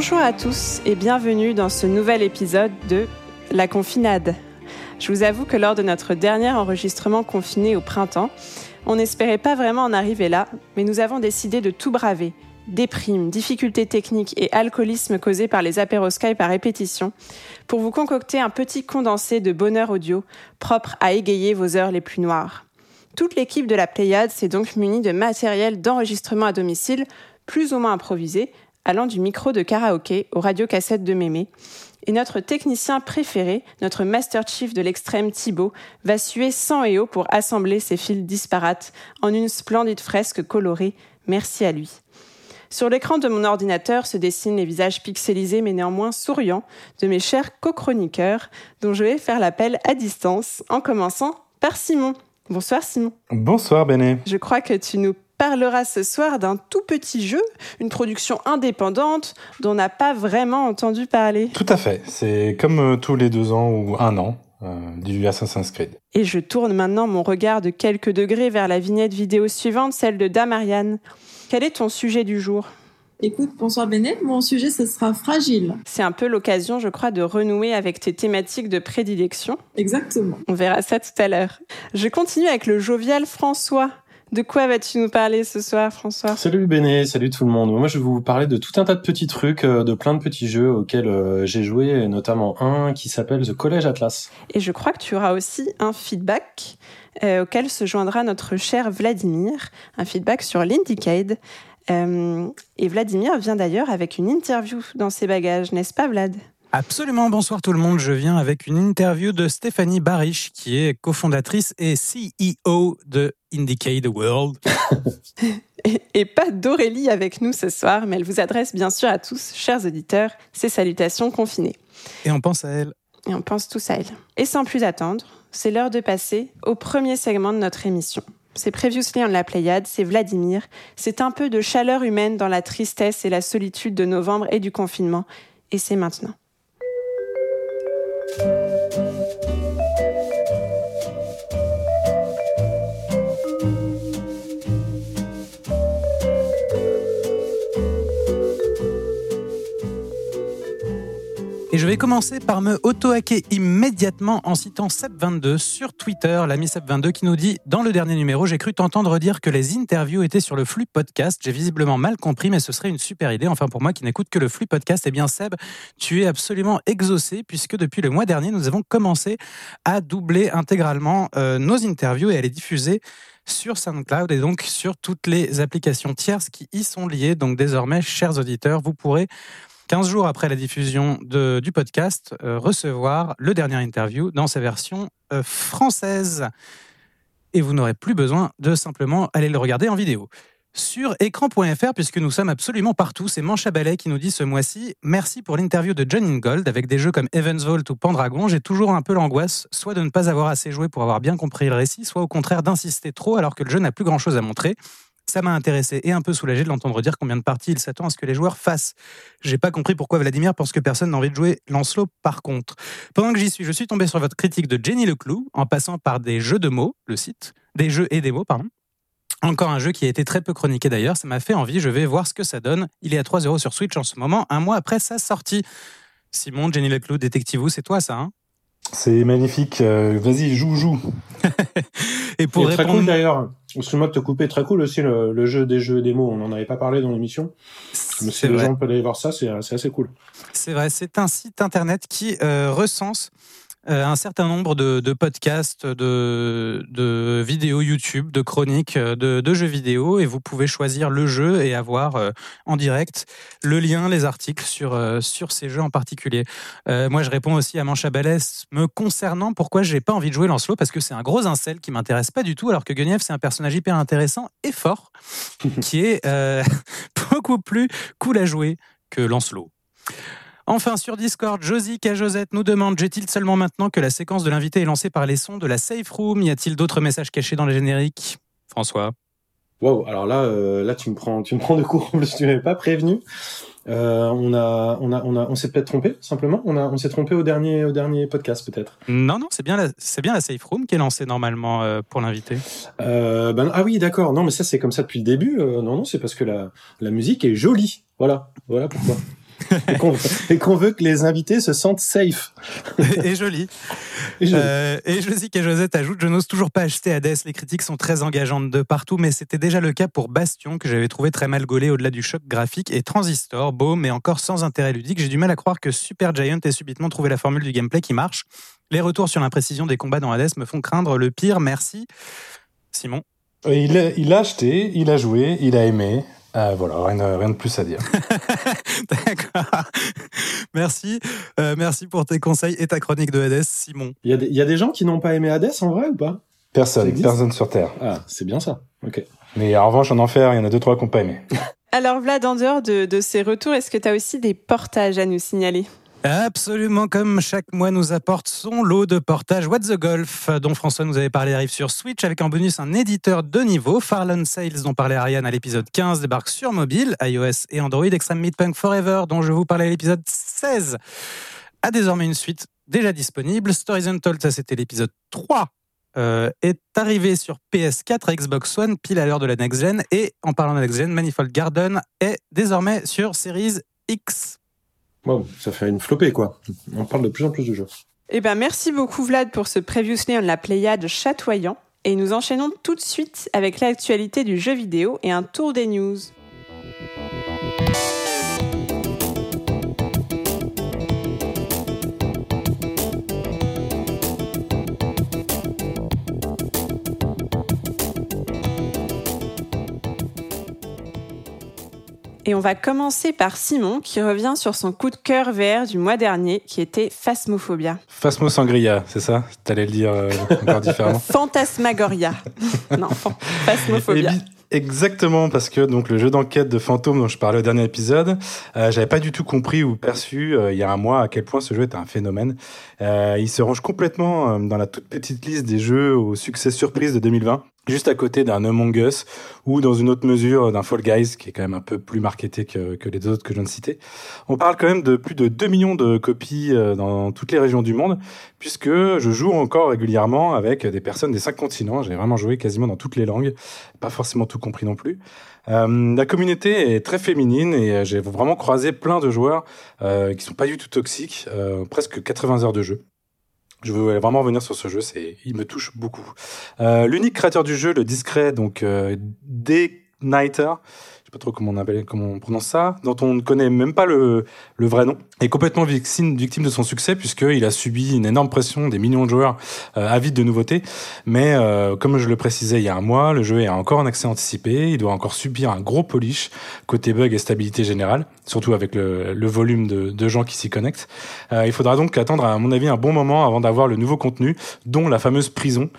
Bonjour à tous et bienvenue dans ce nouvel épisode de La Confinade. Je vous avoue que lors de notre dernier enregistrement confiné au printemps, on n'espérait pas vraiment en arriver là, mais nous avons décidé de tout braver. Déprimes, difficultés techniques et alcoolisme causés par les apéroskypes à répétition, pour vous concocter un petit condensé de bonheur audio propre à égayer vos heures les plus noires. Toute l'équipe de la Pléiade s'est donc munie de matériel d'enregistrement à domicile, plus ou moins improvisé, allant du micro de karaoké au radiocassettes de mémé. Et notre technicien préféré, notre Master Chief de l'extrême Thibaut, va suer sang et eau pour assembler ces fils disparates en une splendide fresque colorée. Merci à lui. Sur l'écran de mon ordinateur se dessinent les visages pixelisés mais néanmoins souriants de mes chers co-chroniqueurs, dont je vais faire l'appel à distance, en commençant par Simon. Bonsoir Simon. Bonsoir Béné. Je crois que tu nous parlera ce soir d'un tout petit jeu, une production indépendante dont on n'a pas vraiment entendu parler. Tout à fait, c'est comme euh, tous les deux ans ou un an euh, du Assassin's Creed. Et je tourne maintenant mon regard de quelques degrés vers la vignette vidéo suivante, celle de Damariane. Quel est ton sujet du jour? Écoute, bonsoir Bénet, mon sujet ce sera fragile. C'est un peu l'occasion, je crois, de renouer avec tes thématiques de prédilection. Exactement. On verra ça tout à l'heure. Je continue avec le jovial François. De quoi vas-tu nous parler ce soir, François? Salut Béné, salut tout le monde. Moi, je vais vous parler de tout un tas de petits trucs, euh, de plein de petits jeux auxquels euh, j'ai joué, notamment un qui s'appelle The College Atlas. Et je crois que tu auras aussi un feedback euh, auquel se joindra notre cher Vladimir, un feedback sur l'Indicade. et Vladimir vient d'ailleurs avec une interview dans ses bagages, n'est-ce pas Vlad? Absolument, bonsoir tout le monde. Je viens avec une interview de Stéphanie Barish, qui est cofondatrice et CEO de Indicate World. et, pas d'Aurélie avec nous ce soir, mais elle vous adresse bien sûr à tous, chers auditeurs, ses salutations confinées. Et on pense à elle. Et on pense tous à elle. Et sans plus attendre, c'est l'heure de passer au premier segment de notre émission. C'est Previously on la Pléiade, c'est Vladimir. C'est un peu de chaleur humaine dans la tristesse et la solitude de novembre et du confinement. Et c'est maintenant. thank you Je vais commencer par me auto-hacker immédiatement en citant Seb22 sur Twitter, l'ami Seb22 qui nous dit Dans le dernier numéro, j'ai cru t'entendre dire que les interviews étaient sur le flux podcast. J'ai visiblement mal compris, mais ce serait une super idée. Enfin, pour moi qui n'écoute que le flux podcast, eh bien, Seb, tu es absolument exaucé puisque depuis le mois dernier, nous avons commencé à doubler intégralement euh, nos interviews et à les diffuser sur SoundCloud et donc sur toutes les applications tierces qui y sont liées. Donc désormais, chers auditeurs, vous pourrez 15 jours après la diffusion de, du podcast, euh, recevoir le dernier interview dans sa version euh, française. Et vous n'aurez plus besoin de simplement aller le regarder en vidéo. Sur écran.fr, puisque nous sommes absolument partout, c'est Mancha Ballet qui nous dit ce mois-ci Merci pour l'interview de John Ingold avec des jeux comme Evans Vault ou Pendragon. J'ai toujours un peu l'angoisse, soit de ne pas avoir assez joué pour avoir bien compris le récit, soit au contraire d'insister trop alors que le jeu n'a plus grand-chose à montrer. Ça m'a intéressé et un peu soulagé de l'entendre dire combien de parties il s'attend à ce que les joueurs fassent. J'ai pas compris pourquoi Vladimir pense que personne n'a envie de jouer Lancelot par contre. Pendant que j'y suis, je suis tombé sur votre critique de Jenny Leclou en passant par des jeux de mots, le site, des jeux et des mots, pardon. Encore un jeu qui a été très peu chroniqué d'ailleurs, ça m'a fait envie, je vais voir ce que ça donne. Il est à 3 euros sur Switch en ce moment, un mois après sa sortie. Simon, Jenny Leclou, détective c'est toi ça hein? C'est magnifique. Euh, vas-y, joue, joue. et pour répondre... très cool d'ailleurs. Excuse-moi de te couper. Très cool aussi le, jeu des jeux des mots. On n'en avait pas parlé dans l'émission. Mais si les gens peuvent aller voir ça, c'est assez cool. C'est vrai. C'est un site internet qui euh, recense euh, un certain nombre de, podcasts, de, vidéos YouTube, de chroniques, euh, de, jeux vidéo, et vous pouvez choisir le jeu et avoir euh, en direct le lien, les articles sur, sur ces jeux en particulier. moi, je réponds aussi à Mancha Balès me concernant pourquoi j'ai pas envie de jouer Lancelot, parce que c'est un gros incel qui m'intéresse pas du tout, alors que Guenièvre, c'est un personnage hyper intéressant et fort, qui est beaucoup plus cool à jouer que Lancelot. Enfin, sur Discord, Josie Josette nous demande J'ai-il seulement maintenant que la séquence de l'invité est lancée par les sons de la Safe Room? Y a-t-il d'autres messages cachés dans les génériques François Wow, alors là, euh, là tu me prends, tu me prends de court. En plus, tu m'avais pas prévenu. Euh, on a, on a, on a, on s'est peut-être trompé simplement. On a, on s'est trompé au dernier, au dernier podcast peut-être. Non, non, c'est bien la, c'est bien la safe room qui est lancée normalement euh, pour l'invité. ben ah oui, d'accord. Non, mais ça c'est comme ça depuis le début. non, non, c'est parce que la, la musique est jolie. Voilà, voilà pourquoi. Et qu'on veut que les invités se sentent safe. et joli. Et, je... Euh, et et Josette ajoute, je n'ose toujours pas acheter Hades, les critiques sont très engageantes de partout, mais c'était déjà le cas pour Bastion, que j'avais trouvé très mal gaulé au-delà du choc graphique, et Transistor, beau, mais encore sans intérêt ludique. J'ai du mal à croire que Super Giant ait subitement trouvé la formule du gameplay qui marche. Les retours sur l'imprécision des combats dans Hades me font craindre le pire, merci. Simon il a, il a acheté, il a joué, il a aimé. Euh, voilà, rien, de plus à dire. D'accord. Merci. Euh, merci pour tes conseils et ta chronique de Hades, Simon. Il y, a des gens qui n'ont pas aimé Hades en vrai ou pas? Personne, personne sur Terre. Ah, c'est bien ça. Ok. Mais en revanche, en enfer, il y en a deux, trois qui n'ont pas aimé. Alors Vlad, en dehors de, de ces retours, est-ce que tu as aussi des portages à nous signaler? Absolument, comme chaque mois nous apporte son lot de portages What the Golf, dont François nous avait parlé, arrive sur Switch avec en bonus un éditeur de niveau. Farland Sales, dont parlait Ariane à l'épisode 15, débarque sur mobile, iOS et Android. Extreme Midpunk Forever, dont je vous parlais à l'épisode 16, a désormais une suite déjà disponible. Stories Untold, ça c'était l'épisode 3 euh, est arrivé sur PS4, Xbox One, pile à l'heure de la next gen. Et en parlant de next gen, Manifold Garden est désormais sur Series X ça fait une flopée, quoi. On parle de plus en plus de jeux. Eh ben, merci beaucoup, Vlad, pour ce Previously on la Pléiade chatoyant. Et nous enchaînons tout de suite avec l'actualité du jeu vidéo et un tour des news. Et on va commencer par Simon qui revient sur son coup de cœur VR du mois dernier qui était Phasmophobia. Phasmosangria, c'est ça? T'allais le dire euh, encore différemment Fantasmagoria. non, Phasmophobia. Exactement, parce que donc le jeu d'enquête de fantômes dont je parlais au dernier épisode, euh, j'avais pas du tout compris ou perçu euh, il y a un mois à quel point ce jeu est un phénomène. Euh, il se range complètement euh, dans la toute petite liste des jeux au succès surprise de 2020 juste à côté d'un Among Us ou dans une autre mesure d'un Fall Guys qui est quand même un peu plus marketé que, que les autres que je viens de citer. On parle quand même de plus de 2 millions de copies euh, dans toutes les régions du monde puisque je joue encore régulièrement avec des personnes des cinq continents. J'ai vraiment joué quasiment dans toutes les langues, pas forcément tout compris non plus. Euh, la communauté est très féminine et j'ai vraiment croisé plein de joueurs euh, qui sont pas du tout toxiques, euh, presque 80 heures de jeu. Je veux vraiment revenir sur ce jeu, c'est, il me touche beaucoup. Euh, l'unique créateur du jeu, le discret, donc euh, D-Nighter, sais pas trop comment on appelle, comment on prononce ça, dont on ne connaît même pas le, le vrai nom, est complètement victime, victime de son succès puisqu'il a subi une énorme pression des millions de joueurs euh, avides de nouveautés. Mais euh, comme je le précisais il y a un mois, le jeu est encore en accès anticipé, il doit encore subir un gros polish côté bug et stabilité générale, surtout avec le, le volume de, de, gens qui s'y connectent. Euh, il faudra donc attendre à mon avis un bon moment avant d'avoir le nouveau contenu, dont la fameuse prison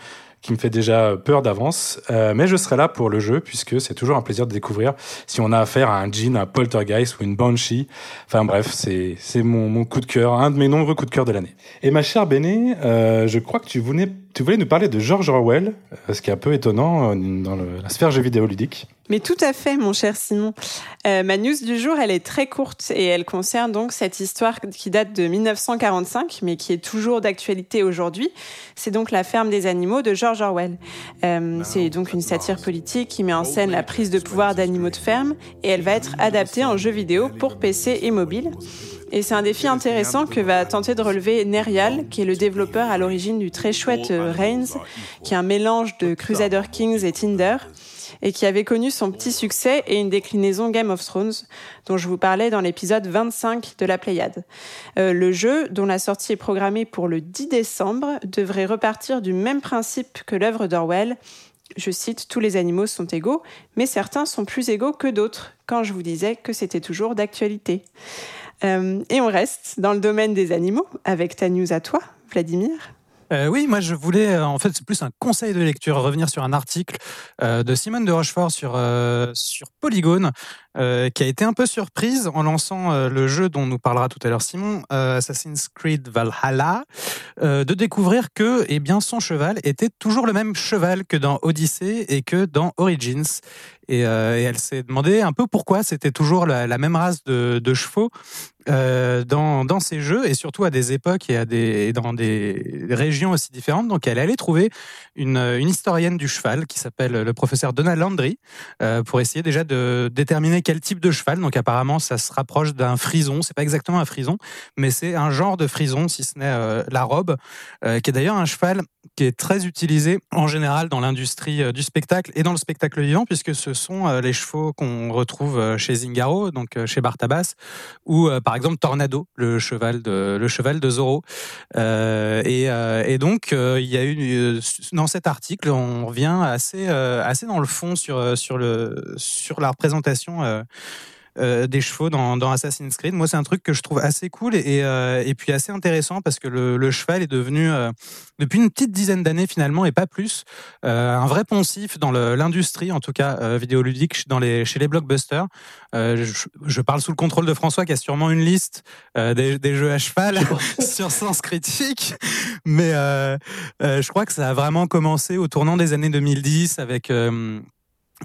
qui me fait déjà peur d'avance. Euh, mais je serai là pour le jeu puisque c'est toujours un plaisir de découvrir si on a affaire à un djinn, un poltergeist ou une banshee. Enfin bref, c'est mon, mon coup de cœur, un de mes nombreux coups de cœur de l'année. Et ma chère Béné, euh, je crois que tu voulais nous parler de George Orwell, euh, ce qui est un peu étonnant dans le, la sphère jeu vidéo ludique. Mais tout à fait, mon cher Simon. Ma news du jour, elle est très courte et elle concerne donc cette histoire qui date de 1945, mais qui est toujours d'actualité aujourd'hui. C'est donc La ferme des animaux de George Orwell. Euh, c'est donc une satire politique qui met en scène la prise de pouvoir d'animaux de ferme et elle va être adaptée en jeu vidéo pour PC et mobile. Et c'est un défi intéressant que va tenter de relever Nerial, qui est le développeur à l'origine du très chouette euh, Reigns, qui est un mélange de Crusader Kings et Tinder, et qui avait connu son petit succès et une déclinaison Game of Thrones, dont je vous parlais dans l'épisode 25 de la Pléiade. Euh, le jeu, dont la sortie est programmée pour le 10 décembre, devrait repartir du même principe que l'œuvre d'Orwell, je cite, tous les animaux sont égaux, mais certains sont plus égaux que d'autres, quand je vous disais que c'était toujours d'actualité. Euh, et on reste dans le domaine des animaux avec ta news à toi, Vladimir. Euh, oui, moi je voulais, euh, en fait, c'est plus un conseil de lecture, revenir sur un article euh, de Simone de Rochefort sur sur Polygone, qui a été un peu surprise en lançant le jeu dont nous parlera tout à l'heure Simon, Assassin's Creed Valhalla, de découvrir que, eh bien, son cheval était toujours le même cheval que dans Odyssey et que dans Origins. Et, elle s'est demandé un peu pourquoi c'était toujours la, même race de chevaux euh, dans, ces jeux et surtout à des époques et, à des, dans des régions aussi différentes. Donc elle allait trouver une, une historienne du cheval qui s'appelle le professeur Donald Landry euh, pour essayer déjà de déterminer quel type de cheval. Donc apparemment ça se rapproche d'un frison. C'est pas exactement un frison, mais c'est un genre de frison si ce n'est euh, la robe, qui est d'ailleurs un cheval qui est très utilisé en général dans l'industrie du spectacle et dans le spectacle vivant puisque ce sont les chevaux qu'on retrouve chez Zingaro, donc chez Bartabas, ou par exemple Tornado, le cheval de le Zorro. Euh, euh, et, donc euh, il y a eu dans cet article, on revient assez assez dans le fond sur sur le sur la représentation euh, des chevaux dans, Assassin's Creed. Moi, c'est un truc que je trouve assez cool et, euh, et puis assez intéressant parce que le, cheval est devenu, euh, depuis une petite dizaine d'années finalement, et pas plus, un vrai poncif dans l'industrie, en tout cas vidéoludique, dans les, chez les blockbusters. Je, parle sous le contrôle de François qui a sûrement une liste des, des, jeux à cheval sur Sens Critique, mais je crois que ça a vraiment commencé au tournant des années 2010 avec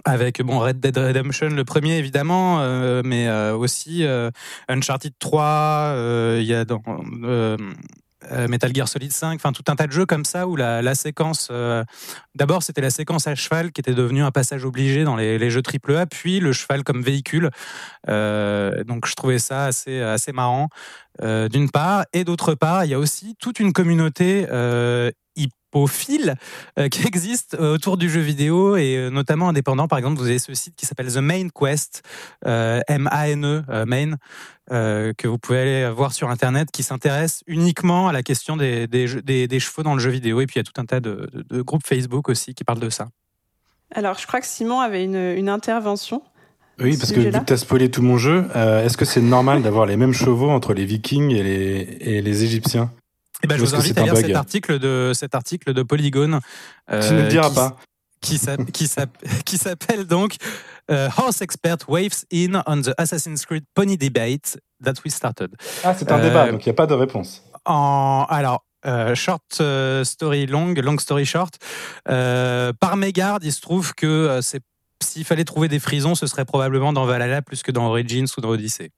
avec bon Red Dead Redemption le premier évidemment euh, mais euh, aussi euh, Uncharted 3 il y a dans Metal Gear Solid 5 enfin tout un tas de jeux comme ça où la, séquence d'abord c'était la séquence à cheval qui était devenue un passage obligé dans les, jeux AAA puis le cheval comme véhicule. Donc je trouvais ça assez assez marrant. D'une part et d'autre part il y a aussi toute une communauté au fil euh, qui existe euh, autour du jeu vidéo et euh, notamment indépendant. Par exemple, vous avez ce site qui s'appelle The Main Quest, M-A-N-E, Main, que vous pouvez aller voir sur Internet, qui s'intéresse uniquement à la question des, des, des, chevaux dans le jeu vidéo. Et puis il y a tout un tas de, de, groupes Facebook aussi qui parlent de ça. Alors, je crois que Simon avait une, une intervention. Oui, parce que vu que tu as spoilé tout mon jeu, est-ce que c'est normal d'avoir les mêmes chevaux entre les Vikings et les, et les Égyptiens? Eh ben, je vous invite à lire cet article de cet article de Polygone. Euh, tu ne le diras pas. Qui s'appelle donc euh, Horse Expert Waves in on the Assassin's Creed Pony Debate that we started. Ah, c'est un débat, euh, donc il n'y a pas de réponse. En, alors, euh, short story long, long story short. par mégarde, il se trouve que c'est s'il fallait trouver des frisons, ce serait probablement dans Valhalla plus que dans Origins ou dans Odyssey.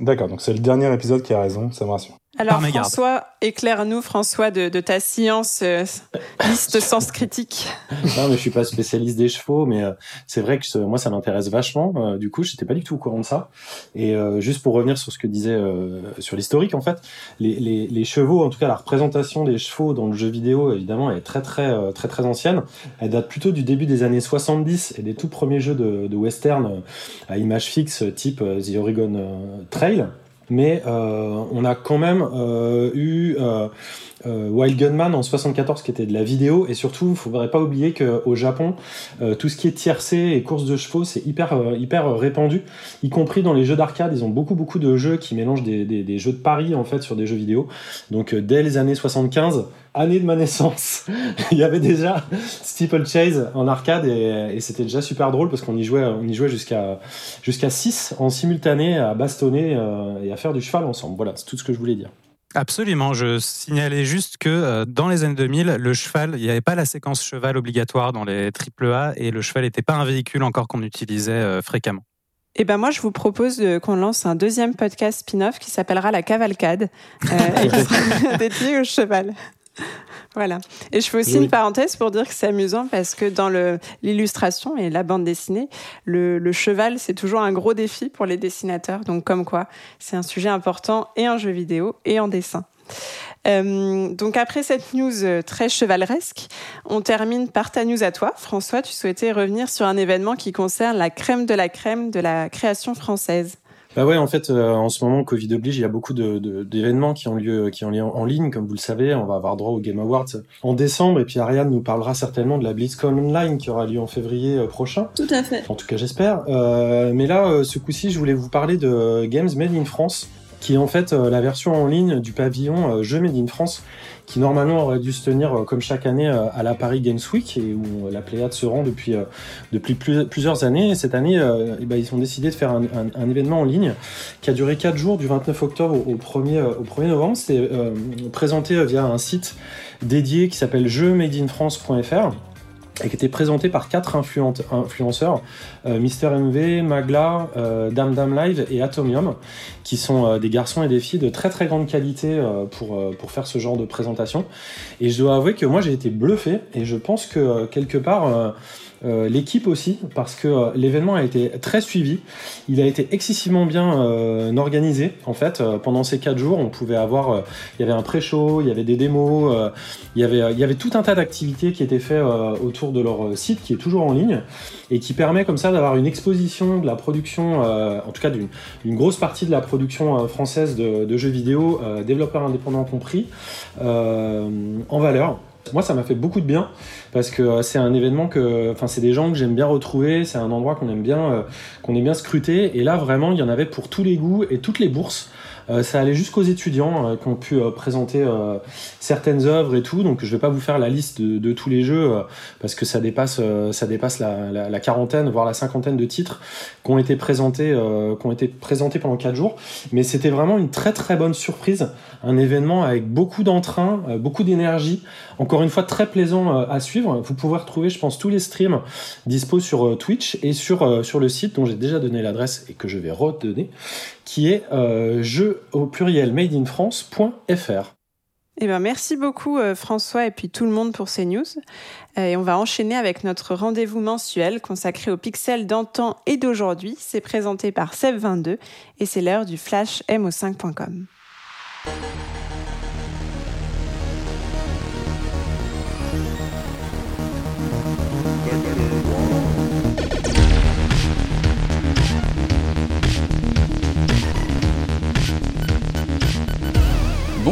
D'accord, donc c'est le dernier épisode qui a raison, ça me rassure. Alors François, éclaire-nous François de, ta science euh, liste sens critique. Non mais je suis pas spécialiste des chevaux, mais euh, c'est vrai que moi ça m'intéresse vachement. Euh, du coup, j'étais pas du tout au courant de ça. Et juste pour revenir sur ce que disait sur l'historique, en fait, les, les, les, chevaux, en tout cas la représentation des chevaux dans le jeu vidéo, évidemment, est très très très très ancienne. Elle date plutôt du début des années 70 et des tout premiers jeux de, de western à image fixe, type The Oregon Trail mais euh, on a quand même euh, eu euh, Wild Gunman en 74 qui était de la vidéo. Et surtout il faudrait pas oublier qu'au Japon tout ce qui est tiercé et course de chevaux c'est hyper hyper répandu. Y compris dans les jeux d'arcade ils ont beaucoup beaucoup de jeux qui mélangent des, des, des, jeux de paris en fait sur des jeux vidéo. Donc dès les années 75 année de ma naissance il y avait déjà Steeple Chase en arcade et, et c'était déjà super drôle parce qu'on y jouait on y jouait jusqu'à jusqu'à 6 en simultané à bastonner et à faire du cheval ensemble voilà c'est tout ce que je voulais dire Absolument. Je signalais juste que euh, dans les années 2000, le cheval, il n'y avait pas la séquence cheval obligatoire dans les AAA et le cheval n'était pas un véhicule encore qu'on utilisait euh, fréquemment. Eh ben moi, je vous propose qu'on lance un deuxième podcast spin-off qui s'appellera La Cavalcade euh, et qui sera dédié au cheval. Voilà. Et je fais aussi une parenthèse pour dire que c'est amusant parce que dans l'illustration et la bande dessinée, le, cheval, c'est toujours un gros défi pour les dessinateurs. Donc, comme quoi, c'est un sujet important et en jeu vidéo et en dessin. Euh, donc après cette news euh, très chevaleresque, on termine par ta news à toi. François, tu souhaitais revenir sur un événement qui concerne la crème de la crème de la création française. Bah ouais, en fait, euh, en ce moment, Covid oblige, il y a beaucoup de, d'événements qui ont lieu, qui ont lieu en ligne, comme vous le savez. On va avoir droit au Game Awards en décembre, et puis Ariane nous parlera certainement de la BlizzCon Online qui aura lieu en février euh, prochain. Tout à fait. En tout cas, j'espère. Euh, mais là, ce coup-ci, je voulais vous parler de Games Made in France, qui est en fait la version en ligne du pavillon Jeux Made in France qui normalement aurait dû se tenir euh, comme chaque année euh, à la Paris Games Week et où euh, la Pléiade se rend depuis, plusieurs années. Et cette année, eh ben, ils ont décidé de faire un, un, événement en ligne qui a duré 4 jours du 29 octobre au, 1er, au 1er novembre. C'était présenté via un site dédié qui s'appelle jeuxmadeinfrance.fr et qui était présenté par quatre influenceurs, euh, Mister MV, Magla, euh, Dame Dame Live et Atomium, qui sont euh, des garçons et des filles de très très grande qualité pour, pour faire ce genre de présentation. Et je dois avouer que moi j'ai été bluffé et je pense que quelque part euh, l'équipe aussi, parce que euh, l'événement a été très suivi. Il a été excessivement bien euh, organisé. En fait, pendant ces quatre jours, on pouvait avoir, il y avait un pré-show, il y avait des démos, il y avait, il y avait tout un tas d'activités qui étaient faites autour de leur site, qui est toujours en ligne et qui permet comme ça d'avoir une exposition de la production, en tout cas d'une grosse partie de la production française de, de, jeux vidéo, développeurs indépendants compris, en valeur. Moi, ça m'a fait beaucoup de bien parce que euh, c'est un événement que, enfin, c'est des gens que j'aime bien retrouver, c'est un endroit qu'on aime bien, euh, qu'on aime bien scruter. Et là, vraiment, il y en avait pour tous les goûts et toutes les bourses. Euh, ça allait jusqu'aux étudiants euh, qui ont pu euh, présenter certaines œuvres et tout. Donc je vais pas vous faire la liste de, tous les jeux parce que ça dépasse, ça dépasse la, quarantaine, voire la cinquantaine de titres qui ont été présentés, été présentés pendant quatre jours. Mais c'était vraiment une très très bonne surprise, un événement avec beaucoup d'entrain, beaucoup d'énergie. Encore une fois, très plaisant à suivre. Vous pouvez retrouver, je pense, tous les streams dispo sur Twitch et sur, sur le site dont j'ai déjà donné l'adresse et que je vais redonner, qui est euh, jeu au pluriel madeinfrance.fr. Eh ben, merci beaucoup euh, François et puis tout le monde pour ces news. Euh, et on va enchaîner avec notre rendez-vous mensuel consacré aux pixels d'antan et d'aujourd'hui. C'est présenté par Seb22 et c'est l'heure du flash mo5.com.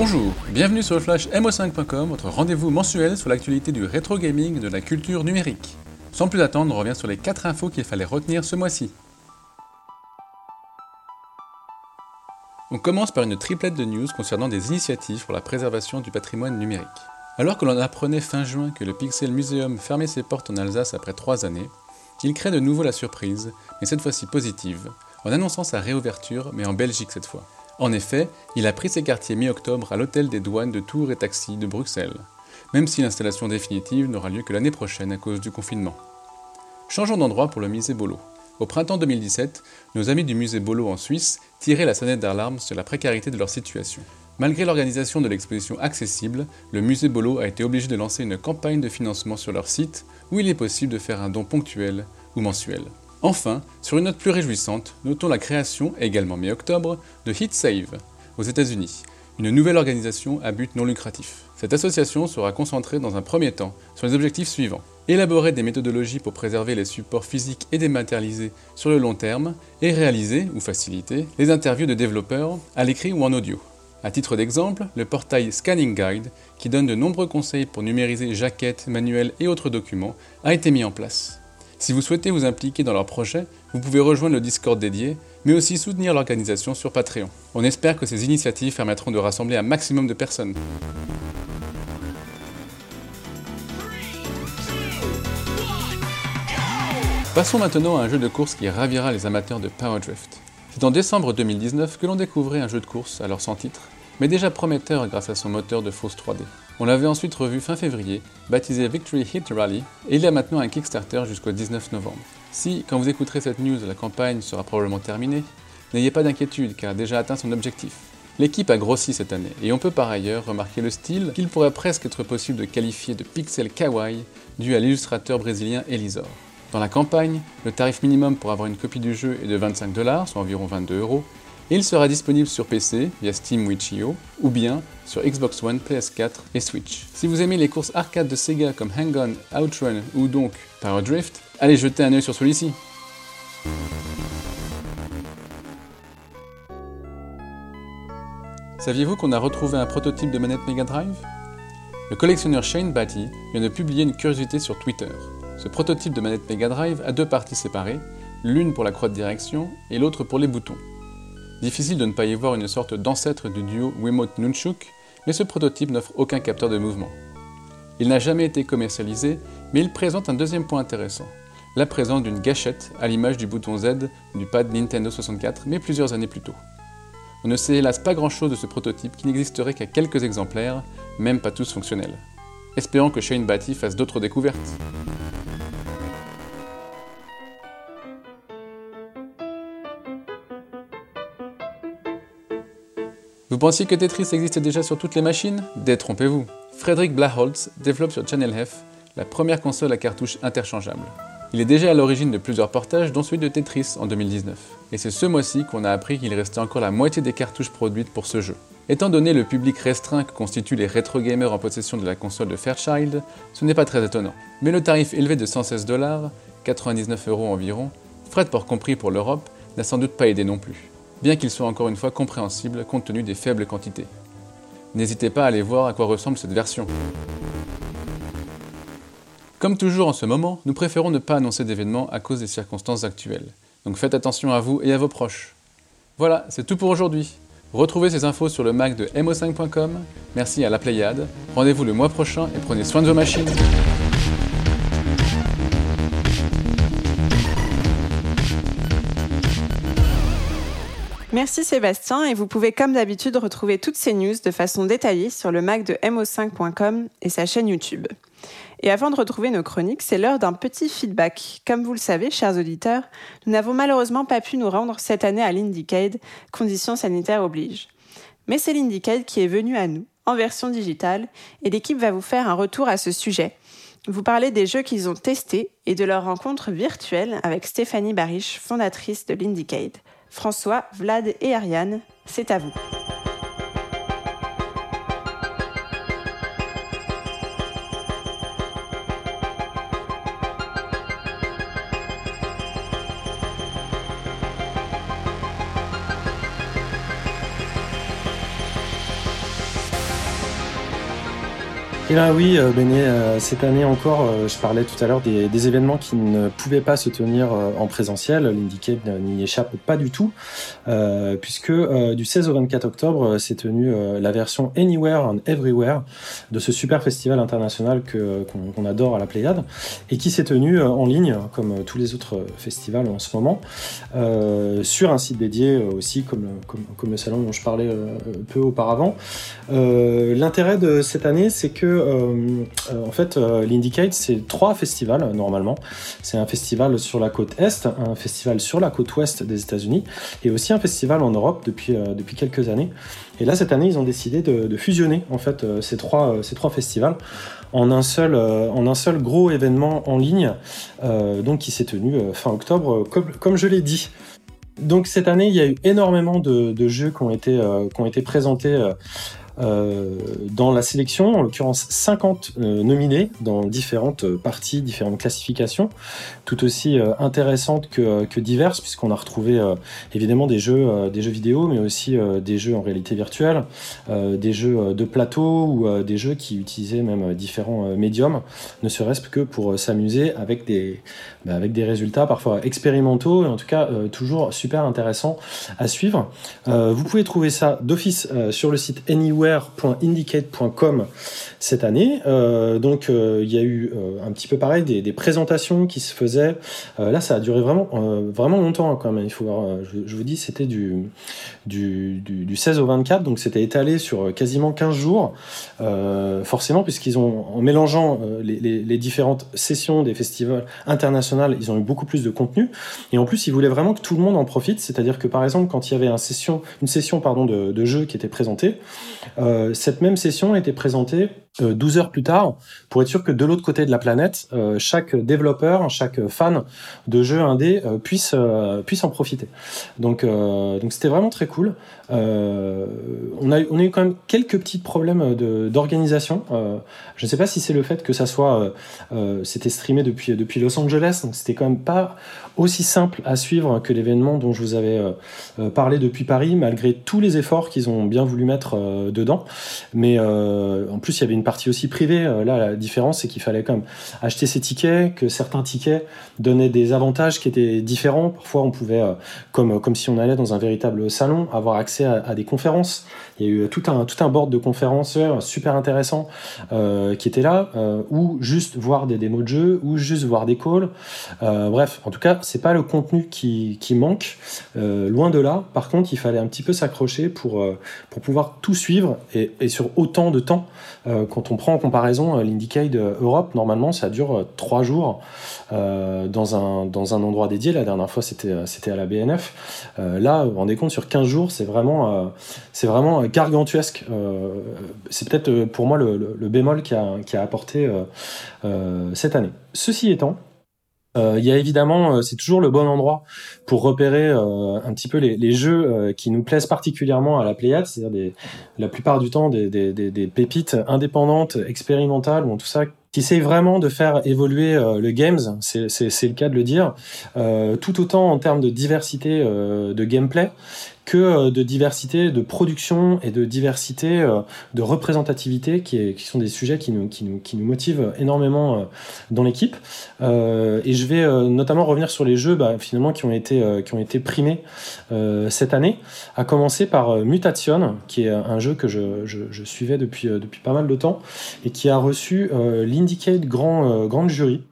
Bonjour, bienvenue sur le flash mo5.com, votre rendez-vous mensuel sur l'actualité du rétro gaming et de la culture numérique. Sans plus attendre, on revient sur les 4 infos qu'il fallait retenir ce mois-ci. On commence par une triplette de news concernant des initiatives pour la préservation du patrimoine numérique. Alors que l'on apprenait fin juin que le Pixel Museum fermait ses portes en Alsace après 3 années, il crée de nouveau la surprise, mais cette fois-ci positive, en annonçant sa réouverture, mais en Belgique cette fois. En effet, il a pris ses quartiers mi-octobre à l'hôtel des douanes de Tours et Taxi de Bruxelles, même si l'installation définitive n'aura lieu que l'année prochaine à cause du confinement. Changeons d'endroit pour le musée Bolo. Au printemps 2017, nos amis du musée Bolo en Suisse tiraient la sonnette d'alarme sur la précarité de leur situation. Malgré l'organisation de l'exposition accessible, le musée Bolo a été obligé de lancer une campagne de financement sur leur site où il est possible de faire un don ponctuel ou mensuel. Enfin, sur une note plus réjouissante, notons la création, également mi-octobre, de HitSave aux États-Unis, une nouvelle organisation à but non lucratif. Cette association sera concentrée dans un premier temps sur les objectifs suivants. Élaborer des méthodologies pour préserver les supports physiques et dématérialisés sur le long terme et réaliser, ou faciliter, les interviews de développeurs à l'écrit ou en audio. A titre d'exemple, le portail Scanning Guide, qui donne de nombreux conseils pour numériser jaquettes, manuels et autres documents, a été mis en place. Si vous souhaitez vous impliquer dans leur projet, vous pouvez rejoindre le Discord dédié, mais aussi soutenir l'organisation sur Patreon. On espère que ces initiatives permettront de rassembler un maximum de personnes. Passons maintenant à un jeu de course qui ravira les amateurs de Power Drift. C'est en décembre 2019 que l'on découvrait un jeu de course, alors sans titre, mais déjà prometteur grâce à son moteur de fausse 3D. On l'avait ensuite revu fin février, baptisé Victory Hit Rally, et il y a maintenant un Kickstarter jusqu'au 19 novembre. Si, quand vous écouterez cette news, la campagne sera probablement terminée, n'ayez pas d'inquiétude car a déjà atteint son objectif. L'équipe a grossi cette année, et on peut par ailleurs remarquer le style qu'il pourrait presque être possible de qualifier de pixel kawaii dû à l'illustrateur brésilien Elisor. Dans la campagne, le tarif minimum pour avoir une copie du jeu est de 25 dollars, soit environ 22 euros, il sera disponible sur PC via Steam Witch.io ou bien sur Xbox One, PS4 et Switch. Si vous aimez les courses arcade de Sega comme Hang-On, Outrun ou donc Power Drift, allez jeter un œil sur celui-ci. Saviez-vous qu'on a retrouvé un prototype de manette Mega Drive? Le collectionneur Shane Batty vient de publier une curiosité sur Twitter. Ce prototype de manette Mega Drive a deux parties séparées, l'une pour la croix de direction et l'autre pour les boutons. Difficile de ne pas y voir une sorte d'ancêtre du duo Wiimote Nunchuk, mais ce prototype n'offre aucun capteur de mouvement. Il n'a jamais été commercialisé, mais il présente un deuxième point intéressant, la présence d'une gâchette à l'image du bouton Z du pad Nintendo 64, mais plusieurs années plus tôt. On ne sait hélas pas grand-chose de ce prototype qui n'existerait qu'à quelques exemplaires, même pas tous fonctionnels. Espérons que Shane Batty fasse d'autres découvertes. Pensiez que Tetris existait déjà sur toutes les machines? Détrompez-vous. Frederick Blaholtz développe sur Channel F la première console à cartouches interchangeables. Il est déjà à l'origine de plusieurs portages, dont celui de Tetris en 2019. Et c'est ce mois-ci qu'on a appris qu'il restait encore la moitié des cartouches produites pour ce jeu. Étant donné le public restreint que constituent les rétro gamers en possession de la console de Fairchild, ce n'est pas très étonnant. Mais le tarif élevé de 116 dollars, 99 euros environ, frais de port compris pour l'Europe, n'a sans doute pas aidé non plus, bien qu'il soit encore une fois compréhensible compte tenu des faibles quantités. N'hésitez pas à aller voir à quoi ressemble cette version. Comme toujours en ce moment, nous préférons ne pas annoncer d'événements à cause des circonstances actuelles. Donc faites attention à vous et à vos proches. Voilà, c'est tout pour aujourd'hui. Retrouvez ces infos sur le Mac de mo5.com. Merci à la Pléiade. Rendez-vous le mois prochain et prenez soin de vos machines. Merci Sébastien et vous pouvez comme d'habitude retrouver toutes ces news de façon détaillée sur le Mac de mo5.com et sa chaîne YouTube. Et avant de retrouver nos chroniques, c'est l'heure d'un petit feedback. Comme vous le savez, chers auditeurs, nous n'avons malheureusement pas pu nous rendre cette année à l'Indiecade, conditions sanitaires obligent. Mais c'est l'Indiecade qui est venu à nous, en version digitale, et l'équipe va vous faire un retour à ce sujet. Vous parlez des jeux qu'ils ont testés et de leur rencontre virtuelle avec Stéphanie Bariche, fondatrice de l'Indiecade. François, Vlad et Ariane, c'est à vous. Eh bien oui, euh, Béné, euh, cette année encore, euh, je parlais tout à l'heure des, événements qui ne pouvaient pas se tenir en présentiel. L'Indicate n'y échappe pas du tout, puisque du 16 au 24 octobre s'est tenue la version Anywhere and Everywhere de ce super festival international qu'on adore à la Pléiade, et qui s'est tenu en ligne, comme tous les autres festivals en ce moment, sur un site dédié aussi, comme, comme, comme, le salon dont je parlais peu auparavant. L'intérêt de cette année, c'est que euh, euh, en fait, euh, l'Indicate, c'est trois festivals normalement. C'est un festival sur la côte est, un festival sur la côte ouest des États-Unis, et aussi un festival en Europe depuis depuis quelques années. Et là, cette année, ils ont décidé de, fusionner en fait ces trois ces trois festivals en un seul en un seul gros événement en ligne, donc qui s'est tenu fin octobre, comme, comme je l'ai dit. Donc cette année, il y a eu énormément de, jeux qui ont été, qui ont été présentés euh, dans la sélection, en l'occurrence 50 euh, nominés dans différentes parties, différentes classifications, tout aussi euh, intéressantes que, que, diverses, puisqu'on a retrouvé évidemment des jeux, des jeux vidéo, mais aussi des jeux en réalité virtuelle, des jeux de plateau ou des jeux qui utilisaient même différents médiums, ne serait-ce que pour s'amuser avec des, bah, avec des résultats parfois expérimentaux, et en tout cas toujours super intéressants à suivre. vous pouvez trouver ça d'office sur le site Anywhere Indicate.com cette année. Euh, donc euh, il y a eu euh, un petit peu pareil des, présentations qui se faisaient. là, ça a duré vraiment vraiment longtemps hein, quand même. Il faut voir. Je, vous dis, c'était du, du, du 16 au 24, donc c'était étalé sur quasiment 15 jours. forcément, puisqu'ils ont en mélangeant les, les, différentes sessions des festivals internationaux, ils ont eu beaucoup plus de contenu. Et en plus, ils voulaient vraiment que tout le monde en profite. C'est-à-dire que par exemple, quand il y avait un session, une session pardon de, de jeu qui était présentée, euh, cette même session été présentée 12 euh, heures plus tard pour être sûr que de l'autre côté de la planète, euh, chaque développeur, chaque fan de jeux indé puisse puisse en profiter. Donc donc c'était vraiment très cool on a on a eu quand même quelques petits problèmes d'organisation. je ne sais pas si c'est le fait que ça soit c'était streamé depuis Los Angeles, donc c'était quand même pas aussi simple à suivre que l'événement dont je vous avais parlé depuis Paris, malgré tous les efforts qu'ils ont bien voulu mettre dedans. Mais euh, en plus, il y avait une partie aussi privée. Euh, là, la différence, c'est qu'il fallait quand même acheter ses tickets, que certains tickets donnaient des avantages qui étaient différents. Parfois, on pouvait, euh, comme si on allait dans un véritable salon, avoir accès à, des conférences. Il y a eu tout un, tout board de conférences super intéressant euh, qui était là, euh, ou juste voir des démos de jeux, ou juste voir des calls. Euh, bref, en tout cas, c'est pas le contenu qui, manque, loin de là. Par contre, il fallait un petit peu s'accrocher pour, pouvoir tout suivre et sur autant de temps. Euh, quand on prend en comparaison euh, l'Indiecade Europe, normalement ça dure trois jours euh, dans, un, endroit dédié. La dernière fois c'était à la BNF. là, vous vous rendez compte, sur 15 jours, c'est vraiment, gargantuesque. c'est peut-être pour moi le, bémol qui a, apporté cette année. Ceci étant, euh, il y a évidemment, euh, c'est toujours le bon endroit pour repérer euh, un petit peu les, jeux qui nous plaisent particulièrement à la Pléiade, c'est-à-dire la plupart du temps des, pépites indépendantes, expérimentales, ou tout ça qui essaye vraiment de faire évoluer le games, c'est le cas de le dire, tout autant en termes de diversité de gameplay que euh, de diversité de production et de diversité euh, de représentativité qui, qui sont des sujets qui nous, qui nous, qui nous motivent énormément euh, dans l'équipe. et je vais notamment revenir sur les jeux bah, finalement qui ont été, qui ont été primés cette année, à commencer par Mutation, qui est un jeu que je, je, je suivais depuis, depuis pas mal de temps et qui a reçu l'Indicate Grand, Grand Jury.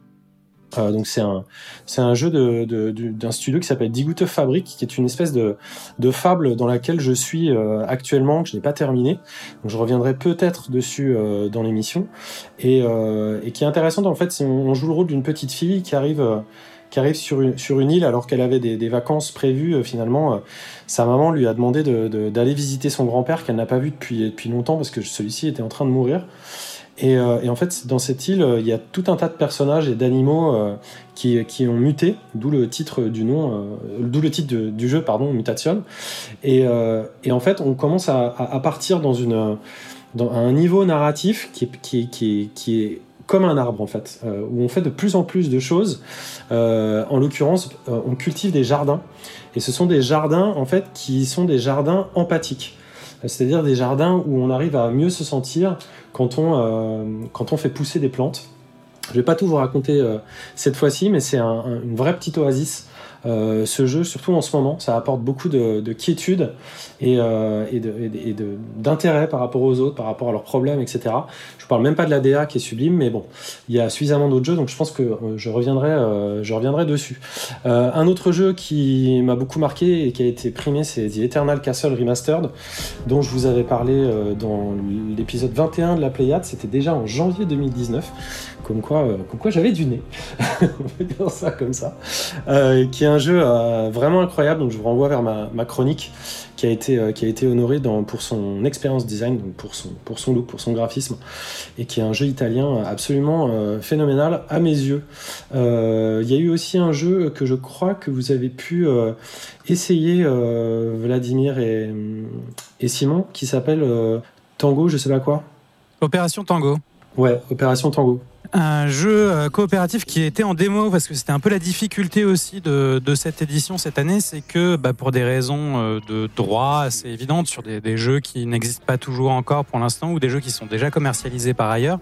Euh, donc c'est un c'est un jeu de, de, d'un studio qui s'appelle Digute Fabric qui est une espèce de, de fable dans laquelle je suis euh, actuellement que je n'ai pas terminé. Donc je reviendrai peut-être dessus euh, dans l'émission. Et, et qui est intéressante en fait c'est on joue le rôle d'une petite fille qui arrive qui arrive sur une, sur une île alors qu'elle avait des, des vacances prévues finalement sa maman lui a demandé de, d'aller visiter son grand-père qu'elle n'a pas vu depuis depuis longtemps parce que celui-ci était en train de mourir euh, et, en fait, dans cette île, il y a tout un tas de personnages et d'animaux euh, qui, qui, ont muté, d'où le titre du nom, euh, d'où le titre du jeu, pardon, Mutation. Et, et, en fait, on commence à, à partir dans, une, dans un niveau narratif qui, qui, qui, qui est comme un arbre en fait, où on fait de plus en plus de choses. en l'occurrence, on cultive des jardins, et ce sont des jardins en fait qui sont des jardins empathiques c'est-à-dire des jardins où on arrive à mieux se sentir quand on, euh, fait pousser des plantes. Je vais pas tout vous raconter euh, cette fois-ci, mais c'est une vraie petite oasis euh, ce jeu, surtout en ce moment, ça apporte beaucoup de, de quiétude et, euh, et d'intérêt par rapport aux autres, par rapport à leurs problèmes, etc. Je parle même pas de la DA qui est sublime, mais bon, il y a suffisamment d'autres jeux, donc je pense que euh, je reviendrai, euh, je reviendrai dessus. Euh, un autre jeu qui m'a beaucoup marqué et qui a été primé, c'est The Eternal Castle Remastered, dont je vous avais parlé dans l'épisode 21 de la Pléiade. C'était déjà en janvier 2019 comme quoi, comme quoi j'avais du nez, on peut dire ça comme ça, euh, qui est un jeu euh, vraiment incroyable. Donc je vous renvoie vers ma, ma chronique qui a été euh, qui a été honoré dans, pour son expérience design, donc pour son pour son look, pour son graphisme, et qui est un jeu italien absolument phénoménal à mes yeux. Il y a eu aussi un jeu que je crois que vous avez pu essayer, Vladimir et, et Simon, qui s'appelle Tango, je sais pas quoi. Opération Tango. Ouais, Opération Tango un jeu euh, coopératif qui était en démo parce que c'était un peu la difficulté aussi de, de cette édition cette année, c'est que bah, pour des raisons euh, de droit assez évidentes sur des, des jeux qui n'existent pas toujours encore pour l'instant ou des jeux qui sont déjà commercialisés par ailleurs,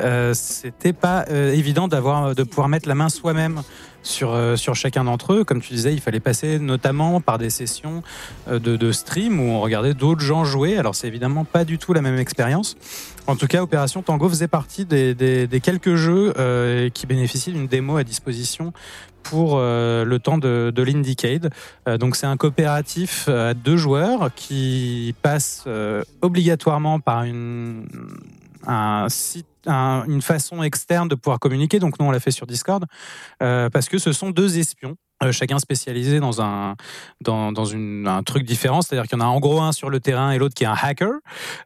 euh, c'était pas euh, évident d'avoir de pouvoir mettre la main soi-même sur, sur chacun d'entre eux. Comme tu disais, il fallait passer notamment par des sessions de, de stream où on regardait d'autres gens jouer. Alors, c'est évidemment pas du tout la même expérience. En tout cas, Opération Tango faisait partie des, quelques jeux euh, qui bénéficient d'une démo à disposition pour euh, le temps de, de l'Indicade. Euh, donc c'est un coopératif à deux joueurs qui passe obligatoirement par une, façon externe de pouvoir communiquer. Donc nous, on l'a fait sur Discord parce que ce sont deux espions. Euh, chacun spécialisé dans un dans, dans une, un truc différent, c'est-à-dire qu'il y en a en gros un sur le terrain et l'autre qui est un hacker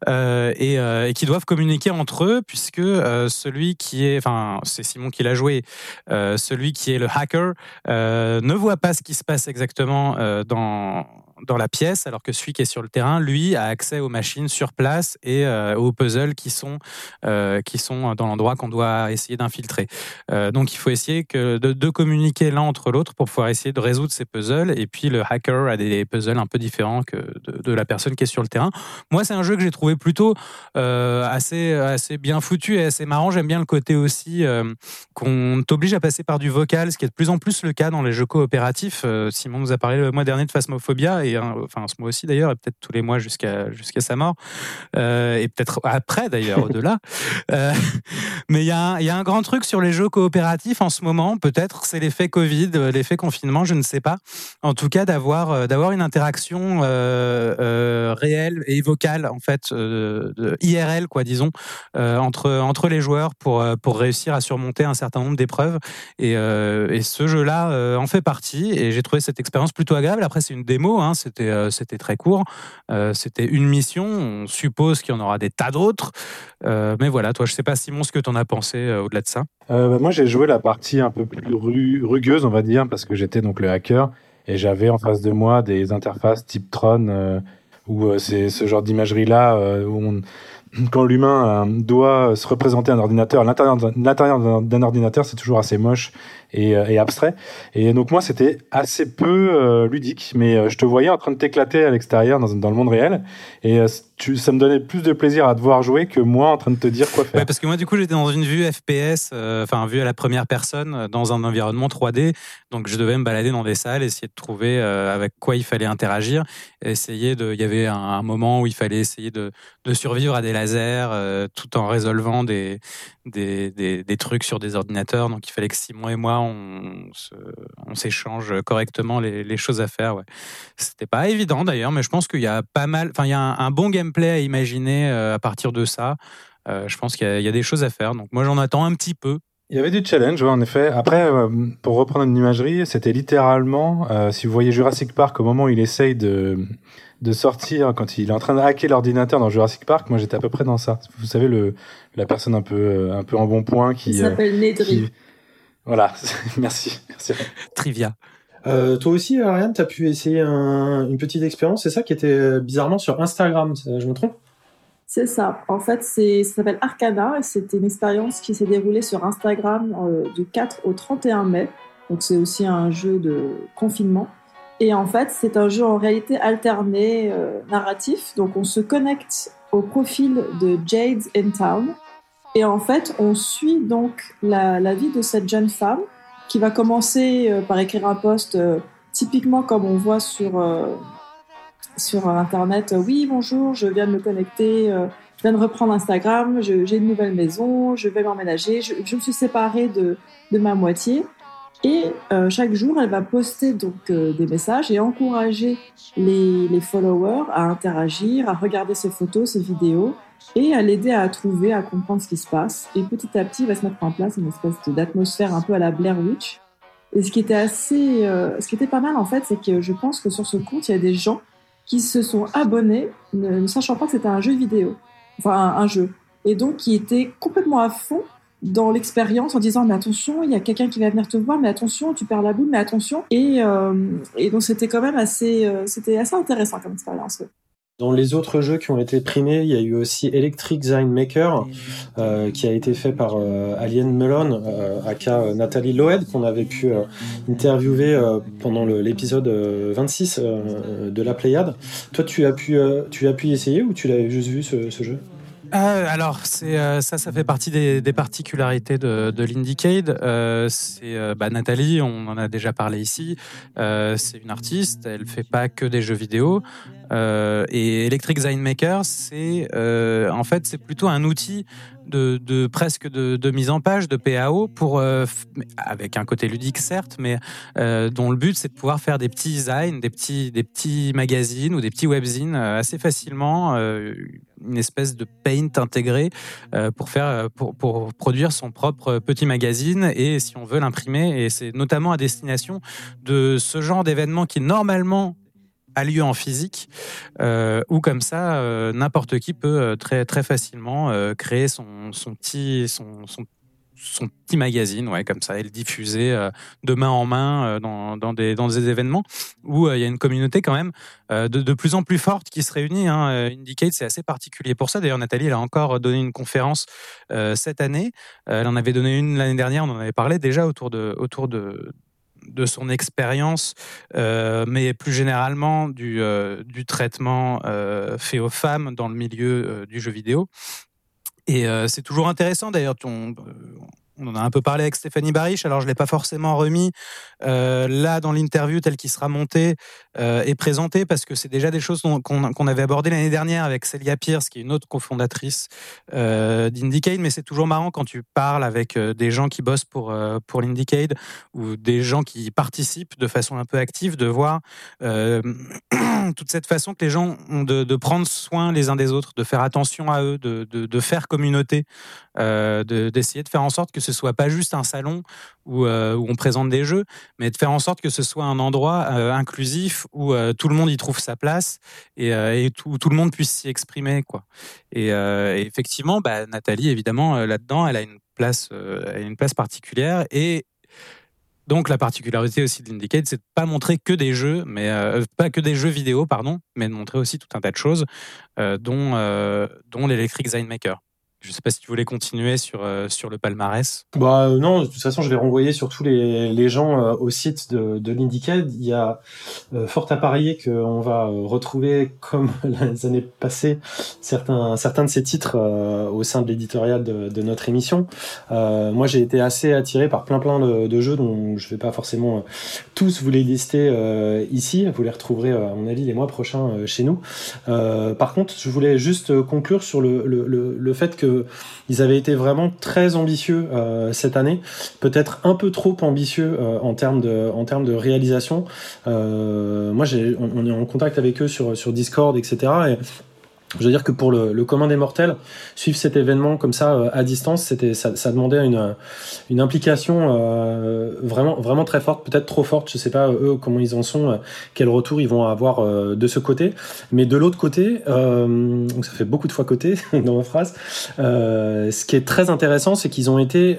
euh, et, euh, et, qui doivent communiquer entre eux puisque euh, celui qui est, enfin c'est Simon qui l'a joué, celui qui est le hacker ne voit pas ce qui se passe exactement dans dans la pièce, alors que celui qui est sur le terrain, lui, a accès aux machines sur place et euh, aux puzzles qui sont euh, qui sont dans l'endroit qu'on doit essayer d'infiltrer. Euh, donc, il faut essayer de, communiquer l'un entre l'autre pour pouvoir essayer de résoudre ces puzzles. Et puis, le hacker a des puzzles un peu différents que de, la personne qui est sur le terrain. Moi, c'est un jeu que j'ai trouvé plutôt assez assez bien foutu et assez marrant. J'aime bien le côté aussi qu'on t'oblige à passer par du vocal, ce qui est de plus en plus le cas dans les jeux coopératifs. Simon nous a parlé le mois dernier de Phasmophobia et enfin ce mois aussi d'ailleurs, et peut-être tous les mois jusqu'à jusqu'à sa mort, euh, et peut-être après d'ailleurs au-delà. Euh, Mais il y, a un grand truc sur les jeux coopératifs en ce moment. Peut-être c'est l'effet Covid, l'effet confinement, je ne sais pas. En tout cas, d'avoir d'avoir une interaction réelle et vocale, en fait, de IRL, quoi, disons, entre entre les joueurs pour pour réussir à surmonter un certain nombre d'épreuves. Et, et ce jeu-là en fait partie. Et j'ai trouvé cette expérience plutôt agréable. Après, c'est une démo, hein, c'était c'était très court. c'était une mission. On suppose qu'il y en aura des tas d'autres. Euh, mais voilà, toi, je sais pas, Simon, ce que tu en as pensé euh, au-delà de ça. Euh, bah, moi, j'ai joué la partie un peu plus rugueuse, on va dire, parce que j'étais donc le hacker et j'avais en face de moi des interfaces type Tron où c'est ce genre d'imagerie-là où quand l'humain doit se représenter un ordinateur, l'intérieur d'un ordinateur, c'est toujours assez moche et, et, abstrait. Et donc moi, c'était assez peu ludique, mais je te voyais en train de t'éclater à l'extérieur dans, dans, le monde réel. Et ça me donnait plus de plaisir à te voir jouer que moi en train de te dire quoi faire. parce que moi, du coup, j'étais dans une vue FPS, euh, enfin, vue à la première personne, euh, dans un environnement 3D. Donc, je devais me balader dans des salles, essayer de trouver euh, avec quoi il fallait interagir. Essayer de. Il y avait un, moment où il fallait essayer de, survivre à des lasers tout en résolvant des, des, des, trucs sur des ordinateurs. Donc, il fallait que Simon et moi, on, s'échange correctement les, les, choses à faire. Ouais. C'était pas évident d'ailleurs, mais je pense qu'il y a pas mal. Enfin, il y a un, un bon game plaît à imaginer euh, à partir de ça. Euh, je pense qu'il y, a des choses à faire. Donc moi, j'en attends un petit peu. Il y avait du challenge, en effet. Après, euh, pour reprendre une imagerie, c'était littéralement, si vous voyez Jurassic Park, au moment où il essaye de, de sortir, quand il est en train de hacker l'ordinateur dans Jurassic Park, moi j'étais à peu près dans ça. Vous savez, le, la personne un peu, un peu en bon point qui... Il s'appelle Nedry. Voilà, merci, merci. Trivia. Euh, toi aussi, Ariane, tu as pu essayer un, une petite expérience, c'est ça qui était euh, bizarrement sur Instagram, je me trompe? C'est ça. En fait, ça s'appelle Arcana et c'était une expérience qui s'est déroulée sur Instagram euh, du 4 au 31 mai. Donc, c'est aussi un jeu de confinement. Et en fait, c'est un jeu en réalité alterné, narratif. Donc, on se connecte au profil de Jade in Town. Et en fait, on suit donc la vie de cette jeune femme qui va commencer euh, par écrire un post euh, typiquement comme on voit sur, euh, sur Internet. Oui, bonjour, je viens de me connecter, je viens de reprendre Instagram, j'ai une nouvelle maison, je vais m'emménager, je, me suis séparée de, de ma moitié. Et chaque jour, elle va poster donc des messages et encourager les, followers à interagir, à regarder ses photos, ses vidéos et à l'aider à trouver, à comprendre ce qui se passe. Et petit à petit, il va se mettre en place une espèce d'atmosphère un peu à la Blair Witch. Et ce qui était assez, euh, ce qui était pas mal en fait, c'est que je pense que sur ce compte, il y a des gens qui se sont abonnés, ne, sachant pas que c'était un jeu vidéo, enfin un, jeu, et donc qui étaient complètement à fond dans l'expérience en disant mais attention, il y a quelqu'un qui va venir te voir, mais attention, tu perds la boule, mais attention. Et, euh, donc c'était quand même assez, euh, c'était assez intéressant comme expérience. Dans les autres jeux qui ont été primés, il y a eu aussi Electric Design Maker, euh, qui a été fait par euh, Alien Melon, euh, aka Nathalie Loed, qu'on avait pu interviewer pendant l'épisode 26 de la Pléiade. Toi, tu as pu, tu as pu essayer ou tu l'avais juste vu ce, ce jeu? Euh, alors, euh, ça, ça fait partie des, des particularités de, de l'Indiecade. Euh, c'est euh, bah, Nathalie, on en a déjà parlé ici. c'est une artiste, elle fait pas que des jeux vidéo. et Electric Design Maker, c'est en fait c'est plutôt un outil de, presque de, mise en page, de PAO, pour avec un côté ludique certes, mais dont le but c'est de pouvoir faire des petits designs, des petits des petits magazines ou des petits webzines assez facilement une espèce de paint intégré euh, pour faire euh, pour, pour, produire son propre petit magazine et si on veut l'imprimer et c'est notamment à destination de ce genre d'événement qui normalement a lieu en physique, euh, ou comme ça, euh, n'importe qui peut très très facilement créer son, son petit son, son petit magazine, ouais, comme ça, et le diffuser euh, de main en main euh, dans, dans, des, dans des événements où euh, il y a une communauté quand même de, de, plus en plus forte qui se réunit. Hein. Indicate, c'est assez particulier pour ça. D'ailleurs, Nathalie, elle a encore donné une conférence cette année. elle en avait donné une l'année dernière, on en avait parlé déjà autour de, autour de, de son expérience, euh, mais plus généralement du, euh, du traitement euh, fait aux femmes dans le milieu du jeu vidéo. Et c'est toujours intéressant d'ailleurs, on, on en a un peu parlé avec Stéphanie Barish, alors je ne l'ai pas forcément remis euh, là dans l'interview tel qu'il sera monté euh, et présenté, parce que c'est déjà des choses qu'on avait abordées l'année dernière avec Celia Pierce, qui est une autre cofondatrice euh, d'Indiecade, mais c'est toujours marrant quand tu parles avec euh, des gens qui bossent pour, pour l'Indiecade ou des gens qui participent de façon un peu active, de voir toute cette façon que les gens ont de, prendre soin les uns des autres, de faire attention à eux, de, de, de faire communauté, d'essayer de, faire en sorte que ce soit pas juste un salon où, euh, où, on présente des jeux, mais de faire en sorte que ce soit un endroit euh, inclusif où euh, tout le monde y trouve sa place et, tout, tout, le monde puisse s'y exprimer. Et, effectivement, bah, Nathalie, évidemment, là-dedans, elle a une place, une place particulière et donc la particularité aussi de l'Indicate, c'est de pas montrer que des jeux, mais pas que des jeux vidéo, pardon, mais de montrer aussi tout un tas de choses, dont, dont l'Electric Zine Maker. Je ne sais pas si tu voulais continuer sur, euh, sur le palmarès. Bah euh, non, de toute façon, je vais renvoyer sur tous les, les gens euh, au site de, de. Il y a fort à parier qu'on va retrouver, comme les années passées, certains, certains de ces titres au sein de l'éditorial de, de, notre émission. moi, j'ai été assez attiré par plein plein de, de, jeux dont je vais pas forcément tous vous les lister ici. Vous les retrouverez, à mon avis, les mois prochains chez nous. par contre, je voulais juste conclure sur le, le, le, le fait que ils avaient été vraiment très ambitieux euh, cette année, peut-être un peu trop ambitieux euh, en termes de réalisation. Euh, moi, on, est en contact avec eux sur Discord, etc. Et je veux dire que pour le, le commun des mortels, suivre cet événement comme ça euh, à distance, c'était ça, ça, demandait une, une implication euh, vraiment vraiment très forte, peut-être trop forte. Je sais pas eux comment ils en sont, euh, quel retour ils vont avoir euh, de ce côté, mais de l'autre côté, euh, donc ça fait beaucoup de fois côté dans ma phrase. ce qui est très intéressant, c'est qu'ils ont été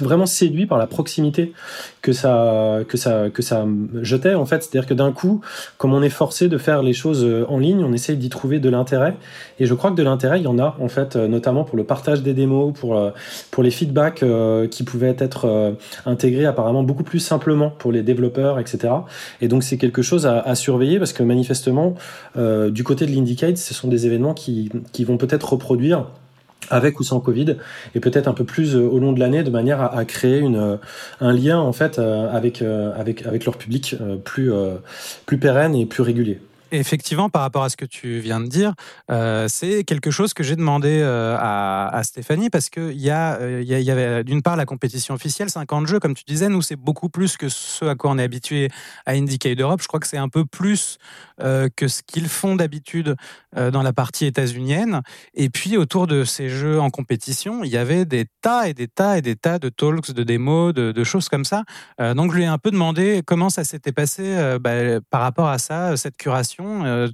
vraiment séduit par la proximité que ça que ça que ça jetait en fait. C'est-à-dire que d'un coup comme on est forcé de faire les choses euh, en ligne on essaye d'y trouver de l'intérêt. Et je crois que de l'intérêt il y en a en fait euh, notamment pour le partage des démos pour euh, pour les feedbacks qui pouvaient être intégrés apparemment beaucoup plus simplement pour les développeurs etc et donc c'est quelque chose à, à, surveiller parce que manifestement du côté de l'Indicate ce sont des événements qui qui vont peut-être reproduire avec ou sans Covid, et peut-être un peu plus euh, au long de l'année, de manière à, créer euh, un lien en fait euh, avec, avec, avec leur public plus, plus pérenne et plus régulier effectivement, par rapport à ce que tu viens de dire, c'est quelque chose que j'ai demandé à, à, Stéphanie parce qu'il y, euh, y, avait d'une part la compétition officielle, 50 jeux, comme tu disais, nous c'est beaucoup plus que ce à quoi on est habitué à Indiecade Europe. Je crois que c'est un peu plus euh, que ce qu'ils font d'habitude euh, dans la partie états-unienne. Et puis autour de ces jeux en compétition, il y avait des tas et des tas et des tas de talks, de démos, de, choses comme ça. Euh, donc je lui ai un peu demandé comment ça s'était passé bah, par rapport à ça, cette curation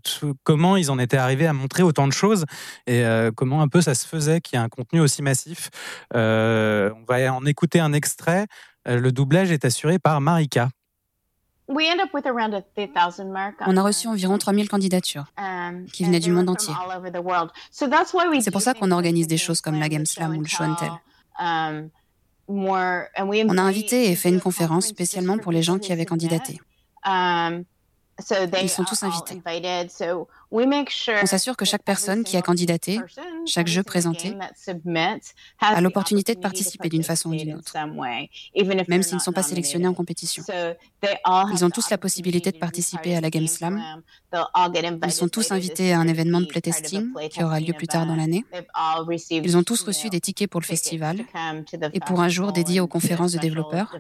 comment ils en étaient arrivés à montrer autant de choses et comment un peu ça se faisait qu'il y ait un contenu aussi massif. On va en écouter un extrait. Le doublage est assuré par Marika. On a reçu environ 3000 candidatures um, qui venaient du monde entier. C'est pour ça qu'on organise des choses comme la Game Slam ou le Show and Tell. Um, on a invité et fait une conférence spécialement pour les gens qui avaient candidaté. Um, ils sont tous invités. On s'assure que chaque personne qui a candidaté, chaque jeu présenté, a l'opportunité de participer d'une façon ou d'une autre, même s'ils ne sont pas sélectionnés en compétition. Ils ont tous la possibilité de participer à la Game Slam. Ils sont tous invités à un événement de playtesting qui aura lieu plus tard dans l'année. Ils ont tous reçu des tickets pour le festival et pour un jour dédié aux conférences de développeurs.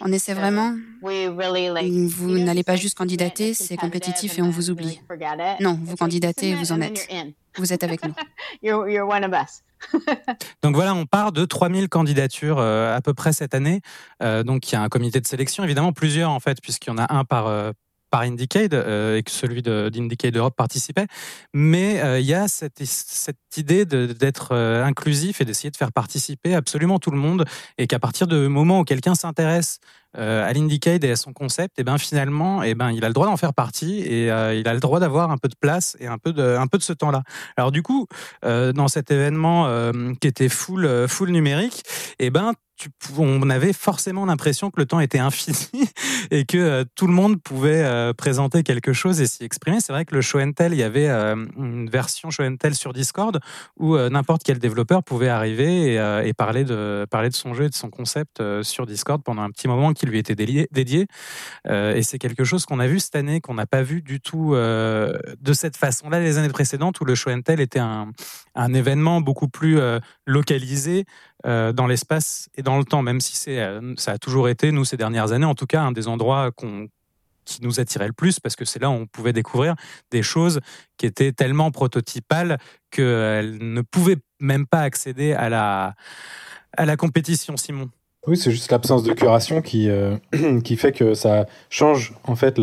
On essaie vraiment. Vous n'allez pas juste candidater, c'est compétitif et on vous oublie. Non, vous candidatez et vous en êtes. Vous êtes avec nous. donc voilà, on part de 3000 candidatures euh, à peu près cette année. Euh, donc il y a un comité de sélection, évidemment plusieurs en fait, puisqu'il y en a un par, euh, par Indicade euh, et que celui d'Indicade Europe participait. Mais euh, il y a cette, cette idée d'être euh, inclusif et d'essayer de faire participer absolument tout le monde et qu'à partir du moment où quelqu'un s'intéresse à l'Indiecade et à son concept, et ben finalement, et ben il a le droit d'en faire partie et il a le droit d'avoir un peu de place et un peu de, un peu de ce temps-là. Alors du coup, dans cet événement qui était full, full numérique, et ben on avait forcément l'impression que le temps était infini et que euh, tout le monde pouvait euh, présenter quelque chose et s'y exprimer. C'est vrai que le show and tell, il y avait euh, une version show and tell sur Discord où n'importe quel développeur pouvait arriver et, parler, de, parler de son jeu et de son concept sur Discord pendant un petit moment qui lui était dédié. et c'est quelque chose qu'on a vu cette année, qu'on n'a pas vu du tout de cette façon-là les années précédentes où le show and tell était un, événement beaucoup plus localisé euh, dans l'espace et dans le temps, même si c'est, euh, ça a toujours été, nous, ces dernières années, en tout cas, un des endroits qui nous attirait le plus, parce que c'est là où on pouvait découvrir des choses qui étaient tellement prototypales qu'elles ne pouvaient même pas accéder à la, à la compétition, Simon. Oui, c'est juste l'absence de curation qui, euh, qui fait que ça change en fait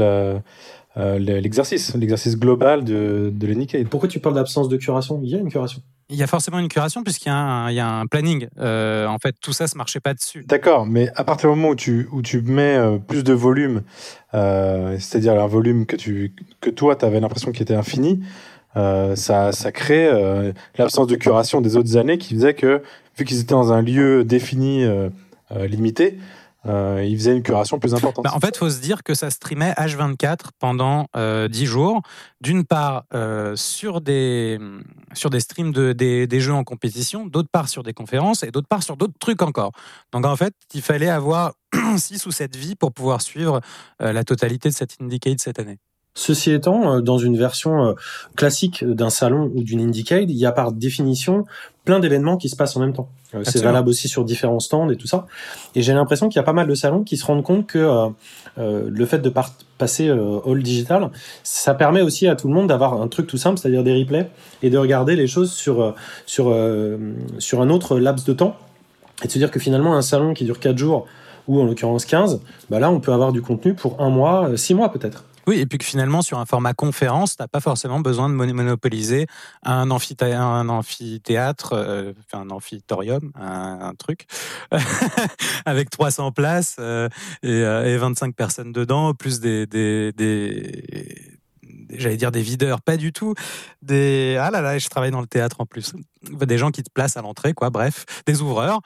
l'exercice, l'exercice global de, de Pourquoi tu parles d'absence de curation? Il y a une curation. Il y a forcément une curation puisqu'il y, y, a un planning. Euh, en fait, tout ça, ça marchait pas dessus. D'accord, mais à partir du moment où tu, où tu mets euh, plus de volume, euh, c'est-à-dire un volume que, tu, que toi, tu avais l'impression qu'il était infini, ça, ça crée l'absence de curation des autres années qui faisait que, vu qu'ils étaient dans un lieu défini, euh, il faisait une curation plus importante. Bah, en fait, il faut se dire que ça streamait H24 pendant euh, 10 jours. D'une part, euh, sur, des, sur des streams de, des, des jeux en compétition, d'autre part sur des conférences et d'autre part sur d'autres trucs encore. Donc en fait, il fallait avoir 6 ou 7 vies pour pouvoir suivre euh, la totalité de cette Indicate cette année. Ceci étant, euh, dans une version euh, classique d'un salon ou d'une Indiecade, il y a par définition plein d'événements qui se passent en même temps. Euh, c'est valable aussi sur différents stands et tout ça. Et j'ai l'impression qu'il y a pas mal de salons qui se rendent compte que le fait de passer all digital, ça permet aussi à tout le monde d'avoir un truc tout simple, c'est-à-dire des replays et de regarder les choses sur sur sur un autre laps de temps et de se dire que finalement un salon qui dure 4 jours ou en l'occurrence 15, bah là on peut avoir du contenu pour un mois, 6 mois peut-être. Oui, et puis que finalement, sur un format conférence, tu n'as pas forcément besoin de monopoliser un, amphithéâtre, un amphithéâtre euh, un amphitorium, un, truc, avec 300 places euh, et, euh, et, 25 personnes dedans, plus des, des, des j'allais dire des videurs, pas du tout. Des ah là là, je travaille dans le théâtre en plus. Des gens qui te placent à l'entrée, quoi. Bref, des ouvreurs,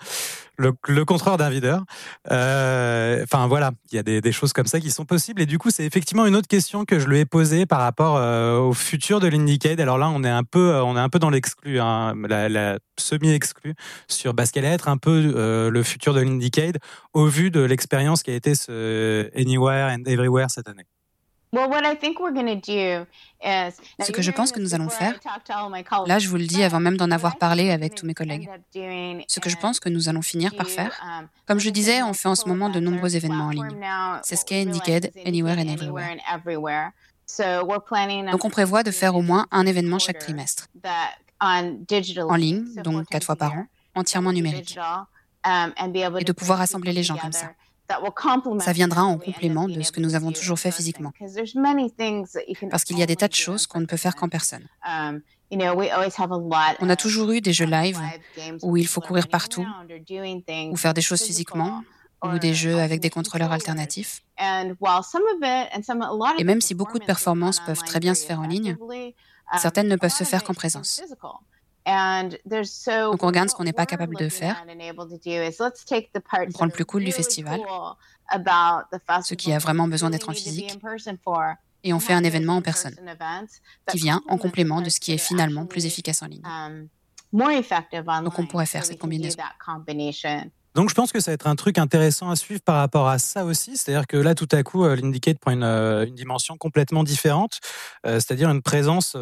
le, le contreur d'un videur. Euh, enfin voilà, il y a des, choses comme ça qui sont possibles. Et du coup, c'est effectivement une autre question que je lui ai posée par rapport euh, au futur de l'Indicade. Alors là, on est un peu, on est un peu dans l'exclu, hein, la, semi-exclu sur bah, ce qu'allait être un peu euh, le futur de l'Indicade au vu de l'expérience qui a été ce Anywhere and Everywhere cette année. Ce que je pense que nous allons faire, là je vous le dis avant même d'en avoir parlé avec tous mes collègues, ce que je pense que nous allons finir par faire, um, comme je disais, on fait en ce moment de nombreux événements en ligne. C'est ce qu'est Indicated Anywhere and Everywhere. Donc on prévoit de faire au moins un événement chaque trimestre, en ligne, donc quatre fois par an, entièrement numérique, um, et de pouvoir rassembler les gens comme ça. Ça viendra en complément de ce que nous avons toujours fait physiquement. Parce qu'il y a des tas de choses qu'on ne peut faire qu'en personne. Um, On a toujours eu des jeux live où il faut courir partout, ou faire des choses physiquement, ou des jeux avec des contrôleurs alternatifs. Et même si beaucoup de performances peuvent très bien se faire en ligne, um, certaines ne peuvent se faire qu'en présence. Donc on regarde ce qu'on n'est pas capable de faire. On prend le plus cool du festival, ce qui a vraiment besoin d'être en physique, et on fait un événement en personne, qui vient en complément de ce qui est finalement plus efficace en ligne. Um, Donc on pourrait faire cette combinaison. Donc je pense que ça va être un truc intéressant à suivre par rapport à ça aussi. C'est-à-dire que là, tout à coup, euh, l'Indicate prend une, euh, une, dimension complètement différente, euh, c'est-à-dire une présence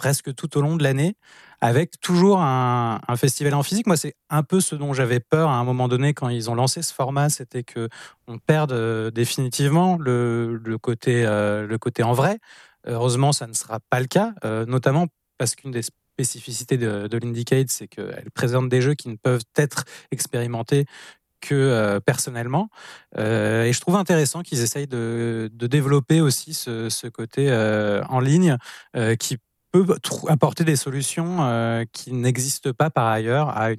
presque tout au long de l'année, avec toujours un, festival en physique. Moi, c'est un peu ce dont j'avais peur à un moment donné quand ils ont lancé ce format, c'était que on perde euh, définitivement le, côté, euh, le côté en vrai. Heureusement, ça ne sera pas le cas, euh, notamment parce qu'une des spécificités de, de l'Indicate, c'est qu'elle présente des jeux qui ne peuvent être expérimentés que personnellement. et je trouve intéressant qu'ils essayent de, développer aussi ce, côté en ligne qui peut apporter des solutions euh, qui n'existent pas par ailleurs à,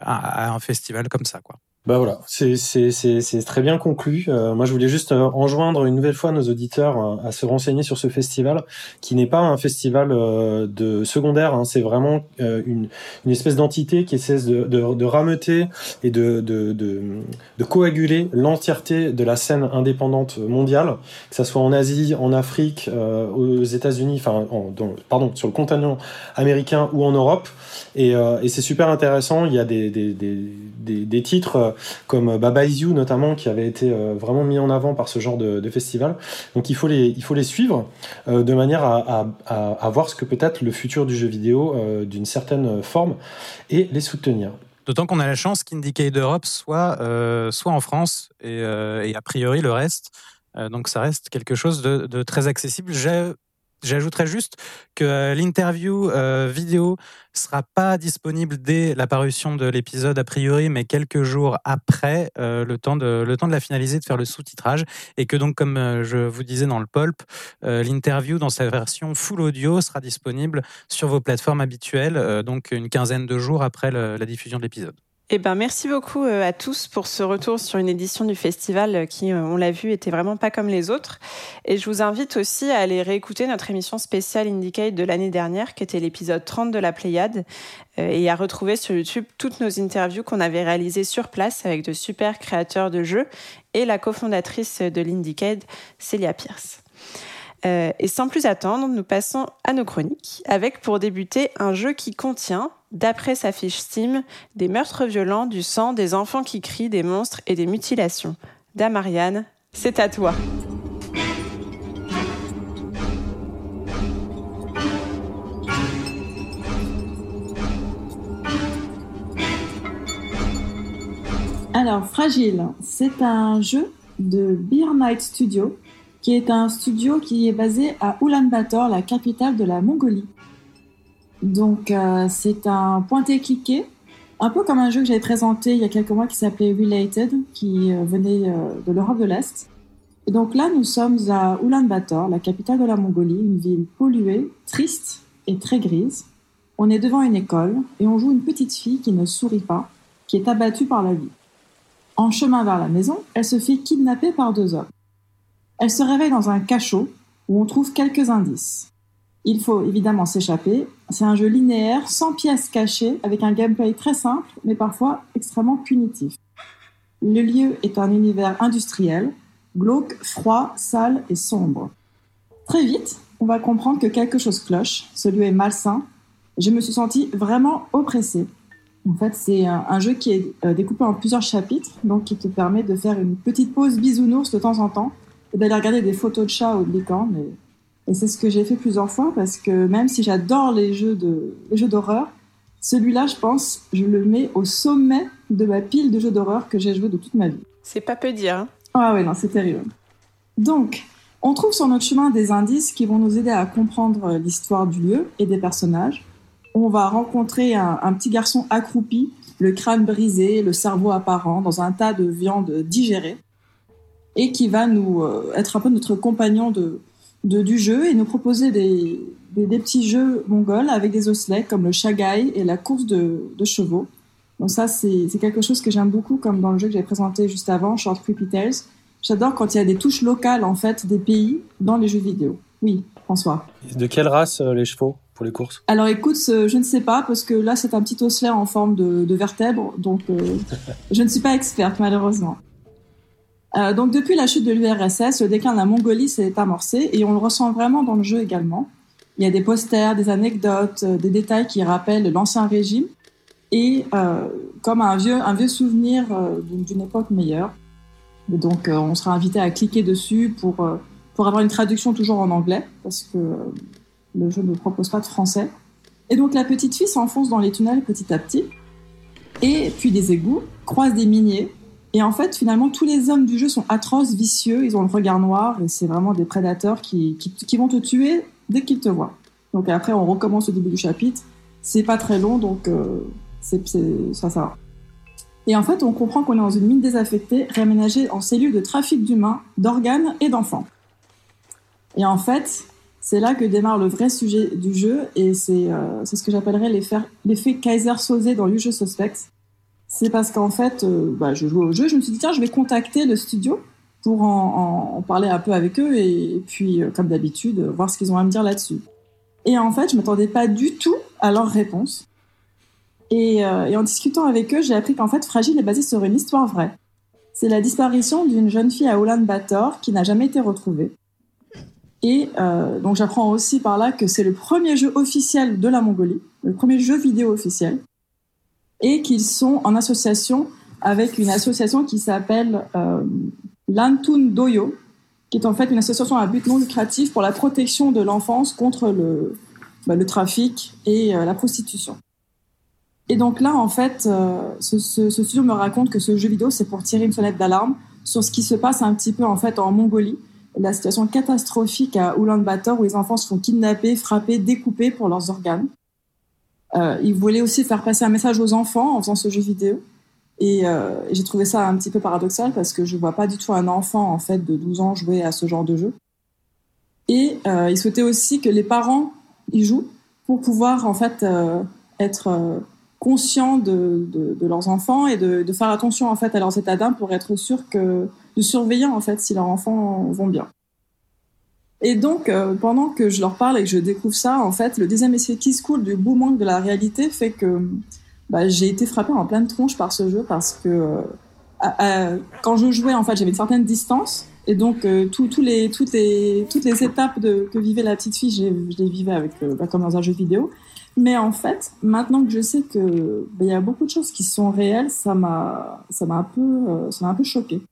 à, un festival comme ça. Quoi. Bah voilà, c'est très bien conclu. Euh, moi, je voulais juste euh, enjoindre une nouvelle fois nos auditeurs euh, à se renseigner sur ce festival, qui n'est pas un festival de secondaire. Hein, c'est vraiment une, une espèce d'entité qui essaie de, de, de, rameuter et de, de, de coaguler l'entièreté de la scène indépendante mondiale, que ça soit en Asie, en Afrique, aux États-Unis, enfin, pardon, sur le continent américain ou en Europe. Et, et c'est super intéressant. Il y a des, des, des, des titres comme Baba Is You notamment, qui avait été euh, vraiment mis en avant par ce genre de, festival. Donc il faut les, il faut les suivre euh, de manière à, à, voir ce que peut être le futur du jeu vidéo euh, d'une certaine forme et les soutenir. D'autant qu'on a la chance qu'Indiecade Europe soit, soit en France et, et, a priori le reste. donc ça reste quelque chose de, de très accessible. J'ai J'ajouterais juste que euh, l'interview euh, vidéo sera pas disponible dès la parution de l'épisode a priori, mais quelques jours après, euh, le temps de la finaliser, de faire le sous-titrage, et que donc comme euh, je vous disais dans le pulp, l'interview dans sa version full audio sera disponible sur vos plateformes habituelles, donc une quinzaine de jours après la diffusion de l'épisode. Eh ben, merci beaucoup euh, à tous pour ce retour sur une édition du festival euh, qui, euh, on l'a vu, était vraiment pas comme les autres. Et je vous invite aussi à aller réécouter notre émission spéciale Indicate de l'année dernière, qui était l'épisode 30 de la Pléiade, et à retrouver sur YouTube toutes nos interviews qu'on avait réalisées sur place avec de super créateurs de jeux et la cofondatrice de l'Indicate, Célia Pierce. Et sans plus attendre, nous passons à nos chroniques, avec pour débuter un jeu qui contient, d'après sa fiche Steam, des meurtres violents, du sang, des enfants qui crient, des monstres et des mutilations. Damariane, c'est à toi. Alors, Fragile, c'est un jeu de Beer Night Studio, qui est un studio qui est basé à Ulaanbaatar, la capitale de la Mongolie. Donc, euh, c'est un pointé-cliqué, un peu comme un jeu que j'avais présenté il y a quelques mois qui s'appelait Related, qui euh, venait euh, de l'Europe de l'Est. Et donc là, nous sommes à Ulaanbaatar, la capitale de la Mongolie, une ville polluée, triste et très grise. On est devant une école et on joue une petite fille qui ne sourit pas, qui est abattue par la vie. En chemin vers la maison, elle se fait kidnapper par deux hommes. Elle se réveille dans un cachot où on trouve quelques indices. Il faut évidemment s'échapper. C'est un jeu linéaire, sans pièces cachées, avec un gameplay très simple, mais parfois extrêmement punitif. Le lieu est un univers industriel, glauque, froid, sale et sombre. Très vite, on va comprendre que quelque chose cloche, ce lieu est malsain. Je me suis sentie vraiment oppressée. En fait, c'est un, jeu qui est euh, découpé en plusieurs chapitres, donc qui te permet de faire une petite pause bisounours de temps en temps et d'aller regarder des photos de chats ou de licornes. Et c'est ce que j'ai fait plusieurs fois parce que même si j'adore les jeux de les jeux d'horreur, celui-là, je pense, je le mets au sommet de ma pile de jeux d'horreur que j'ai joué de toute ma vie. C'est pas peu dire. Hein. ah ouais, non, c'est terrible. Donc, on trouve sur notre chemin des indices qui vont nous aider à comprendre l'histoire du lieu et des personnages. On va rencontrer un, un petit garçon accroupi, le crâne brisé, le cerveau apparent, dans un tas de viande digérée, et qui va nous euh, être un peu notre compagnon de, de, du jeu et nous proposer des, des, petits jeux mongols avec des osselets comme le shagai et la course de, de chevaux. Donc ça, c'est quelque chose que j'aime beaucoup, comme dans le jeu que j'ai présenté juste avant, Short Creepy Tales. J'adore quand il y a des touches locales, en fait, des pays dans les jeux vidéo. Oui, François. De quelle race euh, les chevaux pour les courses? Alors écoute, je ne sais pas, parce que là, c'est un petit osselet en forme de, de vertèbre, donc euh, je ne suis pas experte, malheureusement. Euh, donc depuis la chute de l'URSS, le déclin de la Mongolie s'est amorcé et on le ressent vraiment dans le jeu également. Il y a des posters, des anecdotes, euh, des détails qui rappellent l'ancien régime et euh, comme un vieux, un vieux souvenir euh, d'une époque meilleure. Donc on sera invité à cliquer dessus pour, pour avoir une traduction toujours en anglais parce que le jeu ne propose pas de français. Et donc la petite fille s'enfonce dans les tunnels petit à petit et puis des égouts, croise des miniers et en fait, finalement, tous les hommes du jeu sont atroces, vicieux, ils ont le regard noir, et c'est vraiment des prédateurs qui, qui, vont te tuer dès qu'ils te voient. Donc après, on recommence au début du chapitre. C'est pas très long, donc euh, ça, ça va. Et en fait, on comprend qu'on est dans une mine désaffectée, réaménagée en cellule de trafic d'humains, d'organes et d'enfants. Et en fait, c'est là que démarre le vrai sujet du jeu, et c'est euh, ce que j'appellerais l'effet Kaiser Soze dans Usual Suspects C'est parce qu'en fait, bah, je jouais au jeu, je me suis dit, tiens, je vais contacter le studio pour en, parler un peu avec eux et, puis, comme d'habitude, voir ce qu'ils ont à me dire là-dessus. Et en fait, je m'attendais pas du tout à leur réponse. Et, en discutant avec eux, j'ai appris qu'en fait, Fragile est basé sur une histoire vraie. C'est la disparition d'une jeune fille à Ulaanbaatar qui n'a jamais été retrouvée. Et euh, donc j'apprends aussi par là que c'est le premier jeu officiel de la Mongolie, le premier jeu vidéo officiel, et qu'ils sont en association avec une association qui s'appelle euh, Lantun Doyo, qui est en fait une association à but non lucratif pour la protection de l'enfance contre le, bah, trafic et euh, la prostitution. Et donc là, en fait, euh, ce, ce, ce, studio me raconte que ce jeu vidéo, c'est pour tirer une sonnette d'alarme sur ce qui se passe un petit peu en fait en Mongolie, la situation catastrophique à Ulaanbaatar où les enfants se font kidnapper, frapper, découper pour leurs organes. Euh, ils voulaient aussi faire passer un message aux enfants en faisant ce jeu vidéo. Et euh, j'ai trouvé ça un petit peu paradoxal parce que je vois pas du tout un enfant en fait de 12 ans jouer à ce genre de jeu. Et euh, ils souhaitaient aussi que les parents y jouent pour pouvoir en fait euh, être euh, conscients de, de, de, leurs enfants et de, de, faire attention en fait à leurs états d'âme pour être sûr que de surveiller en fait si leurs enfants vont bien. Et donc, euh, pendant que je leur parle et que je découvre ça, en fait, le deuxième essai qui se coule du beau manque de la réalité fait que bah, j'ai été frappée en pleine tronche par ce jeu parce que euh, quand je jouais, en fait, j'avais une certaine distance et donc euh, tous les, toutes, les, toutes les étapes de, que vivait la petite fille, je les vivais avec, euh, bah, comme dans un jeu vidéo. Mais en fait, maintenant que je sais que bah, y a beaucoup de choses qui sont réelles, ça m'a un peu euh, ça m'a un peu choqué.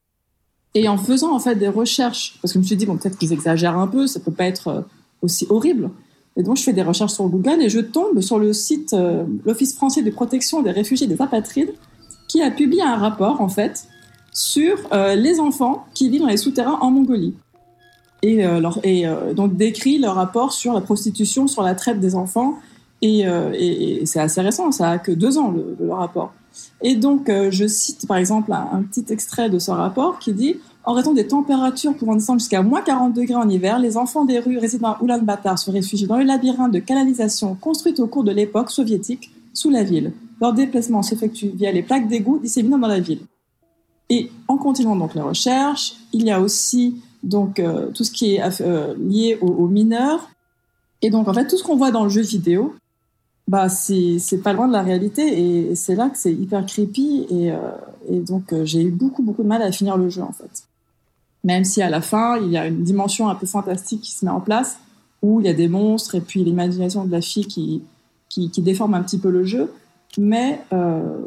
Et en faisant en fait des recherches, parce que je me suis dit bon peut-être qu'ils exagèrent un peu, ça peut pas être euh, aussi horrible. Et donc je fais des recherches sur Google et je tombe sur le site euh, l'Office français de protection des réfugiés et des apatrides qui a publié un rapport en fait sur euh, les enfants qui vivent dans les souterrains en Mongolie. Et, donc décrit leur rapport sur la prostitution, sur la traite des enfants. Et, c'est assez récent, ça a que deux ans le rapport. Et donc, euh, je cite par exemple un, petit extrait de ce rapport qui dit En raison des températures pouvant descendre jusqu'à moins 40 degrés en hiver, les enfants des rues résidant à Ulaanbaatar se réfugient dans le labyrinthe de canalisation construite au cours de l'époque soviétique sous la ville. Leur déplacement s'effectue via les plaques d'égout disséminées dans la ville. Et en continuant donc les recherches, il y a aussi donc euh, tout ce qui est euh, lié aux mineurs. Et donc en fait, tout ce qu'on voit dans le jeu vidéo, bah c'est pas loin de la réalité et c'est là que c'est hyper creepy et, euh, donc euh, j'ai eu beaucoup beaucoup de mal à finir le jeu en fait. Même si à la fin il y a une dimension un peu fantastique qui se met en place où il y a des monstres et puis l'imagination de la fille qui, qui, déforme un petit peu le jeu, mais euh,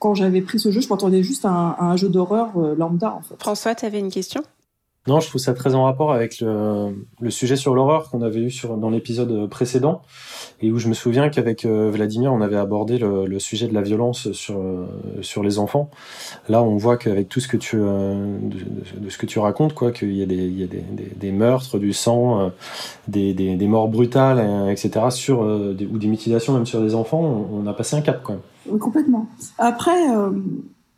quand j'avais pris ce jeu je m'attendais juste à un, à un jeu d'horreur lambda en fait. François, tu avais une question? Non, je trouve ça très en rapport avec le, sujet sur l'horreur qu'on avait eu sur, dans l'épisode précédent, et où je me souviens qu'avec euh, Vladimir, on avait abordé le, sujet de la violence sur, euh, sur les enfants. Là, on voit qu'avec tout ce que tu, euh, de, ce que tu racontes, quoi, qu'il y a des, il y a des, des, meurtres, du sang, des, des, morts brutales, etc., sur, ou des mutilations même sur des enfants, on, a passé un cap, quoi. Oui, complètement. Après,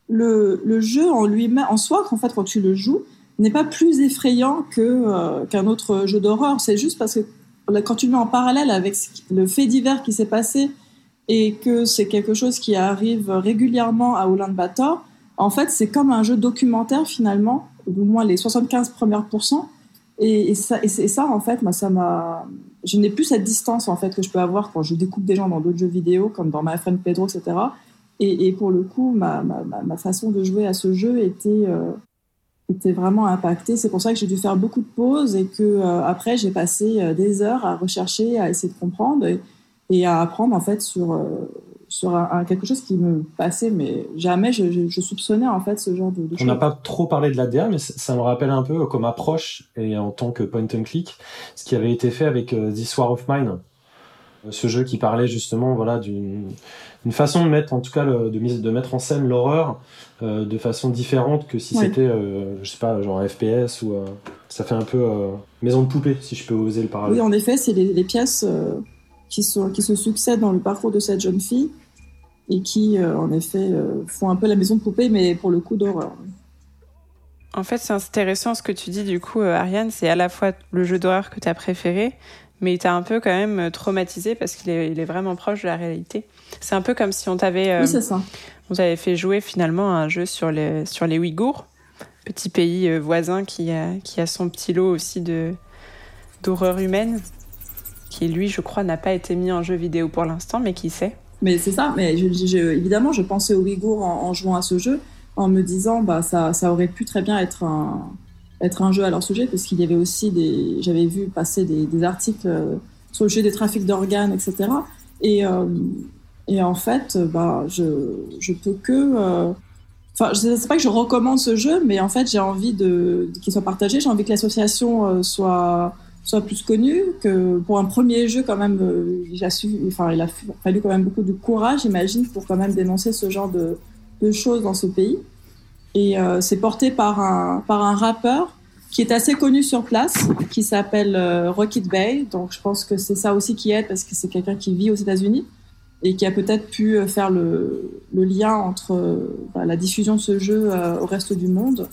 le, le jeu en lui-même, en soi, en fait, quand tu le joues, n'est pas plus effrayant que euh, qu'un autre jeu d'horreur. C'est juste parce que quand tu le mets en parallèle avec le fait divers qui s'est passé et que c'est quelque chose qui arrive régulièrement à Ulaanbaatar, en fait, c'est comme un jeu documentaire finalement, au moins les 75 premières pourcents. Et, et, ça, et, ça, en fait, moi, ça m'a. Je n'ai plus cette distance en fait que je peux avoir quand je découpe des gens dans d'autres jeux vidéo, comme dans My Friend Pedro, etc. Et, et pour le coup, ma, ma, ma, façon de jouer à ce jeu était euh, était vraiment impacté. C'est pour ça que j'ai dû faire beaucoup de pauses et que euh, après j'ai passé euh, des heures à rechercher, à essayer de comprendre et, et à apprendre en fait sur euh, sur un, un, quelque chose qui me passait, mais jamais je, je, je soupçonnais en fait ce genre de, de On n'a pas trop parlé de l'ADR, mais ça me rappelle un peu comme approche et en tant que point and click, ce qui avait été fait avec This War of Mine, ce jeu qui parlait justement voilà d'une une façon de mettre en tout cas le, de, de mettre en scène l'horreur euh, de façon différente que si ouais. c'était euh, je sais pas genre FPS ou euh, ça fait un peu euh, maison de poupée si je peux oser le parallèle. Oui en effet c'est les, les, pièces euh, qui sont qui se succèdent dans le parcours de cette jeune fille et qui en effet font un peu la maison de poupée mais pour le coup d'horreur. En fait, c'est intéressant ce que tu dis du coup, Ariane. C'est à la fois le jeu d'horreur que tu as préféré, mais il t'a un peu quand même traumatisé parce qu'il est, il est vraiment proche de la réalité. C'est un peu comme si on t'avait, oui, ça. On t'avait fait jouer finalement un jeu sur les, sur les Ouïghours, petit pays voisin qui a, qui a son petit lot aussi de, d'horreur humaine, qui lui, je crois, n'a pas été mis en jeu vidéo pour l'instant, mais qui sait. Mais c'est ça, mais évidemment, je pensais aux Ouïghours en, jouant à ce jeu, en me disant, bah, ça, ça aurait pu très bien être un, être un jeu à leur sujet, parce qu'il y avait aussi des. J'avais vu passer des, articles euh, sur le sujet des trafics d'organes, etc. Et, euh, et en fait, bah, je, je peux que. Euh, enfin, c'est pas que je recommande ce jeu, mais en fait, j'ai envie de, qu'il soit partagé. J'ai envie que l'association soit soit plus connue. Que pour un premier jeu, quand même, il a su, enfin, il a fallu quand même beaucoup de courage, j'imagine, pour quand même dénoncer ce genre de, de choses dans ce pays. Et euh, c'est porté par un, par un rappeur qui est assez connu sur place, qui s'appelle euh, Rocket Bay. Donc je pense que c'est ça aussi qui aide parce que c'est quelqu'un qui vit aux États-Unis et qui a peut-être pu euh, faire le, le lien entre bah, la diffusion de ce jeu au reste du monde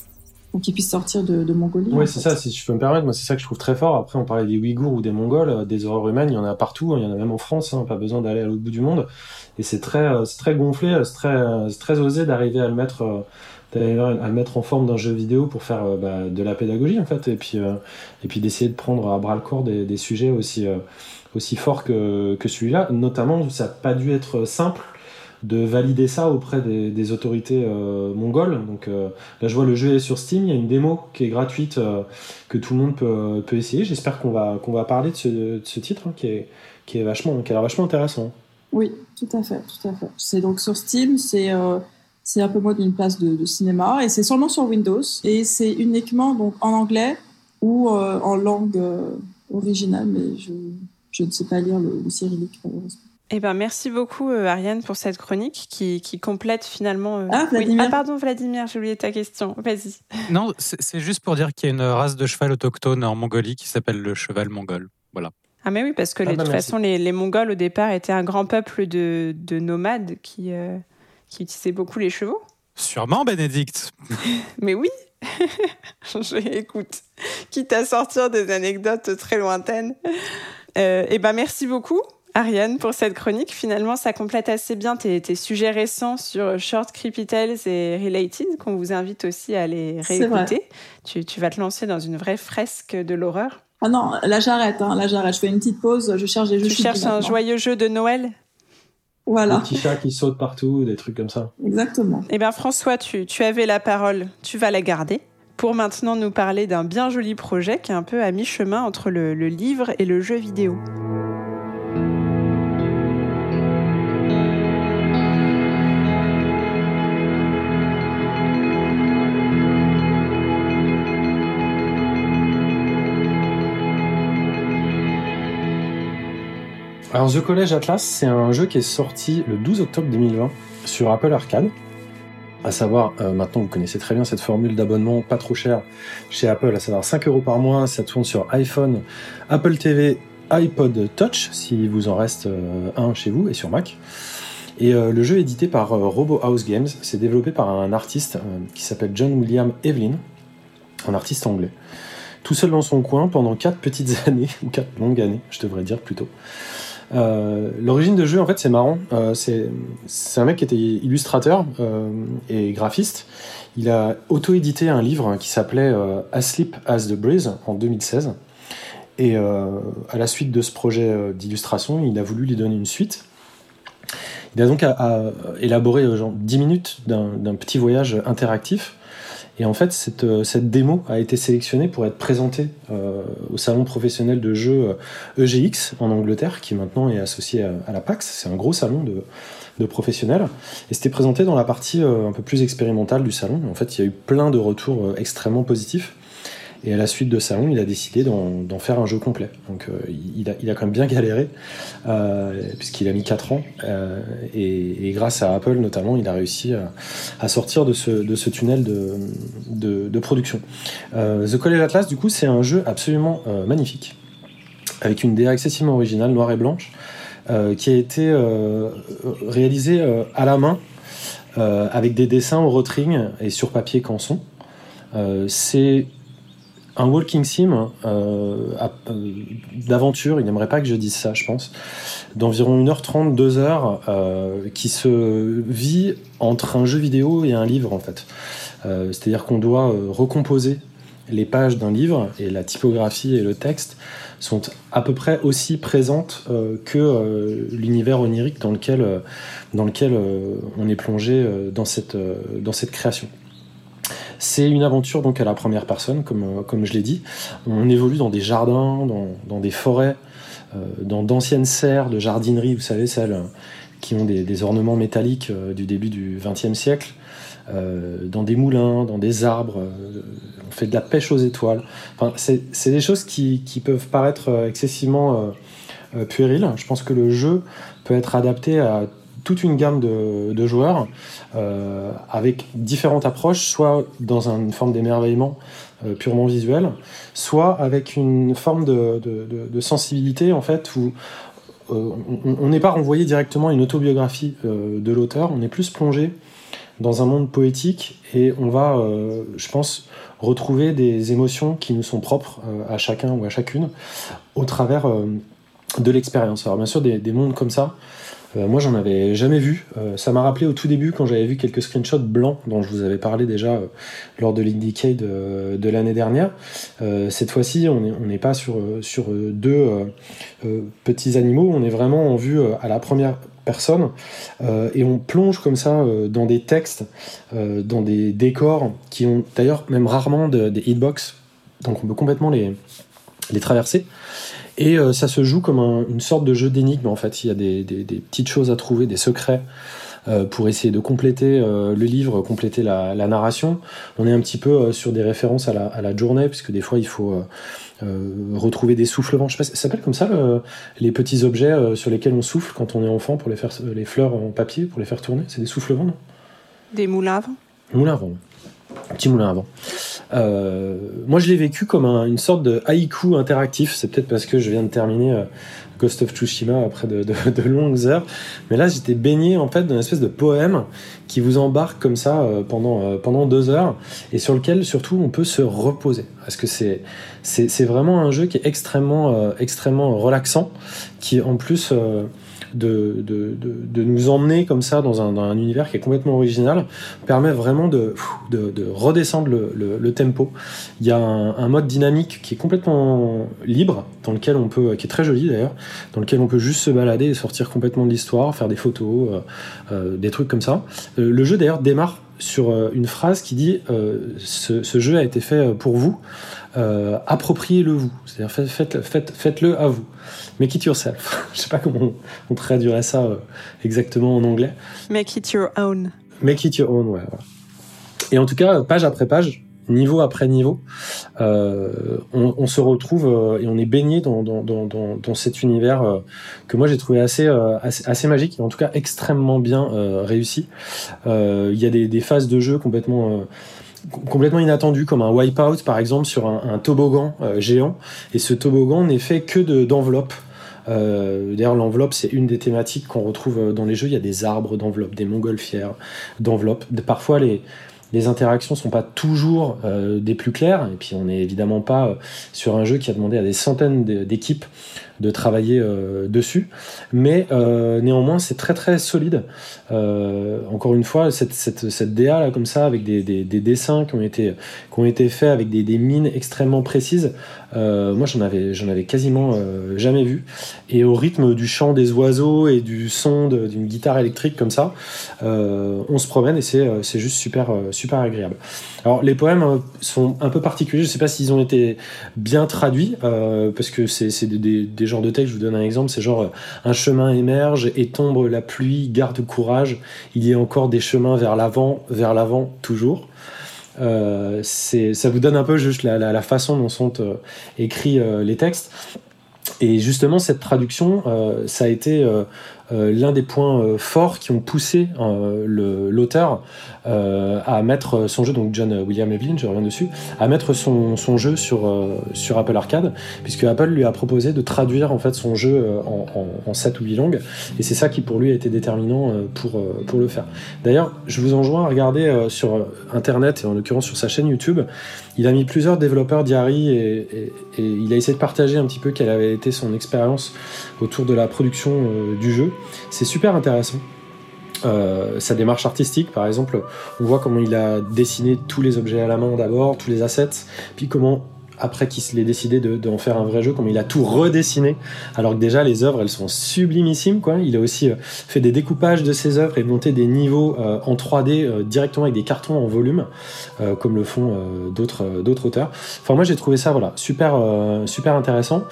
pour qu'il puisse sortir de, de Mongolie. Oui, c'est ça, si je peux me permettre, moi c'est ça que je trouve très fort. Après, on parlait des Ouïghours ou des Mongols, des horreurs humaines, il y en a partout, il y en a même en France, hein, pas besoin d'aller à l'autre bout du monde. Et c'est très, très gonflé, c'est très, très osé d'arriver à le mettre à mettre en forme d'un jeu vidéo pour faire euh, bah, de la pédagogie en fait et puis euh, et puis d'essayer de prendre à bras le corps des, des sujets aussi euh, aussi forts que, que celui-là. Notamment ça n'a pas dû être simple de valider ça auprès des, autorités mongoles. Donc là je vois le jeu est sur Steam. Il y a une démo qui est gratuite que tout le monde peut, peut essayer. J'espère qu'on va qu'on va parler de ce, de titre hein, qui est qui est vachement qui a l'air vachement intéressant. Oui tout à fait tout à fait. C'est donc sur Steam c'est c'est un peu moins d'une place de, cinéma et c'est seulement sur Windows. Et c'est uniquement donc en anglais ou euh, en langue euh, originale, mais je, je, ne sais pas lire le, cyrillique Eh ben, merci beaucoup euh, Ariane pour cette chronique qui, qui complète finalement. Ah, Vladimir. ah, pardon Vladimir, j'ai oublié ta question. Vas-y. Non, c'est juste pour dire qu'il y a une race de cheval autochtone en Mongolie qui s'appelle le cheval mongol. Voilà. Ah mais oui, parce que ah, de bah, toute façon, les, les, Mongols au départ étaient un grand peuple de, de nomades qui, qui utilisait beaucoup les chevaux Sûrement, Bénédicte. Mais oui Je écoute, quitte à sortir des anecdotes très lointaines. Euh, eh ben merci beaucoup, Ariane, pour cette chronique. Finalement, ça complète assez bien tes, sujets récents sur Short Creepy Tales et Related, qu'on vous invite aussi à les réécouter. Tu, tu, vas te lancer dans une vraie fresque de l'horreur. Ah non, là j'arrête, hein. là j'arrête. Je fais une petite pause, je cherche des jeux. Tu cherches un joyeux jeu de Noël? Voilà. Des petits chats qui sautent partout, des trucs comme ça. Exactement. Eh bien, François, tu, tu avais la parole, tu vas la garder pour maintenant nous parler d'un bien joli projet qui est un peu à mi-chemin entre le, livre et le jeu vidéo. Alors The College Atlas, c'est un jeu qui est sorti le 12 octobre 2020 sur Apple Arcade. À savoir, euh, maintenant vous connaissez très bien cette formule d'abonnement pas trop cher chez Apple, à savoir 5 euros par mois, ça tourne sur iPhone, Apple TV, iPod Touch, si vous en reste euh, un chez vous, et sur Mac. Et euh, le jeu est édité par Robo House Games, c'est développé par un artiste qui s'appelle John William Evelyn, un artiste anglais. Tout seul dans son coin pendant 4 petites années, ou 4 longues années, je devrais dire plutôt. Euh, l'origine de jeu, en fait, c'est marrant. Euh, c'est un mec qui était illustrateur euh, et graphiste. Il a auto-édité un livre qui s'appelait Asleep as the Breeze en 2016. Et à la suite de ce projet d'illustration, il a voulu lui donner une suite. Il a donc élaboré genre 10 minutes d'un petit voyage interactif et en fait, cette, euh, cette démo a été sélectionnée pour être présentée euh, au salon professionnel de jeux EGX euh, e en Angleterre, qui maintenant est associé à, la PAX. C'est un gros salon de, de professionnels. Et c'était présenté dans la partie un peu plus expérimentale du salon. En fait, il y a eu plein de retours extrêmement positifs. Et à la suite de Salon, il a décidé d'en faire un jeu complet. Donc euh, il, a, quand même bien galéré, euh, puisqu'il a mis 4 ans. Euh, et, grâce à Apple notamment, il a réussi à, sortir de ce, tunnel de, production. The College Atlas, du coup, c'est un jeu absolument magnifique, avec une DA excessivement originale, noire et blanche, qui a été réalisée à la main, avec des dessins au rotring et sur papier canson. c'est un walking sim d'aventure, il n'aimerait pas que je dise ça, je pense, d'environ 1h30, 2h, qui se vit entre un jeu vidéo et un livre en fait. C'est-à-dire qu'on doit recomposer les pages d'un livre et la typographie et le texte sont à peu près aussi présentes euh, que euh, l'univers onirique dans lequel, euh, dans lequel on est plongé dans, cette, dans cette création. C'est une aventure donc à la première personne, comme, comme je l'ai dit. On évolue dans des jardins, dans, dans des forêts, dans d'anciennes serres de jardinerie, vous savez, celles qui ont des, ornements métalliques du début du XXe siècle. Euh, dans des moulins, dans des arbres, euh, on fait de la pêche aux étoiles. Enfin, c'est des choses qui, qui, peuvent paraître euh, excessivement puériles. Je pense que le jeu peut être adapté à toute une gamme de, joueurs euh, avec différentes approches, soit dans une forme d'émerveillement euh, purement visuel, soit avec une forme de, sensibilité en fait où euh, on n'est pas renvoyé directement à une autobiographie de l'auteur, on est plus plongé dans un monde poétique et on va, je pense, retrouver des émotions qui nous sont propres à chacun ou à chacune au travers de l'expérience. Alors bien sûr, des, mondes comme ça, moi j'en avais jamais vu. ça m'a rappelé au tout début quand j'avais vu quelques screenshots blancs dont je vous avais parlé déjà lors de l'Indicate de, l'année dernière. cette fois-ci, on n'est pas sur, sur deux petits animaux, on est vraiment en vue à la première personne euh, et on plonge comme ça euh, dans des textes, euh, dans des décors qui ont d'ailleurs même rarement des hitbox, donc on peut complètement les, les traverser. Et ça se joue comme une sorte de jeu d'énigme en fait. Il y a des, des, petites choses à trouver, des secrets. pour essayer de compléter le livre, compléter la, narration. On est un petit peu sur des références à la, à la journée, puisque des fois il faut euh, retrouver des. Je sais pas, ça s'appelle comme ça les petits objets euh, sur lesquels on souffle quand on est enfant pour les faire les fleurs en papier pour les faire tourner. C'est des soufflements, non? Des moulins à vent. Petit moulin à vent. Euh, moi, je l'ai vécu comme une sorte de haïku interactif. C'est peut-être parce que je viens de terminer Ghost of Tsushima après de, longues heures. Mais là, j'étais baigné en fait dans une espèce de poème qui vous embarque comme ça euh, pendant, euh, pendant deux heures et sur lequel surtout on peut se reposer. Parce que c'est, c'est, vraiment un jeu qui est extrêmement, euh, extrêmement relaxant, qui en plus de, de, de, nous emmener comme ça dans un, dans un, univers qui est complètement original permet vraiment de, de, redescendre le, le, tempo. Il y a un, mode dynamique qui est complètement libre, dans lequel on peut, qui est très joli d'ailleurs, dans lequel on peut juste se balader et sortir complètement de l'histoire, faire des photos, euh, euh, des trucs comme ça. Euh, le jeu d'ailleurs démarre sur une phrase qui dit ce, ce, jeu a été fait pour vous, appropriez-le vous, c'est-à-dire faites, faites, faites-le à vous. Make it yourself. Je sais pas comment on, traduirait ça euh, exactement en anglais. Make it your own. Make it your own, ouais. Et en tout cas, page après page, niveau après niveau, euh, on, se retrouve euh, et on est baigné dans, dans, dans, dans cet univers que moi j'ai trouvé assez, assez, magique et en tout cas extrêmement bien réussi. Il y a des, des, phases de jeu complètement complètement inattendu comme un wipeout par exemple sur un, toboggan géant et ce toboggan n'est fait que d'enveloppes euh, D'ailleurs, l'enveloppe, c'est une des thématiques qu'on retrouve euh, dans les jeux. Il y a des arbres d'enveloppe, des montgolfières d'enveloppe. Parfois, les, les interactions sont pas toujours euh, des plus claires. Et puis, on n'est évidemment pas euh, sur un jeu qui a demandé à des centaines d'équipes de travailler euh, dessus. Mais euh, néanmoins, c'est très très solide. Euh, encore une fois, cette, cette, cette, DA là, comme ça, avec des, des, des, dessins qui ont été, qui ont été faits avec des, des mines extrêmement précises, moi j'en avais, avais quasiment jamais vu. Et au rythme du chant des oiseaux et du son d'une guitare électrique comme ça, on se promène et c'est, juste super, super agréable. Alors les poèmes sont un peu particuliers, je sais pas s'ils ont été bien traduits, parce que c'est, c'est des, des genre de texte, je vous donne un exemple, c'est genre euh, un chemin émerge et tombe la pluie, garde courage, il y a encore des chemins vers l'avant, vers l'avant toujours. Euh, ça vous donne un peu juste la, façon dont sont euh, écrits les textes. Et justement, cette traduction, ça a été l'un des points forts qui ont poussé l'auteur à mettre son jeu, donc John William Evelyn, je reviens dessus, à mettre son, jeu sur, sur Apple Arcade, puisque Apple lui a proposé de traduire en fait son jeu en, en, en 7 ou 8 langues, et c'est ça qui pour lui a été déterminant pour, pour le faire. D'ailleurs, je vous enjoins à regarder sur Internet, et en l'occurrence sur sa chaîne YouTube, il a mis plusieurs développeurs diary et, il a essayé de partager un petit peu quelle avait été son expérience autour de la production euh, du jeu. C'est super intéressant. Euh, sa démarche artistique, par exemple, on voit comment il a dessiné tous les objets à la main d'abord, tous les assets, puis comment après qu'il ait décidé d'en faire un vrai jeu, comme il a tout redessiné, alors que déjà les œuvres elles sont sublimissimes quoi. Il a aussi euh, fait des découpages de ses œuvres et monté des niveaux euh, en 3D euh, directement avec des cartons en volume, comme le font d'autres d'autres auteurs. Enfin moi j'ai trouvé ça voilà super super intéressant.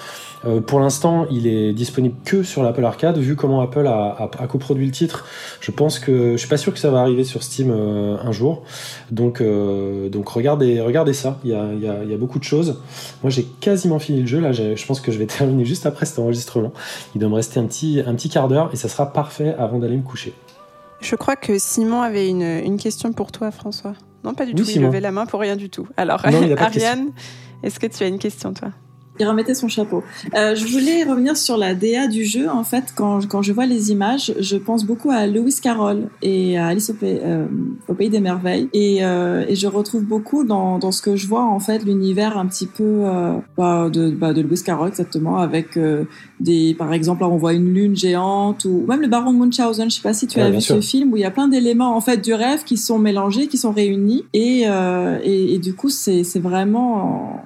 Euh, pour l'instant, il est disponible que sur l'Apple Arcade. Vu comment Apple a, coproduit le titre, je pense que je suis pas sûr que ça va arriver sur Steam euh, un jour. Donc, euh, donc regardez, regardez ça. Il y, a, beaucoup de choses. Moi, j'ai quasiment fini le jeu. Là, je pense que je vais terminer juste après cet enregistrement. Il doit me rester un petit, un petit quart d'heure et ça sera parfait avant d'aller me coucher. Je crois que Simon avait une, question pour toi, François. Non, pas du tout. Il levait la main pour rien du tout. Alors, Ariane, est-ce que tu as une question, toi? Il remettait son chapeau. Euh, je voulais revenir sur la DA du jeu. En fait, quand, quand je vois les images, je pense beaucoup à Lewis Carroll et à Alice au Pays, euh, au pays des Merveilles. Et, euh, et, je retrouve beaucoup dans, dans ce que je vois, en fait, l'univers un petit peu euh, bah, de, bah, de Lewis Carroll, exactement, avec euh, des, par exemple, là, on voit une lune géante ou même le Baron Munchausen. Je sais pas si tu as vu ce film où il y a plein d'éléments, en fait, du rêve qui sont mélangés, qui sont réunis. Et, euh, et, et, du coup, c'est vraiment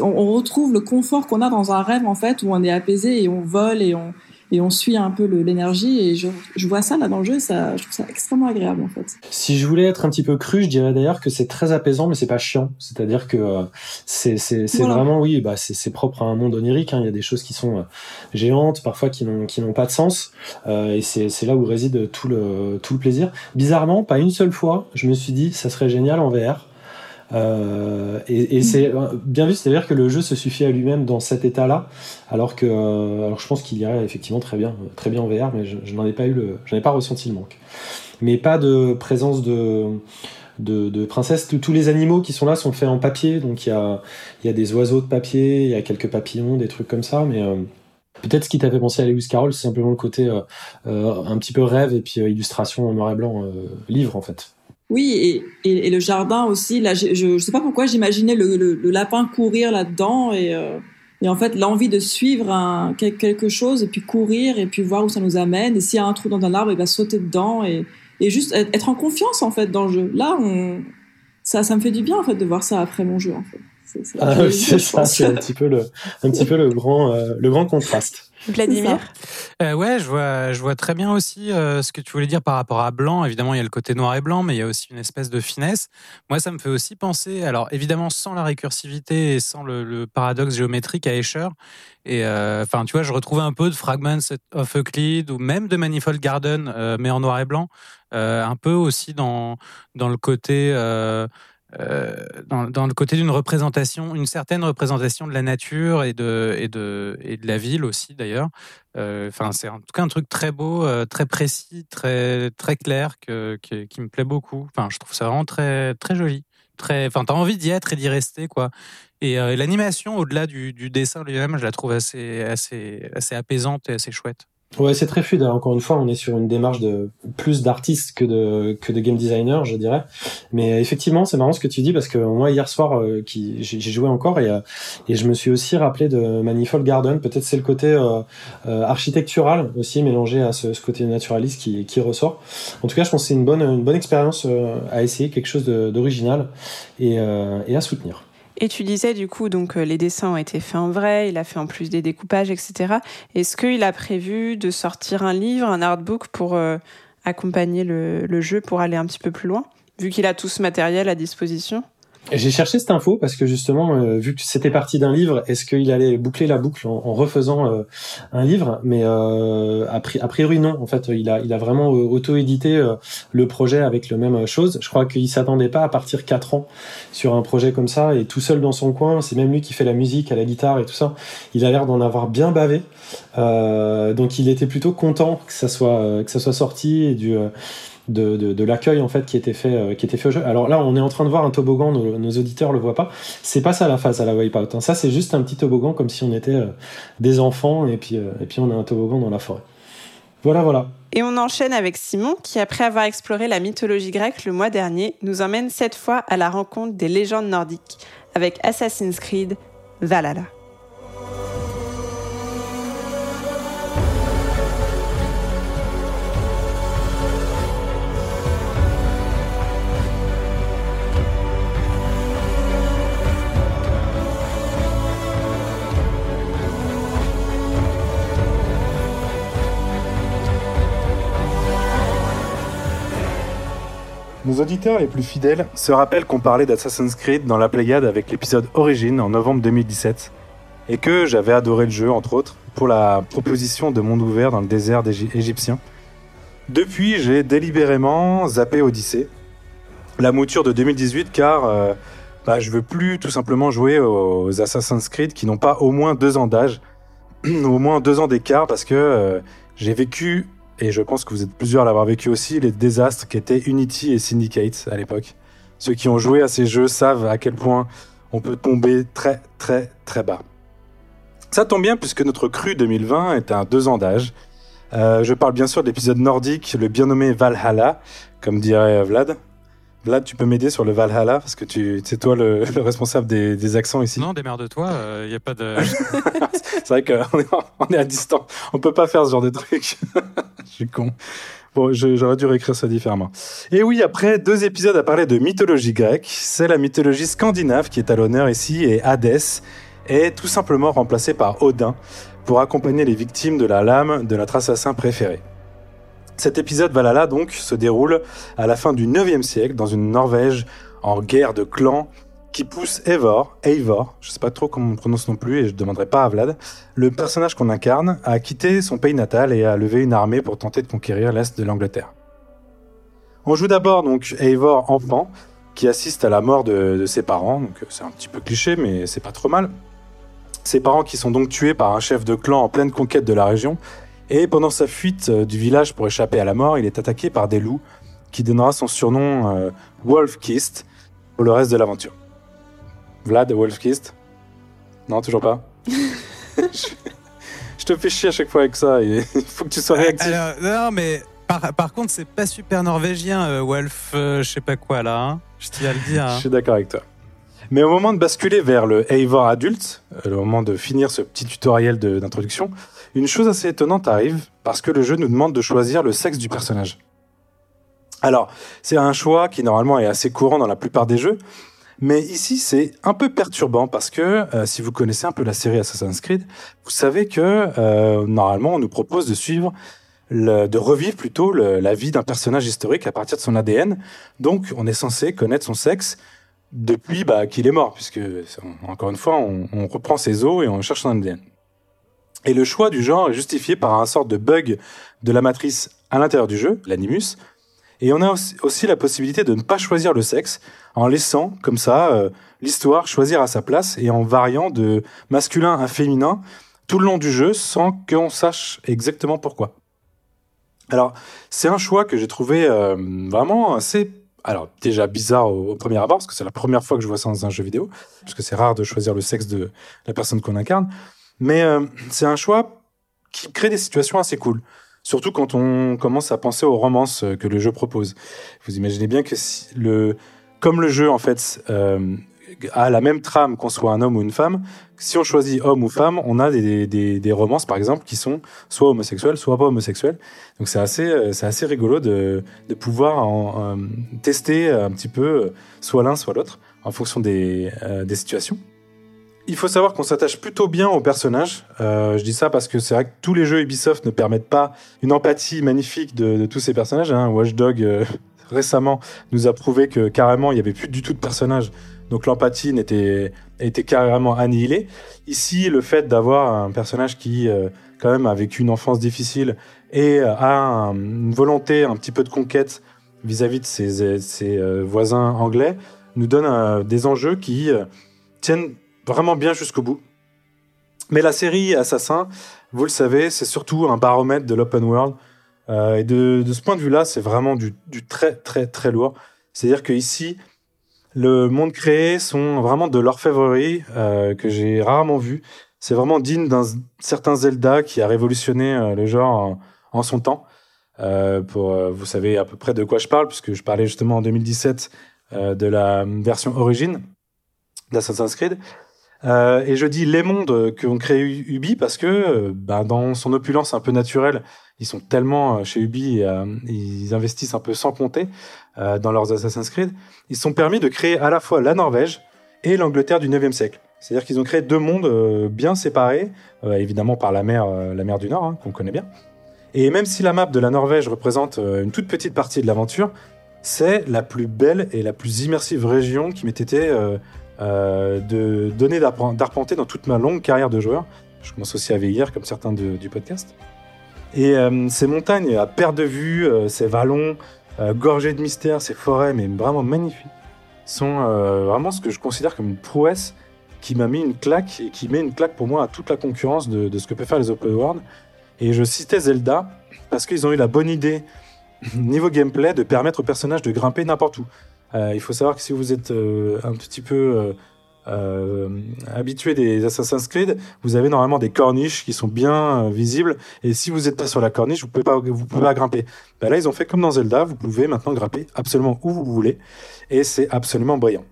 on, retrouve le confort qu'on a dans un rêve en fait où on est apaisé et on vole et on et on suit un peu l'énergie. Et je, vois ça là dans le jeu ça je trouve ça extrêmement agréable en fait. Si je voulais être un petit peu cru je dirais d'ailleurs que c'est très apaisant mais c'est pas chiant. C'est à dire que euh, c'est vraiment oui bah c'est propre à un monde onirique hein. il y a des choses qui sont euh, géantes parfois qui n'ont qui n'ont pas de sens. Euh, et c'est là où réside tout le tout le plaisir. Bizarrement pas une seule fois je me suis dit ça serait génial en VR euh, et, c'est bien vu, c'est-à-dire que le jeu se suffit à lui-même dans cet état-là, alors que, euh, alors je pense qu'il irait effectivement très bien, très bien en VR, mais je, je n'en ai pas eu j'en ai pas ressenti le manque. Mais pas de présence de de, princesse. Tous les animaux qui sont là sont faits en papier, donc il y a, des oiseaux de papier, il y a quelques papillons, des trucs comme ça, mais euh, Peut-être ce qui t'a fait penser à Lewis Carroll, c'est simplement le côté euh, euh, un petit peu rêve et puis illustration en noir et blanc, livre en fait. Oui, et, et, le jardin aussi. Là, je ne sais pas pourquoi j'imaginais le, le, lapin courir là-dedans et, euh, et en fait l'envie de suivre un, quelque chose et puis courir et puis voir où ça nous amène. Et s'il y a un trou dans un arbre, il va sauter dedans et, et juste être en confiance en fait dans le jeu. Là, on, ça, ça me fait du bien en fait de voir ça après mon jeu en fait. C'est ah ça, c'est un petit peu le, un petit peu le grand, euh, le grand contraste. Vladimir euh, Ouais, je vois, je vois très bien aussi euh, ce que tu voulais dire par rapport à blanc. Évidemment, il y a le côté noir et blanc, mais il y a aussi une espèce de finesse. Moi, ça me fait aussi penser, alors évidemment sans la récursivité et sans le, paradoxe géométrique à Escher. Et euh, enfin, tu vois, je retrouve un peu de Fragments of Euclid ou même de Manifold Garden, mais en noir et blanc. un peu aussi dans, le côté euh, dans, dans, le côté d'une représentation, une certaine représentation de la nature et de, et de, et de la ville aussi d'ailleurs. Euh, enfin, c'est en tout cas un truc très beau, euh, très précis, très, très clair que, qui me plaît beaucoup. Enfin, je trouve ça vraiment très, très joli. Très, enfin, t'as envie d'y être et d'y rester, quoi. Et l'animation, au-delà du, du dessin lui-même, je la trouve assez, assez, assez apaisante et assez chouette. Ouais, c'est très fluide. Encore une fois, on est sur une démarche de plus d'artiste que de que de game designer, je dirais. Mais effectivement, c'est marrant ce que tu dis parce que moi hier soir, euh, qui j'ai joué encore et euh, et je me suis aussi rappelé de Manifold Garden. Peut-être c'est le côté euh, architectural aussi mélangé à ce, ce, côté naturaliste qui qui ressort. En tout cas, je pense que c'est une bonne une bonne expérience à essayer, quelque chose d'original et et à soutenir. Et tu disais du coup, donc euh, les dessins ont été faits en vrai, il a fait en plus des découpages, etc. Est-ce qu'il a prévu de sortir un livre, un artbook pour euh, accompagner le, jeu, pour aller un petit peu plus loin, vu qu'il a tout ce matériel à disposition? J'ai cherché cette info parce que justement, euh, vu que c'était parti d'un livre, est-ce qu'il allait boucler la boucle en, refaisant euh, un livre? Mais euh, a, priori non. En fait, il a, il a vraiment auto-édité le projet avec le même chose. Je crois qu'il s'attendait pas à partir quatre ans sur un projet comme ça et tout seul dans son coin. C'est même lui qui fait la musique à la guitare et tout ça. Il a l'air d'en avoir bien bavé. donc il était plutôt content que ça soit que ça soit sorti et du de, de, l'accueil en fait qui était fait euh, qui était fait au jeu. Alors là, on est en train de voir un toboggan, nos, nos auditeurs le voient pas. C'est pas ça la phase à la Wipeout. Hein. Ça, c'est juste un petit toboggan comme si on était euh, des enfants et puis euh, et puis on a un toboggan dans la forêt. Voilà, voilà. Et on enchaîne avec Simon qui, après avoir exploré la mythologie grecque le mois dernier, nous emmène cette fois à la rencontre des légendes nordiques avec Assassin's Creed Valhalla. Nos auditeurs les plus fidèles se rappellent qu'on parlait d'Assassin's Creed dans la Pléiade avec l'épisode Origine en novembre 2017 et que j'avais adoré le jeu entre autres pour la proposition de monde ouvert dans le désert égyptien. Depuis, j'ai délibérément zappé Odyssey, la mouture de 2018 car euh, bah, je veux plus tout simplement jouer aux Assassin's Creed qui n'ont pas au moins deux ans d'âge, au moins deux ans d'écart parce que euh, j'ai vécu et je pense que vous êtes plusieurs à l'avoir vécu aussi, les désastres qu'étaient Unity et Syndicate à l'époque. Ceux qui ont joué à ces jeux savent à quel point on peut tomber très très très bas. Ça tombe bien puisque notre cru 2020 est un deux ans d'âge. Euh, je parle bien sûr de l'épisode nordique, le bien nommé Valhalla, comme dirait Vlad. Vlad, tu peux m'aider sur le Valhalla parce que tu, c'est toi le, responsable des, accents ici. Non, démerde-toi, il euh, n'y a pas de. c'est vrai qu'on est, on est à distance, on peut pas faire ce genre de truc. Je suis con. Bon, j'aurais dû réécrire ça différemment. Et oui, après deux épisodes à parler de mythologie grecque, c'est la mythologie scandinave qui est à l'honneur ici et Hadès est tout simplement remplacé par Odin pour accompagner les victimes de la lame de notre assassin préféré. Cet épisode Valhalla donc se déroule à la fin du 9e siècle dans une Norvège en guerre de clans qui pousse Eivor, Eivor, je sais pas trop comment on prononce non plus et je demanderai pas à Vlad, le personnage qu'on incarne, à quitter son pays natal et à lever une armée pour tenter de conquérir l'est de l'Angleterre. On joue d'abord donc Eivor enfant qui assiste à la mort de, de ses parents, donc c'est un petit peu cliché mais c'est pas trop mal. Ses parents qui sont donc tués par un chef de clan en pleine conquête de la région et pendant sa fuite euh, du village pour échapper à la mort, il est attaqué par des loups, qui donnera son surnom euh, Wolfkist pour le reste de l'aventure. Vlad, Wolfkist? Non, toujours pas je, te fais chier à chaque fois avec ça, il faut que tu sois réactif. non, mais par, contre, c'est pas super norvégien, euh, Wolf, je sais pas quoi là, hein. je tiens à le dire. Hein. Je suis d'accord avec toi. Mais au moment de basculer vers le Eivor adulte, le moment de finir ce petit tutoriel d'introduction, une chose assez étonnante arrive parce que le jeu nous demande de choisir le sexe du personnage. Alors, c'est un choix qui normalement est assez courant dans la plupart des jeux, mais ici c'est un peu perturbant parce que euh, si vous connaissez un peu la série Assassin's Creed, vous savez que euh, normalement on nous propose de suivre de revivre plutôt la vie d'un personnage historique à partir de son ADN. Donc, on est censé connaître son sexe depuis bah, qu'il est mort, puisque encore une fois, on, on reprend ses os et on cherche son ADN. Et le choix du genre est justifié par un sort de bug de la matrice à l'intérieur du jeu, l'animus. Et on a aussi la possibilité de ne pas choisir le sexe en laissant comme ça euh, l'histoire choisir à sa place et en variant de masculin à féminin tout le long du jeu sans qu'on sache exactement pourquoi. Alors c'est un choix que j'ai trouvé euh, vraiment assez alors déjà bizarre au, au, premier abord parce que c'est la première fois que je vois ça dans un jeu vidéo parce que c'est rare de choisir le sexe de la personne qu'on incarne. Mais euh, c'est un choix qui crée des situations assez cool. Surtout quand on commence à penser aux romances euh, que le jeu propose. Vous imaginez bien que le, comme le jeu en fait euh, a la même trame qu'on soit un homme ou une femme, si on choisit homme ou femme, on a des, des, des romances par exemple qui sont soit homosexuelles, soit pas homosexuelles. Donc c'est assez, c'est assez rigolo de, de pouvoir en, tester un petit peu soit l'un soit l'autre en fonction des, des situations. Il faut savoir qu'on s'attache plutôt bien aux personnages. Euh, je dis ça parce que c'est vrai que tous les jeux Ubisoft ne permettent pas une empathie magnifique de, tous ces personnages. Hein. Watch Dog euh, récemment nous a prouvé que carrément il y avait plus du tout de personnages, donc l'empathie n'était était carrément annihilée. Ici, le fait d'avoir un personnage qui euh, quand même a vécu une enfance difficile et a une volonté un petit peu de conquête vis-à-vis de ses, voisins anglais nous donne des enjeux qui tiennent vraiment bien jusqu'au bout. Mais la série Assassin, vous le savez, c'est surtout un baromètre de l'open world. Euh, et de, ce point de vue-là, c'est vraiment du, très très très lourd. C'est-à-dire que ici, le monde créé sont vraiment de l'orfèvrerie euh, que j'ai rarement vu. C'est vraiment digne d'un certain Zelda qui a révolutionné euh, le genre en, son temps. Euh, vous savez à peu près de quoi je parle, puisque je parlais justement en 2017 euh, de la version origine d'Assassin's Creed. Euh, et je dis les mondes qu'ont créé Ubi parce que ben, dans son opulence un peu naturelle, ils sont tellement euh, chez Ubi, euh, ils investissent un peu sans compter euh, dans leurs Assassin's Creed. Ils sont permis de créer à la fois la Norvège et l'Angleterre du 9e siècle. C'est-à-dire qu'ils ont créé deux mondes bien séparés, évidemment par la mer, la mer du Nord, hein, qu'on connaît bien. Et même si la map de la Norvège représente une toute petite partie de l'aventure, c'est la plus belle et la plus immersive région qui m'ait été euh, de donner d'arpenter dans toute ma longue carrière de joueur. Je commence aussi à vieillir comme certains du podcast. Et euh, ces montagnes à perte de vue, euh, ces vallons gorgés de mystères, ces forêts, mais vraiment magnifiques, sont vraiment ce que je considère comme une prouesse qui m'a mis une claque et qui met une claque pour moi à toute la concurrence de, de ce que peut faire les open world. Et je citais Zelda parce qu'ils ont eu la bonne idée niveau gameplay de permettre aux personnages de grimper n'importe où. Euh, il faut savoir que si vous êtes euh, un petit peu euh, habitué des Assassin's Creed, vous avez normalement des corniches qui sont bien visibles. Et si vous n'êtes pas sur la corniche, vous pouvez pas, vous pouvez pas grimper. Ben là, ils ont fait comme dans Zelda. Vous pouvez maintenant grimper absolument où vous voulez, et c'est absolument brillant.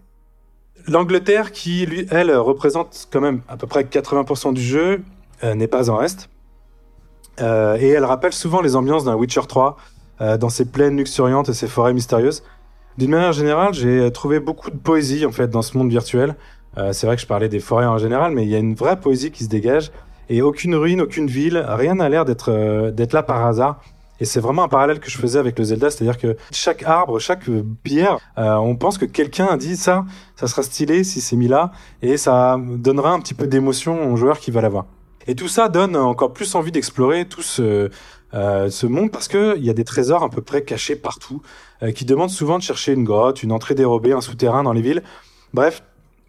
L'Angleterre, qui lui, elle, représente quand même à peu près 80% du jeu, n'est pas en reste. Et elle rappelle souvent les ambiances d'un Witcher 3, euh, dans ses plaines luxuriantes et ses forêts mystérieuses. D'une manière générale, j'ai trouvé beaucoup de poésie en fait dans ce monde virtuel. Euh, c'est vrai que je parlais des forêts en général, mais il y a une vraie poésie qui se dégage et aucune ruine, aucune ville, rien n'a l'air d'être euh, là par hasard. Et c'est vraiment un parallèle que je faisais avec le Zelda, c'est-à-dire que chaque arbre, chaque pierre, euh, on pense que quelqu'un a dit ça, ça sera stylé si c'est mis là, et ça donnera un petit peu d'émotion au joueur qui va l'avoir. Et tout ça donne encore plus envie d'explorer tout ce, euh, ce monde parce que il y a des trésors à peu près cachés partout, euh, qui demandent souvent de chercher une grotte, une entrée dérobée, un souterrain dans les villes. Bref,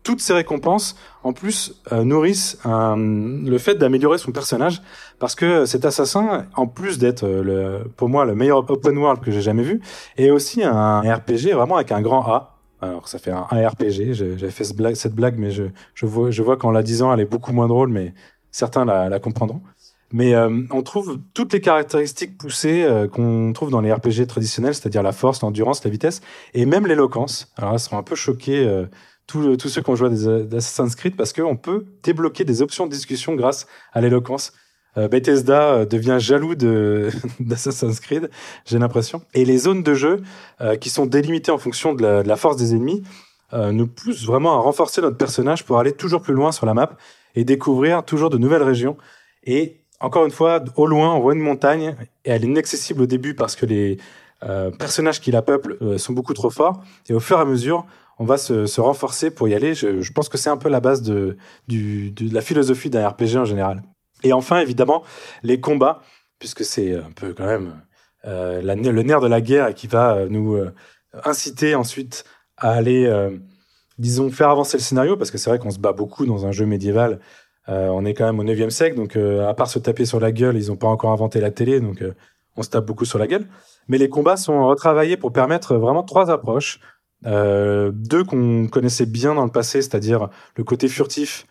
toutes ces récompenses, en plus, euh, nourrissent un, le fait d'améliorer son personnage, parce que cet assassin, en plus d'être euh, pour moi le meilleur open world que j'ai jamais vu, est aussi un RPG vraiment avec un grand A. Alors ça fait un, un RPG. J'avais fait ce blague, cette blague, mais je, je vois, je vois qu'en la disant, elle est beaucoup moins drôle, mais certains la, la comprendront. Mais euh, on trouve toutes les caractéristiques poussées euh, qu'on trouve dans les RPG traditionnels, c'est-à-dire la force, l'endurance, la vitesse, et même l'éloquence. Alors là, seront un peu choqués, euh, tous, tous ceux qui ont joué à des, des Assassin's Creed, parce qu'on peut débloquer des options de discussion grâce à l'éloquence. Euh, Bethesda euh, devient jaloux de d'Assassin's Creed, j'ai l'impression. Et les zones de jeu euh, qui sont délimitées en fonction de la, de la force des ennemis euh, nous poussent vraiment à renforcer notre personnage pour aller toujours plus loin sur la map et découvrir toujours de nouvelles régions. Et encore une fois, au loin, on voit une montagne et elle est inaccessible au début parce que les euh, personnages qui la peuplent euh, sont beaucoup trop forts. Et au fur et à mesure, on va se, renforcer pour y aller. Je, pense que c'est un peu la base de, la philosophie d'un RPG en général. Et enfin, évidemment, les combats, puisque c'est un peu quand même euh, le nerf de la guerre qui va nous inciter ensuite à aller, disons, faire avancer le scénario, parce que c'est vrai qu'on se bat beaucoup dans un jeu médiéval euh, on est quand même au 9e siècle, donc euh, à part se taper sur la gueule, ils n'ont pas encore inventé la télé, donc euh, on se tape beaucoup sur la gueule. Mais les combats sont retravaillés pour permettre vraiment trois approches. Deux qu'on connaissait bien dans le passé, c'est-à-dire le côté furtif,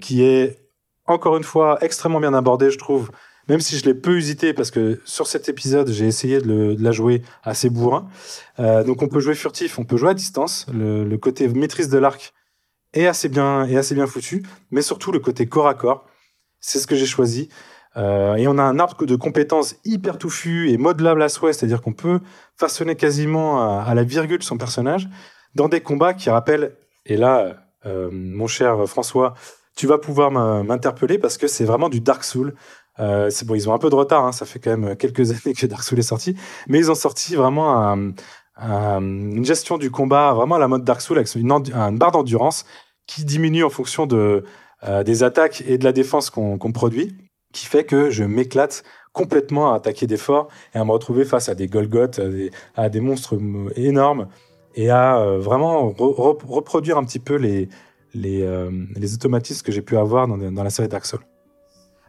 qui est encore une fois extrêmement bien abordé, je trouve, même si je l'ai peu usité, parce que sur cet épisode, j'ai essayé de, le, de, la jouer assez bourrin. Donc on peut jouer furtif, on peut jouer à distance. Le côté maîtrise de l'arc est assez bien est assez bien foutu, mais surtout le côté corps à corps. C'est ce que j'ai choisi. Euh, et on a un arbre de compétences hyper touffu et modelable à souhait, c'est-à-dire qu'on peut façonner quasiment à, la virgule son personnage dans des combats qui rappellent. Et là, euh, mon cher François, tu vas pouvoir m'interpeller parce que c'est vraiment du Dark Soul. Euh, c'est bon, ils ont un peu de retard, hein, ça fait quand même quelques années que Dark Souls est sorti, mais ils ont sorti vraiment un, une gestion du combat vraiment à la mode Dark Souls avec une, barre d'endurance qui diminue en fonction euh, des attaques et de la défense qu'on produit, qui fait que je m'éclate complètement à attaquer des forts et à me retrouver face à des Golgoth, à des, monstres énormes et à euh, vraiment reproduire un petit peu les, euh, automatismes que j'ai pu avoir dans, dans, la série Dark Souls.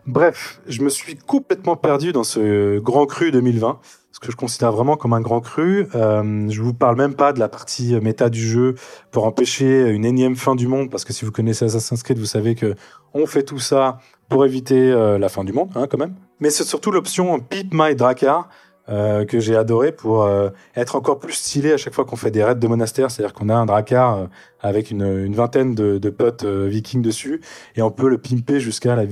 Bref, je me suis complètement perdu dans ce grand cru 2020, ce que je considère vraiment comme un grand cru. Euh, je vous parle même pas de la partie méta du jeu pour empêcher une énième fin du monde, parce que si vous connaissez Assassin's Creed, vous savez que on fait tout ça pour éviter euh, la fin du monde, hein, quand même. Mais c'est surtout l'option Peep My Drakkar, euh, que j'ai adoré pour euh, être encore plus stylé à chaque fois qu'on fait des raids de monastère. C'est-à-dire qu'on a un euh, avec une, vingtaine de, de potes vikings dessus et on peut le pimper jusqu'à la,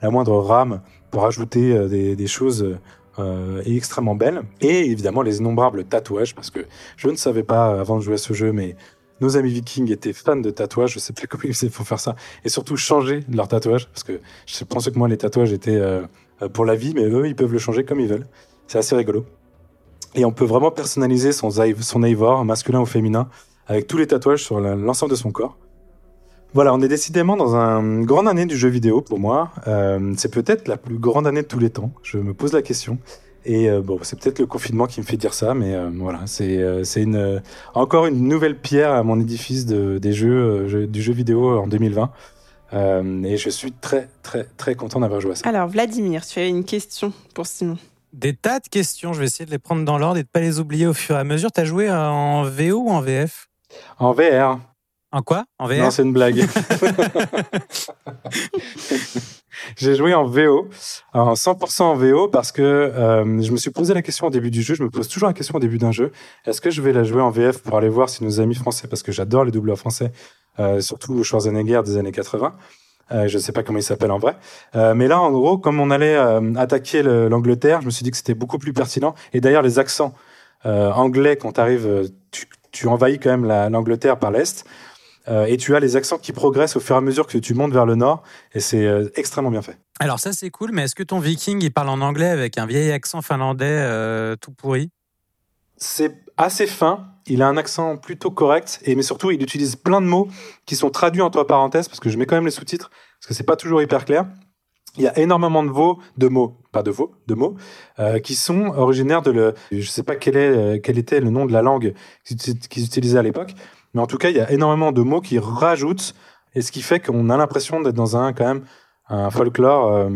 la moindre rame pour ajouter des choses extrêmement belles. Et évidemment les innombrables tatouages parce que je ne savais pas avant de jouer à ce jeu, mais nos amis vikings étaient fans de tatouages. Je sais plus comment ils faisaient pour faire ça et surtout changer leur tatouage parce que je pensais que moi les tatouages étaient pour la vie, mais eux ils peuvent le changer comme ils veulent. C'est assez rigolo. Et on peut vraiment personnaliser son, son Eivor, masculin ou féminin, avec tous les tatouages sur l'ensemble de son corps. Voilà, on est décidément dans une grande année du jeu vidéo pour moi. Euh, c'est peut-être la plus grande année de tous les temps. Je me pose la question. Et euh, bon, c'est peut-être le confinement qui me fait dire ça, mais euh, voilà, c'est c'est une encore une nouvelle pierre à mon édifice de, des jeux du jeu vidéo en 2020. et je suis très très très content d'avoir joué à ça. Alors Vladimir, tu as une question pour Simon des tas de questions. Je vais essayer de les prendre dans l'ordre et de pas les oublier au fur et à mesure. Tu as joué en VO ou en VF En VR. En quoi? En VR Non, c'est une blague. J'ai joué en VO, en 100% en VO, parce que euh, je me suis posé la question au début du jeu. Je me pose toujours la question au début d'un jeu. Est-ce que je vais la jouer en VF pour aller voir si nos amis français, parce que j'adore les doubleurs français, euh, surtout Schwarzenegger des années 80, euh, je sais pas comment il s'appelle en vrai. Euh, mais là, en gros, comme on allait euh, attaquer l'Angleterre, je me suis dit que c'était beaucoup plus pertinent. Et d'ailleurs, les accents anglais, quand tu arrives, tu, envahis quand même l'Angleterre par l'Est. Et tu as les accents qui progressent au fur et à mesure que tu montes vers le nord. Et c'est extrêmement bien fait. Alors ça, c'est cool. Mais est-ce que ton viking, il parle en anglais avec un vieil accent finlandais tout pourri? C'est assez fin il a un accent plutôt correct, et mais surtout, il utilise plein de mots qui sont traduits entre parenthèses, parce que je mets quand même les sous-titres, parce que c'est pas toujours hyper clair. Il y a énormément de mots, de mots, pas de mots, de mots, euh, qui sont originaires de le, je sais pas quel est, euh, quel était le nom de la langue qu'ils utilisaient à l'époque, mais en tout cas, il y a énormément de mots qui rajoutent, et ce qui fait qu'on a l'impression d'être dans un quand même un folklore. Euh,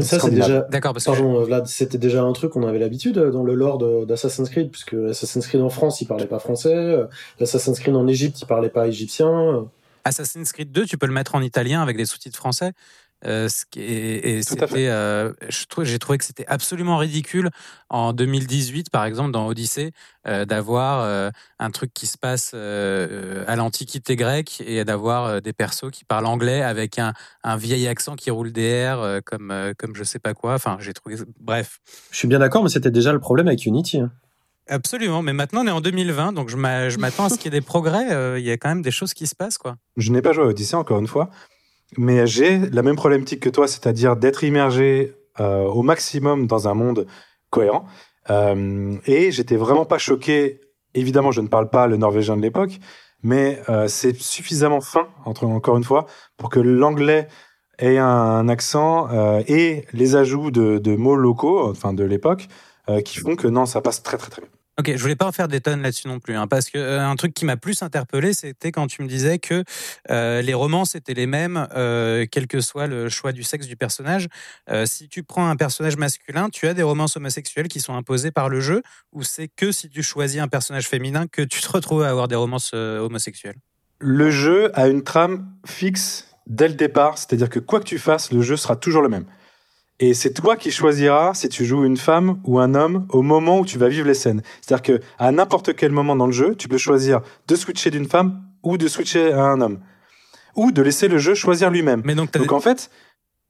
ça, c'est déjà. D'accord, parce Pardon, Vlad, c'était déjà un truc qu'on avait l'habitude dans le lore d'Assassin's Creed, puisque Assassin's Creed en France, il parlait pas français. Euh, Assassin's Creed en Égypte, il parlait pas égyptien. Assassin's Creed 2, tu peux le mettre en italien avec des sous-titres français. Euh, et, c'était, euh, j'ai trouvé que c'était absolument ridicule en 2018, par exemple, dans Odyssée, euh, d'avoir un truc qui se passe à l'Antiquité grecque et d'avoir des persos qui parlent anglais avec un, un vieil accent qui roule des airs comme, comme je sais pas quoi. Enfin, j'ai trouvé. Bref. Je suis bien d'accord, mais c'était déjà le problème avec Unity. Hein. Absolument, mais maintenant on est en 2020, donc je m'attends à ce qu'il y ait des progrès. Il y a quand même des choses qui se passent, quoi. Je n'ai pas joué à Odyssée encore une fois, mais j'ai la même problématique que toi, c'est-à-dire d'être immergé euh, au maximum dans un monde cohérent. Euh, et j'étais vraiment pas choqué. Évidemment, je ne parle pas le norvégien de l'époque, mais euh, c'est suffisamment fin, entre, encore une fois, pour que l'anglais ait un accent et les ajouts de, de, mots locaux, enfin de l'époque, qui font que non, ça passe très très très bien. Ok, je voulais pas en faire des tonnes là-dessus non plus, hein, parce que euh, un truc qui m'a plus interpellé, c'était quand tu me disais que euh, les romances étaient les mêmes, euh, quel que soit le choix du sexe du personnage. si tu prends un personnage masculin, tu as des romances homosexuelles qui sont imposées par le jeu, ou c'est que si tu choisis un personnage féminin que tu te retrouves à avoir des romances homosexuelles? Le jeu a une trame fixe dès le départ, c'est-à-dire que quoi que tu fasses, le jeu sera toujours le même. Et c'est toi qui choisiras si tu joues une femme ou un homme au moment où tu vas vivre les scènes. C'est-à-dire que à n'importe quel moment dans le jeu, tu peux choisir de switcher d'une femme ou de switcher à un homme, ou de laisser le jeu choisir lui-même. Mais donc, donc en fait,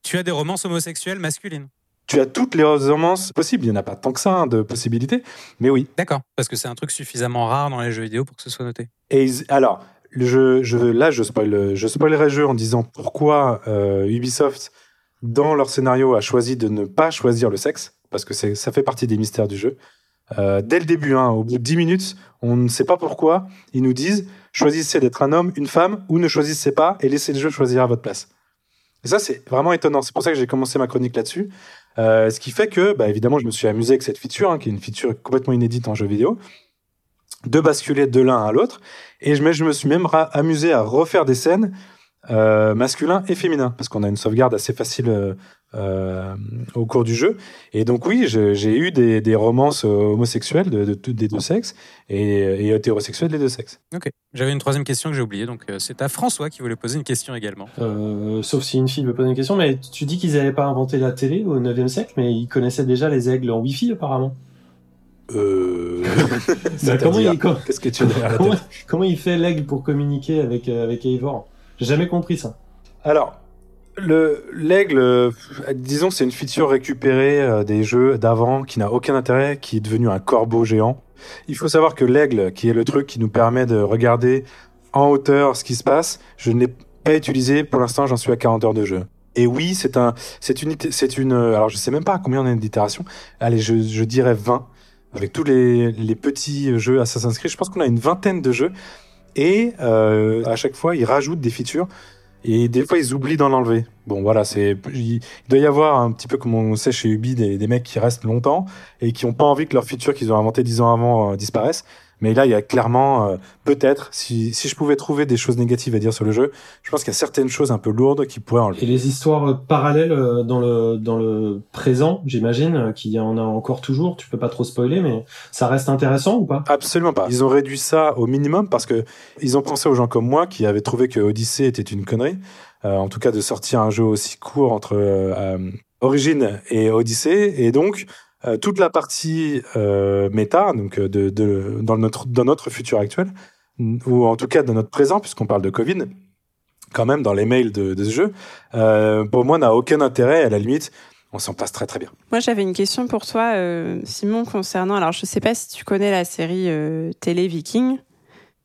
tu as des romances homosexuelles masculines. Tu as toutes les romances possibles. Il n'y en a pas tant que ça hein, de possibilités, mais oui. D'accord, parce que c'est un truc suffisamment rare dans les jeux vidéo pour que ce soit noté. Et alors, le jeu, je, là, je, spoil, je spoilerai le jeu en disant pourquoi euh, Ubisoft dans leur scénario, a choisi de ne pas choisir le sexe, parce que ça fait partie des mystères du jeu. Euh, dès le début, hein, au bout de 10 minutes, on ne sait pas pourquoi, ils nous disent choisissez d'être un homme, une femme, ou ne choisissez pas et laissez le jeu choisir à votre place. Et ça, c'est vraiment étonnant. C'est pour ça que j'ai commencé ma chronique là-dessus. Euh, ce qui fait que, bah, évidemment, je me suis amusé avec cette feature, hein, qui est une feature complètement inédite en jeu vidéo, de basculer de l'un à l'autre. Et je, je me suis même amusé à refaire des scènes euh, masculins et féminins, parce qu'on a une sauvegarde assez facile euh, euh, au cours du jeu. Et donc oui, j'ai eu des, des, romances homosexuelles de, de, des deux sexes et, et, hétérosexuelles des deux sexes. Ok. J'avais une troisième question que j'ai oubliée, donc c'est à François qui voulait poser une question également. sauf si une fille veut poser une question, mais tu dis qu'ils n'avaient pas inventé la télé au 9e siècle, mais ils connaissaient déjà les aigles en Wi-Fi apparemment. Euh... comment il, Qu'est-ce que tu as derrière comment, comment il fait l'aigle pour communiquer avec, avec Eivor? J'ai jamais compris ça. Alors, le l'aigle, euh, disons c'est une feature récupérée euh, des jeux d'avant qui n'a aucun intérêt, qui est devenu un corbeau géant. Il faut savoir que l'aigle, qui est le truc qui nous permet de regarder en hauteur ce qui se passe, je ne l'ai pas utilisé pour l'instant. J'en suis à 40 heures de jeu. Et oui, c'est un, c'est une, c'est une. Alors je sais même pas combien on a d'itérations. Allez, je, je dirais 20 avec tous les, les petits jeux Assassin's Creed. Je pense qu'on a une vingtaine de jeux et euh, à chaque fois ils rajoutent des features et des fois, ils oublient d'en enlever. Bon, voilà, c'est, il doit y avoir un petit peu comme on sait chez Ubi des, mecs qui restent longtemps et qui ont pas envie que leurs features qu'ils ont inventées dix ans avant euh, disparaissent. Mais là, il y a clairement, euh, peut-être, si, si je pouvais trouver des choses négatives à dire sur le jeu, je pense qu'il y a certaines choses un peu lourdes qui pourraient enlever. Et les histoires euh, parallèles euh, dans le dans le présent, j'imagine, qu'il y en a encore toujours. Tu peux pas trop spoiler, mais ça reste intéressant ou pas? Absolument pas. Ils ont réduit ça au minimum parce que ils ont pensé aux gens comme moi qui avaient trouvé que Odyssey était une connerie. en tout cas, de sortir un jeu aussi court entre Origin et Odyssey, et donc euh, toute la partie euh, méta, donc euh, de, de, dans, notre, dans notre futur actuel, ou en tout cas dans notre présent, puisqu'on parle de Covid, quand même dans les mails de, de ce jeu, euh, pour moi n'a aucun intérêt. À la limite, on s'en passe très très bien. Moi, j'avais une question pour toi, Simon, concernant. Alors, je sais pas si tu connais la série télé Viking.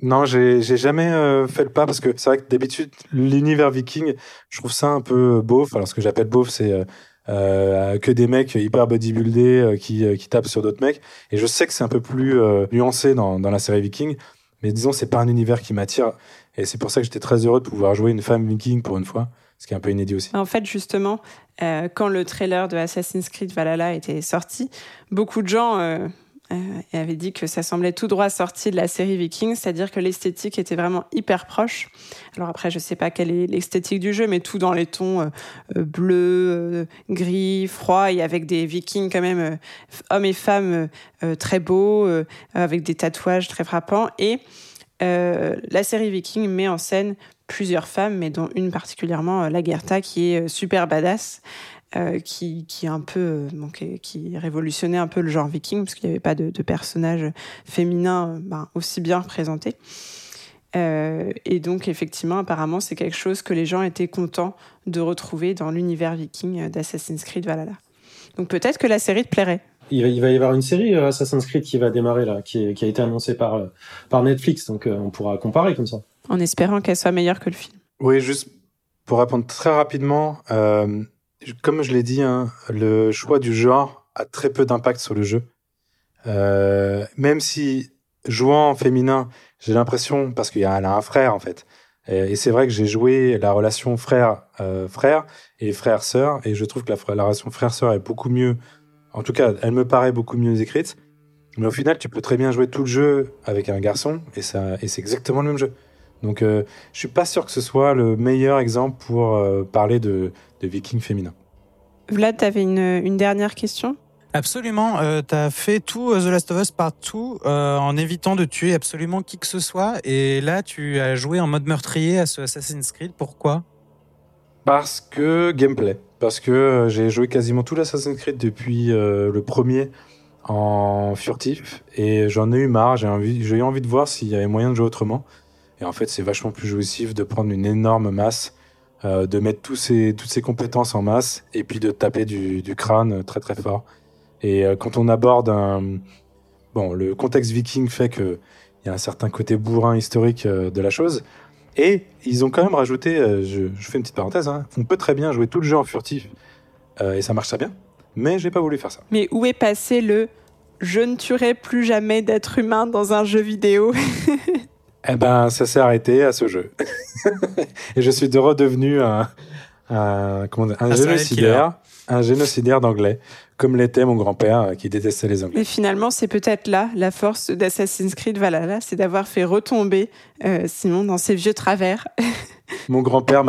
Non, j'ai jamais fait le pas parce que c'est vrai que d'habitude l'univers viking, je trouve ça un peu beauf. Alors ce que j'appelle beauf, c'est euh, que des mecs hyper bodybuildés euh, qui, euh, qui tapent sur d'autres mecs. Et je sais que c'est un peu plus nuancé dans, dans la série Viking, mais disons c'est pas un univers qui m'attire. Et c'est pour ça que j'étais très heureux de pouvoir jouer une femme Viking pour une fois, ce qui est un peu inédit aussi. En fait, justement, quand le trailer de Assassin's Creed Valhalla était sorti, beaucoup de gens euh, et avait dit que ça semblait tout droit sorti de la série Viking, c'est-à-dire que l'esthétique était vraiment hyper proche. Alors après, je sais pas quelle est l'esthétique du jeu, mais tout dans les tons euh, euh bleu, euh, gris, froid, et avec des Vikings quand même, hommes et femmes très beaux, avec des tatouages très frappants. Et la série Viking met en scène plusieurs femmes, mais dont une particulièrement, Lagertha, qui est super badass. Euh, qui, qui un peu donc, euh, qui révolutionnait un peu le genre viking parce qu'il n'y avait pas de, de personnages féminins euh, ben, aussi bien représentés. Euh, et donc effectivement, apparemment, c'est quelque chose que les gens étaient contents de retrouver dans l'univers viking d'Assassin's Creed Valhalla. Donc peut-être que la série te plairait. Il va, il va y avoir une série Assassin's Creed qui va démarrer là, qui, qui a été annoncée par par Netflix, donc on pourra comparer comme ça. En espérant qu'elle soit meilleure que le film. Oui, juste pour répondre très rapidement, euh, comme je l'ai dit, hein, le choix du genre a très peu d'impact sur le jeu. Euh, même si jouant en féminin, j'ai l'impression parce qu'il y a un frère en fait. Et, c'est vrai que j'ai joué la relation frère euh, et frère sœur et je trouve que la, la relation frère sœur est beaucoup mieux. En tout cas, elle me paraît beaucoup mieux écrite. Mais au final, tu peux très bien jouer tout le jeu avec un garçon et ça et c'est exactement le même jeu. Donc, euh, je suis pas sûr que ce soit le meilleur exemple pour euh, parler de, de viking féminin. Vlad, tu avais une, une, dernière question? Absolument. Euh, tu as fait tout euh, The Last of Us partout euh, en évitant de tuer absolument qui que ce soit. Et là, tu as joué en mode meurtrier à ce Assassin's Creed. Pourquoi? Parce que gameplay. Parce que j'ai joué quasiment tout l'Assassin's Creed depuis le premier en furtif. Et j'en ai eu marre. J'ai envie, j'ai eu envie de voir s'il y avait moyen de jouer autrement. Et en fait, c'est vachement plus jouissif de prendre une énorme masse, euh, de mettre toutes ces compétences en masse, et puis de taper du, crâne très très fort. Et euh, quand on aborde un... Bon, le contexte viking fait que il y a un certain côté bourrin historique euh, de la chose. Et ils ont quand même rajouté, euh, je, je, fais une petite parenthèse, hein, on peut très bien jouer tout le jeu en furtif et ça marche très bien. Mais j'ai pas voulu faire ça. Mais où est passé le je ne tuerai plus jamais d'être humain dans un jeu vidéo Eh ben, ça s'est arrêté à ce jeu. et je suis de redevenu un, un, comment un génocidaire, un génocidaire d'anglais, comme l'était mon grand-père euh, qui détestait les Anglais. Et finalement, c'est peut-être là la force d'Assassin's Creed Valhalla, c'est d'avoir fait retomber euh, Simon dans ses vieux travers. mon grand-père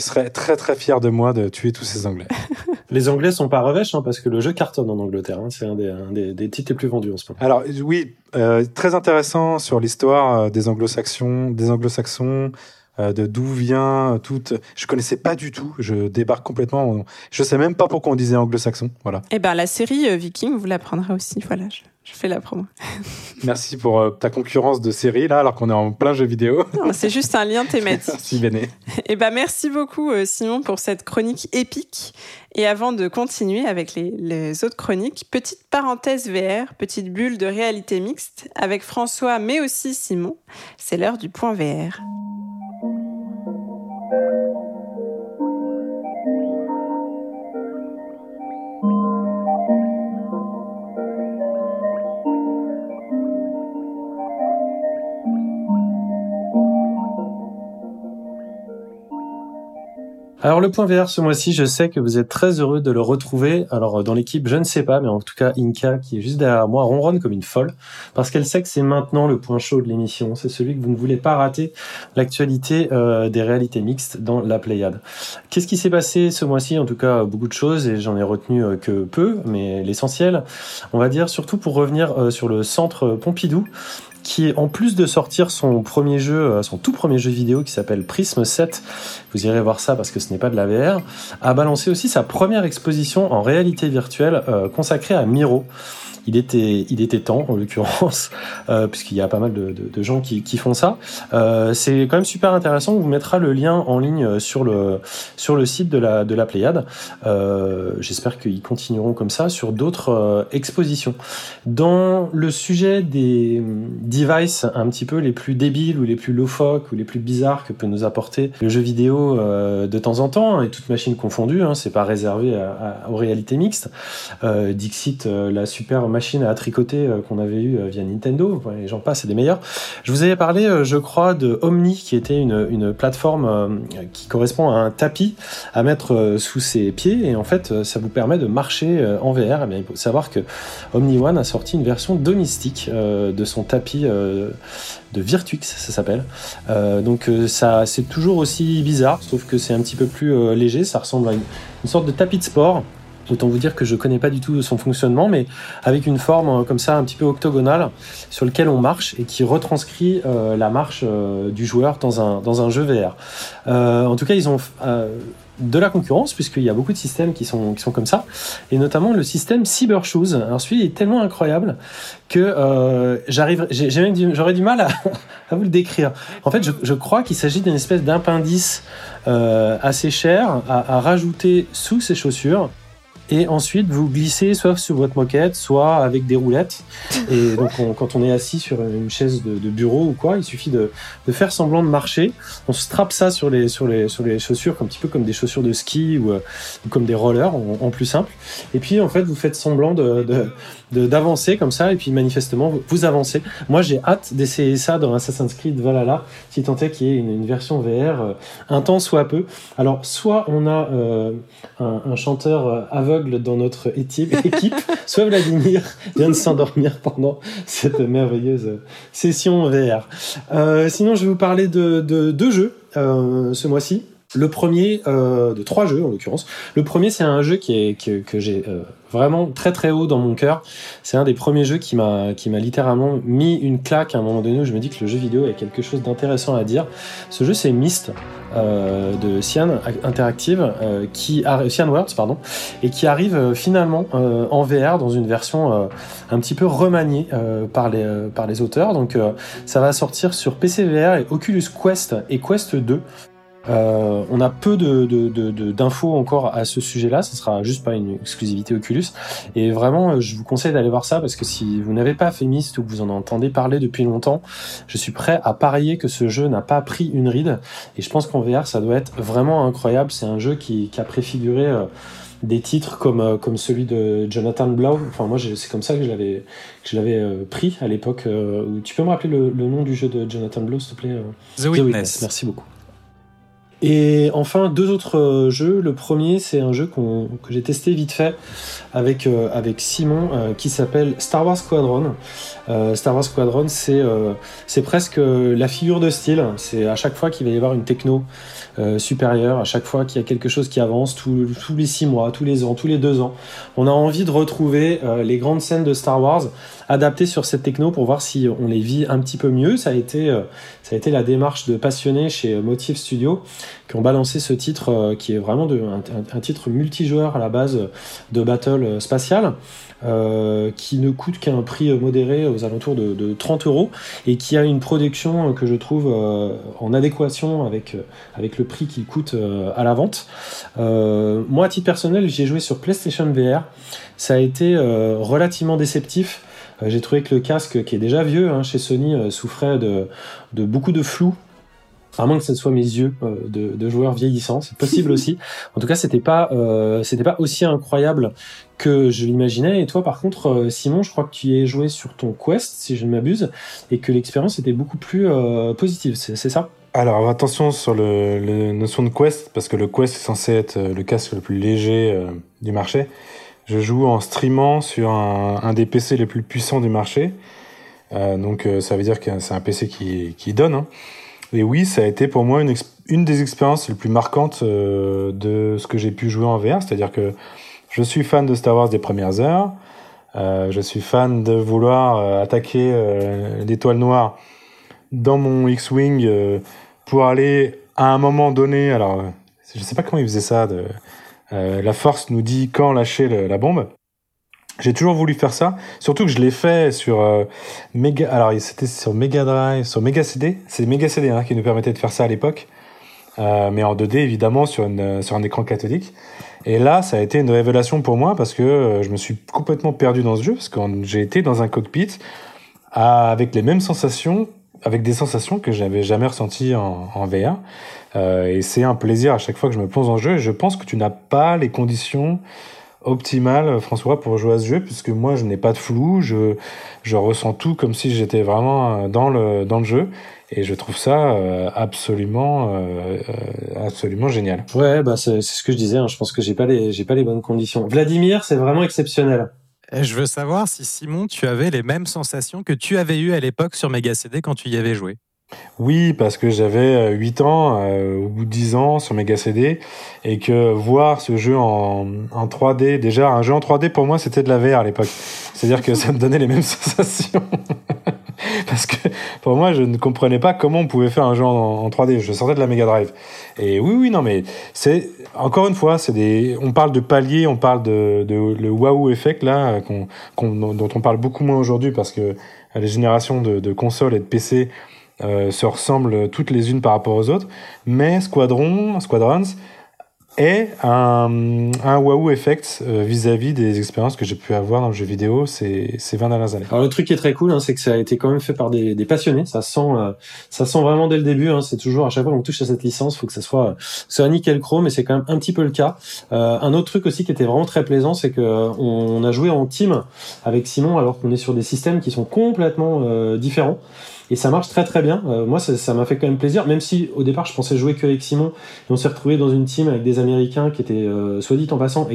serait très très fier de moi de tuer tous ces Anglais. Les Anglais sont pas revêches, hein, parce que le jeu cartonne en Angleterre. Hein. C'est un, des, des, titres les plus vendus en ce moment. Alors oui, euh, très intéressant sur l'histoire euh, des Anglo-Saxons, des Anglo-Saxons, euh, de d'où vient toute. Je connaissais pas du tout. Je débarque complètement. Je sais même pas pourquoi on disait anglo-saxon. Voilà. Eh ben la série Viking vous l'apprendra aussi. Voilà. Je fais la promo. Merci pour euh, ta concurrence de série, là, alors qu'on est en plein jeu vidéo. C'est juste un lien thématique. merci, Béné. Eh ben, merci beaucoup, euh, Simon, pour cette chronique épique. Et avant de continuer avec les, les, autres chroniques, petite parenthèse VR, petite bulle de réalité mixte avec François, mais aussi Simon. C'est l'heure du point VR. Alors le point VR ce mois-ci, je sais que vous êtes très heureux de le retrouver. Alors dans l'équipe, je ne sais pas, mais en tout cas Inka qui est juste derrière moi ronronne comme une folle parce qu'elle sait que c'est maintenant le point chaud de l'émission. C'est celui que vous ne voulez pas rater, l'actualité euh, des réalités mixtes dans la Pléiade. Qu'est-ce qui s'est passé ce mois-ci? En tout cas beaucoup de choses et j'en ai retenu euh, que peu, mais l'essentiel, on va dire surtout pour revenir euh, sur le centre Pompidou qui en plus de sortir son premier jeu, euh, son tout premier jeu vidéo qui s'appelle Prism 7, vous irez voir ça parce que ce n'est pas de la VR, a balancé aussi sa première exposition en réalité virtuelle euh, consacrée à Miro il était, temps, en l'occurrence, euh, puisqu'il y a pas mal de, gens qui, font ça. Euh, c'est quand même super intéressant. On vous mettra le lien en ligne sur le, sur le site de la, de la Pléiade. Euh, J'espère qu'ils continueront comme ça sur d'autres euh, expositions. Dans le sujet des devices un petit peu les plus débiles ou les plus loufoques ou les plus bizarres que peut nous apporter le jeu vidéo euh, de temps en temps, et toute machine confondue, hein, c'est pas réservé à, à, aux réalités mixtes. Euh, Dixit, la super machine à tricoter euh, qu'on avait eu euh, via Nintendo, les gens passent, c'est des meilleurs. Je vous avais parlé, euh, je crois, de Omni, qui était une, une plateforme qui correspond à un tapis à mettre sous ses pieds, et en fait, ça vous permet de marcher en VR. Et eh bien, il faut savoir que Omni One a sorti une version domestique de son tapis de Virtuix, ça s'appelle. donc ça, c'est toujours aussi bizarre, sauf que c'est un petit peu plus léger. Ça ressemble à une, une sorte de tapis de sport Autant vous dire que je connais pas du tout son fonctionnement, mais avec une forme euh, comme ça un petit peu octogonale sur lequel on marche et qui retranscrit euh, la marche euh, du joueur dans un, dans un jeu VR. En tout cas, ils ont de la concurrence puisqu'il y a beaucoup de systèmes qui sont, qui sont comme ça et notamment le système Cyber Shoes. Alors celui est tellement incroyable que j'aurais du mal à, vous le décrire. En fait, je, crois qu'il s'agit d'une espèce d'appendice assez cher à rajouter sous ses chaussures et ensuite vous glissez soit sur votre moquette, soit avec des roulettes. Et donc quand on est assis sur une chaise de, bureau ou quoi, il suffit de, faire semblant de marcher. On strappe ça sur les sur les sur les chaussures, un petit peu comme des chaussures de ski ou, euh, ou comme des rollers en, en, plus simple. Et puis en fait vous faites semblant de, de d'avancer comme ça et puis manifestement vous avancez. Moi j'ai hâte d'essayer ça dans Assassin's Creed Valhalla si tant est qu'il y ait une, une, version VR euh, un temps soit peu. Alors soit on a euh, un, un, chanteur euh, aveugle dans notre équipe, équipe soit Vladimir vient de s'endormir pendant cette merveilleuse session VR. Euh, sinon je vais vous parler de, de deux jeux euh, ce mois-ci. Le premier, euh, de trois jeux en l'occurrence. Le premier, c'est un jeu qui est, que, que j'ai euh, vraiment très très haut dans mon cœur. C'est un des premiers jeux qui m'a littéralement mis une claque à un moment donné où je me dis que le jeu vidéo a quelque chose d'intéressant à dire. Ce jeu, c'est Myst euh, de Cyan Interactive, euh, qui Cyan Worlds pardon, et qui arrive euh, finalement euh, en VR dans une version un petit peu remaniée par les par les auteurs. Donc ça va sortir sur PC VR et Oculus Quest et Quest 2. Euh, on a peu de, de, de, d'infos encore à ce sujet-là. Ce sera juste pas une exclusivité Oculus. Et vraiment, je vous conseille d'aller voir ça parce que si vous n'avez pas fait Myst ou que vous en entendez parler depuis longtemps, je suis prêt à parier que ce jeu n'a pas pris une ride. Et je pense qu'en VR, ça doit être vraiment incroyable. C'est un jeu qui, qui a préfiguré. Euh, des titres comme, comme celui de Jonathan Blow. Enfin, moi, c'est comme ça que je l'avais, que je l'avais pris à l'époque. tu peux me rappeler le, nom du jeu de Jonathan Blow, s'il te plaît The Witness. Merci beaucoup. Et enfin, deux autres euh, jeux. Le premier, c'est un jeu que j'ai testé vite fait avec, euh, avec Simon euh, qui s'appelle Star Wars Squadron. Star Wars Squadron, c'est presque la figure de style. C'est à chaque fois qu'il va y avoir une techno supérieure, à chaque fois qu'il y a quelque chose qui avance, tous les six mois, tous les ans, tous les deux ans, on a envie de retrouver les grandes scènes de Star Wars adaptées sur cette techno pour voir si on les vit un petit peu mieux. Ça a été, ça a été la démarche de passionnés chez Motive Studio qui ont balancé ce titre euh, qui est vraiment de, un, titre multijoueur à la base de battle spatial. Euh, qui ne coûte qu'un prix modéré aux alentours de, 30 euros et qui a une production que je trouve euh, en adéquation avec, avec le prix qu'il coûte à la vente. moi, à titre personnel, j'ai joué sur PlayStation VR. Ça a été relativement déceptif. J'ai trouvé que le casque, qui est déjà vieux hein, chez Sony, souffrait de, de beaucoup de flou à moins que ce soit mes yeux euh, de, de joueurs vieillissants, c'est possible aussi. En tout cas, c'était pas euh, c'était pas aussi incroyable que je l'imaginais. Et toi, par contre, euh, Simon, je crois que tu y es joué sur ton Quest, si je ne m'abuse, et que l'expérience était beaucoup plus positive. C'est ça? Alors attention sur le, le, notion de Quest, parce que le Quest est censé être le casque le plus léger du marché. Je joue en streamant sur un, un, des PC les plus puissants du marché. donc ça veut dire que c'est un PC qui, qui donne. Hein. Et oui, ça a été pour moi une, une des expériences les plus marquantes euh, de ce que j'ai pu jouer en VR. C'est-à-dire que je suis fan de Star Wars des premières heures. Euh, je suis fan de vouloir euh, attaquer euh, l'étoile noire dans mon X-Wing euh, pour aller à un moment donné. Alors, je sais pas comment ils faisaient ça. De, la Force nous dit quand lâcher la bombe. J'ai toujours voulu faire ça, surtout que je l'ai fait sur euh, Mega. Alors c'était sur Mega Drive, sur Mega CD. C'est Mega CD hein, qui nous permettait de faire ça à l'époque, euh, mais en 2D évidemment sur une sur un écran cathodique. Et là, ça a été une révélation pour moi parce que euh, je me suis complètement perdu dans ce jeu parce que j'ai été dans un cockpit avec les mêmes sensations, avec des sensations que j'avais jamais ressenties en, en VR. Euh, et c'est un plaisir à chaque fois que je me plonge dans le jeu. Et je pense que tu n'as pas les conditions optimal, François, pour jouer à ce jeu, puisque moi, je n'ai pas de flou, je, je ressens tout comme si j'étais vraiment euh, dans le, dans le jeu. Et je trouve ça euh, absolument, euh, absolument génial. Ouais, bah c'est ce que je disais. Hein. Je pense que j'ai pas les, j'ai pas les bonnes conditions. Vladimir, c'est vraiment exceptionnel. Je veux savoir si Simon, tu avais les mêmes sensations que tu avais eues à l'époque sur Mega CD quand tu y avais joué. Oui, parce que j'avais 8 euh, ans euh, ou 10 ans sur Mega CD et que voir ce jeu en, en 3D, déjà un jeu en 3D pour moi c'était de la VR à l'époque. C'est-à-dire que ça me donnait les mêmes sensations. parce que pour moi je ne comprenais pas comment on pouvait faire un jeu en, 3D. Je sortais de la Mega Drive. Et oui, oui, non, mais c'est encore une fois, c'est des. On parle de palier, on parle de, de le wow effect là, dont on parle beaucoup moins aujourd'hui parce que les générations de, de consoles et de PC euh, se ressemblent toutes les unes par rapport aux autres, mais Squadron, Squadrons est un, un wow effect euh, vis-à-vis des expériences que j'ai pu avoir dans le jeu vidéo ces, ces 20 dernières années. Alors le truc qui est très cool, hein, c'est que ça a été quand même fait par des, des passionnés. Ça sent, euh, ça sent vraiment dès le début. Hein, c'est toujours à chaque fois qu'on touche à cette licence, faut que ça soit, soit nickel chrome, mais c'est quand même un petit peu le cas. Euh, un autre truc aussi qui était vraiment très plaisant, c'est que on, a joué en team avec Simon, alors qu'on est sur des systèmes qui sont complètement différents et ça marche très très bien. Euh, moi, ça m'a fait quand même plaisir, même si au départ je pensais jouer que avec Simon, et on s'est retrouvé dans une team avec des Américains qui étaient, euh, soit dit en passant,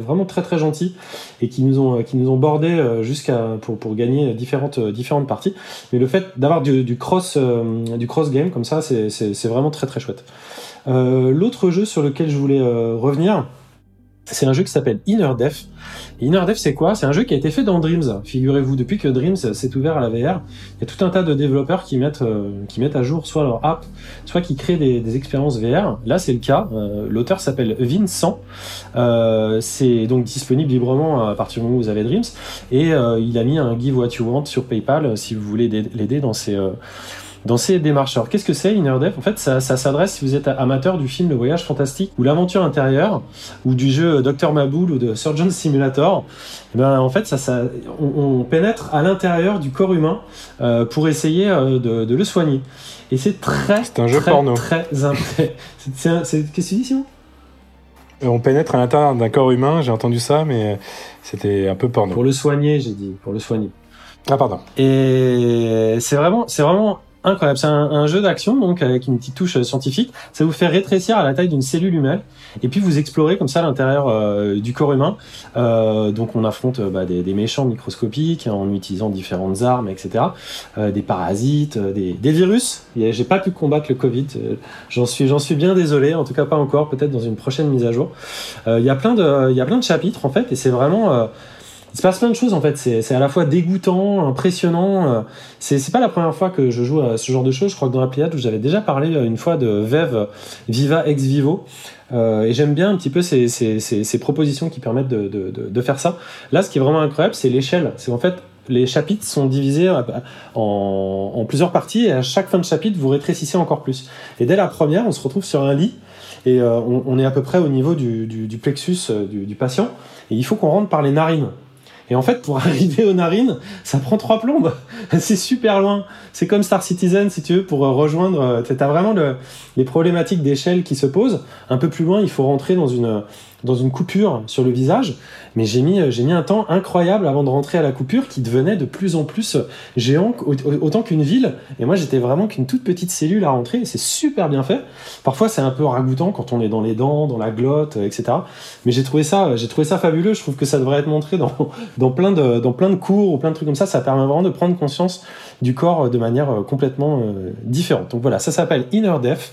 vraiment très très gentils et qui nous ont qui nous ont bordé euh, jusqu'à pour pour gagner différentes différentes parties. Mais le fait d'avoir du, du, cross du cross game comme ça, c'est vraiment très très chouette. L'autre jeu sur lequel je voulais revenir, c'est un jeu qui s'appelle Inner Def. Inner Def, c'est quoi? C'est un jeu qui a été fait dans Dreams. Figurez-vous, depuis que Dreams s'est ouvert à la VR, il y a tout un tas de développeurs qui mettent, euh, qui mettent à jour soit leur app, soit qui créent des, des expériences VR. Là, c'est le cas. Euh, l'auteur s'appelle Vincent. Euh, c'est donc disponible librement à partir du moment où vous avez Dreams. Et il a mis un Give What You Want sur PayPal si vous voulez l'aider dans ses dans ces démarches. Alors qu'est-ce que c'est Inner Dev En fait, ça, ça s'adresse si vous êtes amateur du film Le Voyage Fantastique ou l'aventure intérieure ou du jeu Dr Maboul ou de Surgeon Simulator. Eh ben, en fait, ça, ça, on, on pénètre à l'intérieur du corps humain euh, pour essayer euh, de, de, le soigner. Et c'est très, c'est un jeu très, porno. très, très, Qu'est-ce que tu dis, Simon? On pénètre à l'intérieur d'un corps humain, j'ai entendu ça, mais c'était un peu porno. Pour le soigner, j'ai dit, pour le soigner. Ah pardon. Et c'est vraiment, c'est vraiment incroyable. C'est un, jeu d'action donc avec une petite touche scientifique. Ça vous fait rétrécir à la taille d'une cellule humaine et puis vous explorez comme ça l'intérieur euh, du corps humain. Euh, donc on affronte euh, bah, des, méchants microscopiques en utilisant différentes armes, etc. Euh, des parasites, des, des virus. J'ai pas pu combattre le Covid. J'en suis, suis bien désolé. En tout cas pas encore. Peut-être dans une prochaine mise à jour. Il y il y a plein de chapitres en fait et c'est vraiment il se passe plein de choses en fait. C'est à la fois dégoûtant, impressionnant. Euh, c'est pas la première fois que je joue à ce genre de choses. Je crois que dans la Pléiade, j'avais déjà parlé euh, une fois de Vev Viva Ex Vivo. Euh, et j'aime bien un petit peu ces, propositions qui permettent de, faire ça. Là, ce qui est vraiment incroyable, c'est l'échelle. C'est en fait les chapitres sont divisés en, plusieurs parties et à chaque fin de chapitre, vous rétrécissez encore plus. Et dès la première, on se retrouve sur un lit et on, est à peu près au niveau du, plexus du, patient et il faut qu'on rentre par les narines. Et en fait, pour arriver aux narines, ça prend trois plombes. c'est super loin. C'est comme Star Citizen, si tu veux, pour rejoindre. Euh, t'as vraiment le, les problématiques d'échelle qui se posent. Un peu plus loin, il faut rentrer dans une, dans une coupure sur le visage. Mais j'ai mis, j'ai mis un temps incroyable avant de rentrer à la coupure qui devenait de plus en plus géant, autant qu'une ville. Et moi, j'étais vraiment qu'une toute petite cellule à rentrer. Et c'est super bien fait. Parfois, c'est un peu ragoûtant quand on est dans les dents, dans la glotte, etc. Mais j'ai trouvé ça, j'ai trouvé ça fabuleux. Je trouve que ça devrait être montré dans, plein de, dans plein de cours ou plein de trucs comme ça. Ça permet vraiment de prendre conscience du corps de manière euh, complètement euh, différente. Donc voilà, ça s'appelle Inner Death.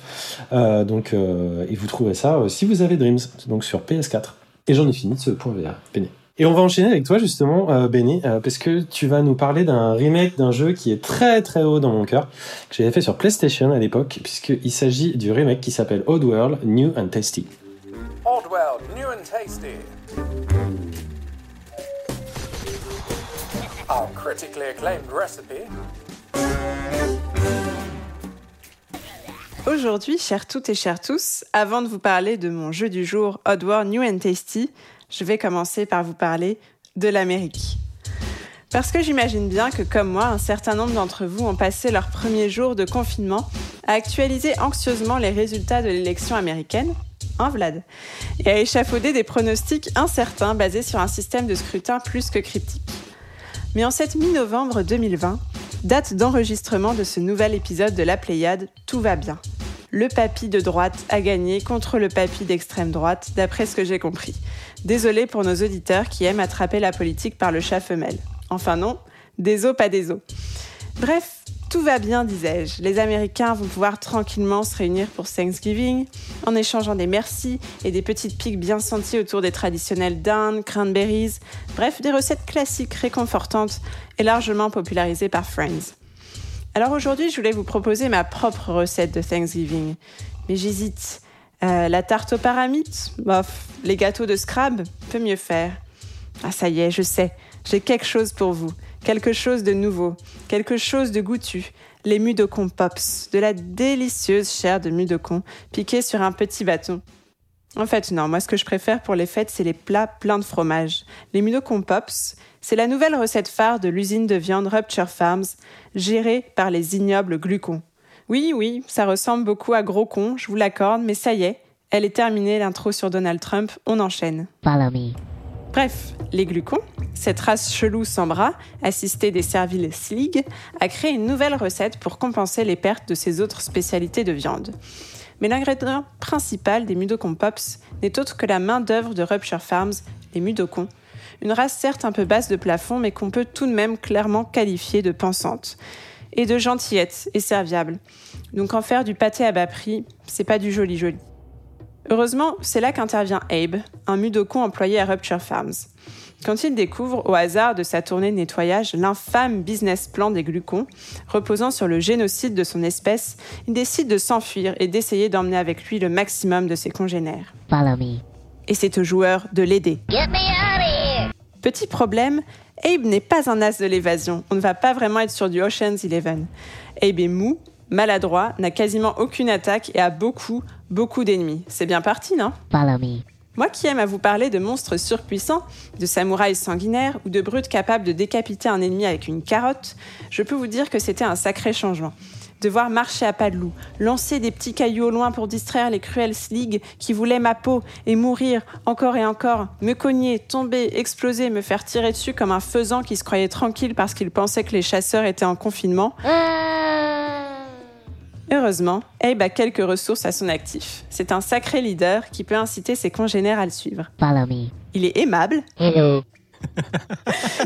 Euh, donc, et vous trouvez ça si vous avez Dreams, donc sur PS4. Et j'en ai fini de ce point VR, Béné. Et on va enchaîner avec toi justement, euh, Benny, parce que tu vas nous parler d'un remake d'un jeu qui est très très haut dans mon cœur, que j'avais fait sur PlayStation à l'époque, puisqu'il s'agit du remake qui s'appelle Odd World New and Tasty. Odd World New and Tasty. Our critically acclaimed recipe. Aujourd'hui, chers toutes et chers tous, avant de vous parler de mon jeu du jour Oddworld New and Tasty, je vais commencer par vous parler de l'Amérique. Parce que j'imagine bien que, comme moi, un certain nombre d'entre vous ont passé leur premier jour de confinement à actualiser anxieusement les résultats de l'élection américaine, hein Vlad, et à échafauder des pronostics incertains basés sur un système de scrutin plus que cryptique. Mais en cette mi-novembre 2020, date d'enregistrement de ce nouvel épisode de La Pléiade, tout va bien. Le papy de droite a gagné contre le papy d'extrême droite, d'après ce que j'ai compris. Désolé pour nos auditeurs qui aiment attraper la politique par le chat femelle. Enfin non, des os pas des os. Bref, tout va bien, disais-je. Les Américains vont pouvoir tranquillement se réunir pour Thanksgiving, en échangeant des merci et des petites piques bien senties autour des traditionnels dindes, cranberries, bref, des recettes classiques réconfortantes et largement popularisées par Friends. Alors aujourd'hui, je voulais vous proposer ma propre recette de Thanksgiving. Mais j'hésite. Euh, la tarte aux paramites Bof. Les gâteaux de Scrab Peut mieux faire. Ah, ça y est, je sais. J'ai quelque chose pour vous. Quelque chose de nouveau, quelque chose de goûtu. Les mudokon pops, de la délicieuse chair de mudokon piquée sur un petit bâton. En fait, non, moi ce que je préfère pour les fêtes, c'est les plats pleins de fromage. Les mudokon pops, c'est la nouvelle recette phare de l'usine de viande Rupture Farms, gérée par les ignobles glucons. Oui, oui, ça ressemble beaucoup à gros con, je vous l'accorde, mais ça y est, elle est terminée l'intro sur Donald Trump, on enchaîne. Follow me. Bref, les glucons, cette race chelou sans bras, assistée des serviles Slig, a créé une nouvelle recette pour compenser les pertes de ses autres spécialités de viande. Mais l'ingrédient principal des Mudokon Pops n'est autre que la main-d'œuvre de Rupture Farms, les Mudokons, une race certes un peu basse de plafond, mais qu'on peut tout de même clairement qualifier de pensante, et de gentillette et serviable. Donc en faire du pâté à bas prix, c'est pas du joli joli. Heureusement, c'est là qu'intervient Abe, un mudokon employé à Rupture Farms. Quand il découvre, au hasard de sa tournée de nettoyage, l'infâme business plan des glucons, reposant sur le génocide de son espèce, il décide de s'enfuir et d'essayer d'emmener avec lui le maximum de ses congénères. Et c'est au joueur de l'aider. Petit problème, Abe n'est pas un as de l'évasion. On ne va pas vraiment être sur du Ocean's Eleven. Abe est mou, maladroit, n'a quasiment aucune attaque et a beaucoup, beaucoup d'ennemis. C'est bien parti, non? Moi qui aime à vous parler de monstres surpuissants, de samouraïs sanguinaires ou de brutes capables de décapiter un ennemi avec une carotte, je peux vous dire que c'était un sacré changement. Devoir marcher à pas de loup, lancer des petits cailloux au loin pour distraire les cruels sligs qui voulaient ma peau et mourir encore et encore, me cogner, tomber, exploser, me faire tirer dessus comme un faisan qui se croyait tranquille parce qu'il pensait que les chasseurs étaient en confinement. Heureusement, Abe a quelques ressources à son actif. C'est un sacré leader qui peut inciter ses congénères à le suivre. Il est aimable.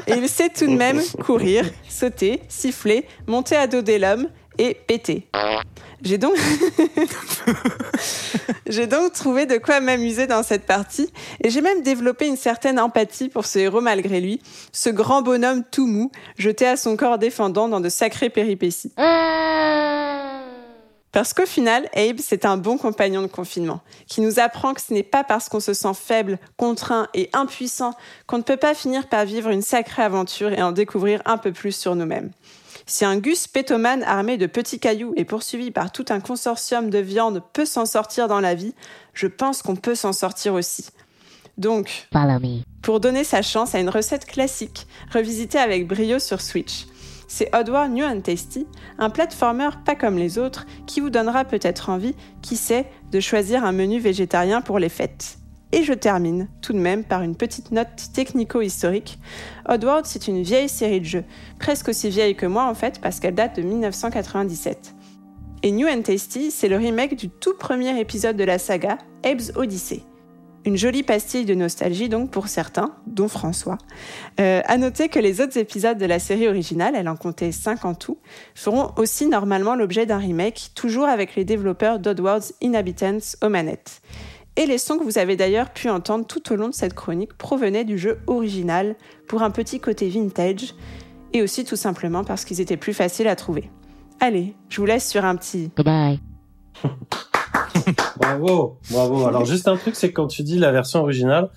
et il sait tout de même courir, sauter, siffler, monter à dos des l'homme et péter. J'ai donc... j'ai donc trouvé de quoi m'amuser dans cette partie et j'ai même développé une certaine empathie pour ce héros malgré lui, ce grand bonhomme tout mou, jeté à son corps défendant dans de sacrées péripéties. Parce qu'au final, Abe, c'est un bon compagnon de confinement, qui nous apprend que ce n'est pas parce qu'on se sent faible, contraint et impuissant qu'on ne peut pas finir par vivre une sacrée aventure et en découvrir un peu plus sur nous-mêmes. Si un Gus pétomane armé de petits cailloux et poursuivi par tout un consortium de viande peut s'en sortir dans la vie, je pense qu'on peut s'en sortir aussi. Donc, pour donner sa chance à une recette classique, revisitée avec brio sur Switch c'est Oddworld New and Tasty, un platformer pas comme les autres qui vous donnera peut-être envie, qui sait, de choisir un menu végétarien pour les fêtes. Et je termine tout de même par une petite note technico-historique. Oddworld, c'est une vieille série de jeux, presque aussi vieille que moi en fait, parce qu'elle date de 1997. Et New and Tasty, c'est le remake du tout premier épisode de la saga, Abe's Odyssey. Une jolie pastille de nostalgie donc pour certains, dont François. Euh, à noter que les autres épisodes de la série originale, elle en comptait 5 en tout, feront aussi normalement l'objet d'un remake, toujours avec les développeurs d'Oddworld's Inhabitants aux manettes. Et les sons que vous avez d'ailleurs pu entendre tout au long de cette chronique provenaient du jeu original, pour un petit côté vintage, et aussi tout simplement parce qu'ils étaient plus faciles à trouver. Allez, je vous laisse sur un petit... Goodbye. bravo, bravo. Alors juste un truc, c'est que quand tu dis la version originale,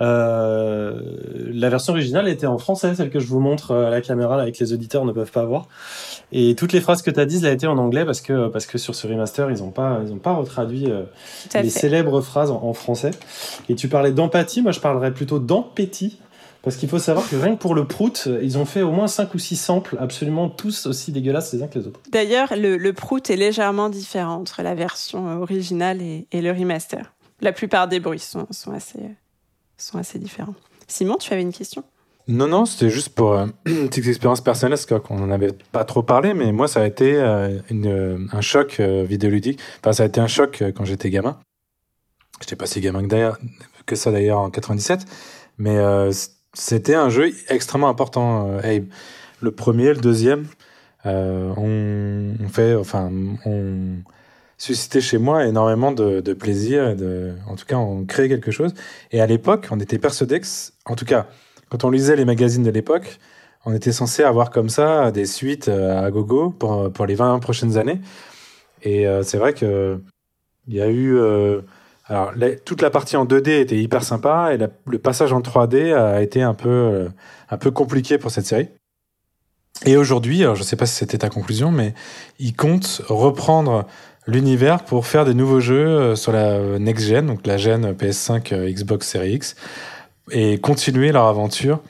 euh, la version originale était en français, celle que je vous montre à la caméra, avec les auditeurs ne peuvent pas voir. Et toutes les phrases que tu as dites, elles été en anglais parce que parce que sur ce remaster, ils n'ont pas ils ont pas retraduit euh, les célèbres phrases en, en, français. Et tu parlais d'empathie, moi je parlerais plutôt d'empétie parce qu'il faut savoir que rien que pour le prout, ils ont fait au moins 5 ou 6 samples, absolument tous aussi dégueulasses les uns que les autres. D'ailleurs, le, prout est légèrement différent entre la version originale et, le remaster. La plupart des bruits sont, sont, assez, sont assez différents. Simon, tu avais une question? Non, non, c'était juste pour euh, une petite expérience personnelle, parce qu'on n'en avait pas trop parlé, mais moi, ça a été euh, une, un choc euh, vidéoludique. Enfin, ça a été un choc quand j'étais gamin. J'étais pas si gamin que, que ça d'ailleurs en 97, mais c'était un jeu extrêmement important, euh, Abe. Le premier, le deuxième, euh, on, fait, enfin, on suscitait chez moi énormément de, plaisir. de, en tout cas, on créait quelque chose. Et à l'époque, on était persuadé que, en tout cas, quand on lisait les magazines de l'époque, on était censé avoir comme ça des suites euh, à gogo pour, pour les 20 prochaines années. Et c'est vrai que il y a eu alors, toute la partie en 2D était hyper sympa et le passage en 3D a été un peu, euh, un peu compliqué pour cette série. Et aujourd'hui, je sais pas si c'était ta conclusion, mais ils comptent reprendre l'univers pour faire des nouveaux jeux euh, sur la next gen, donc la gen PS5, euh, Xbox Series X, et continuer leur aventure.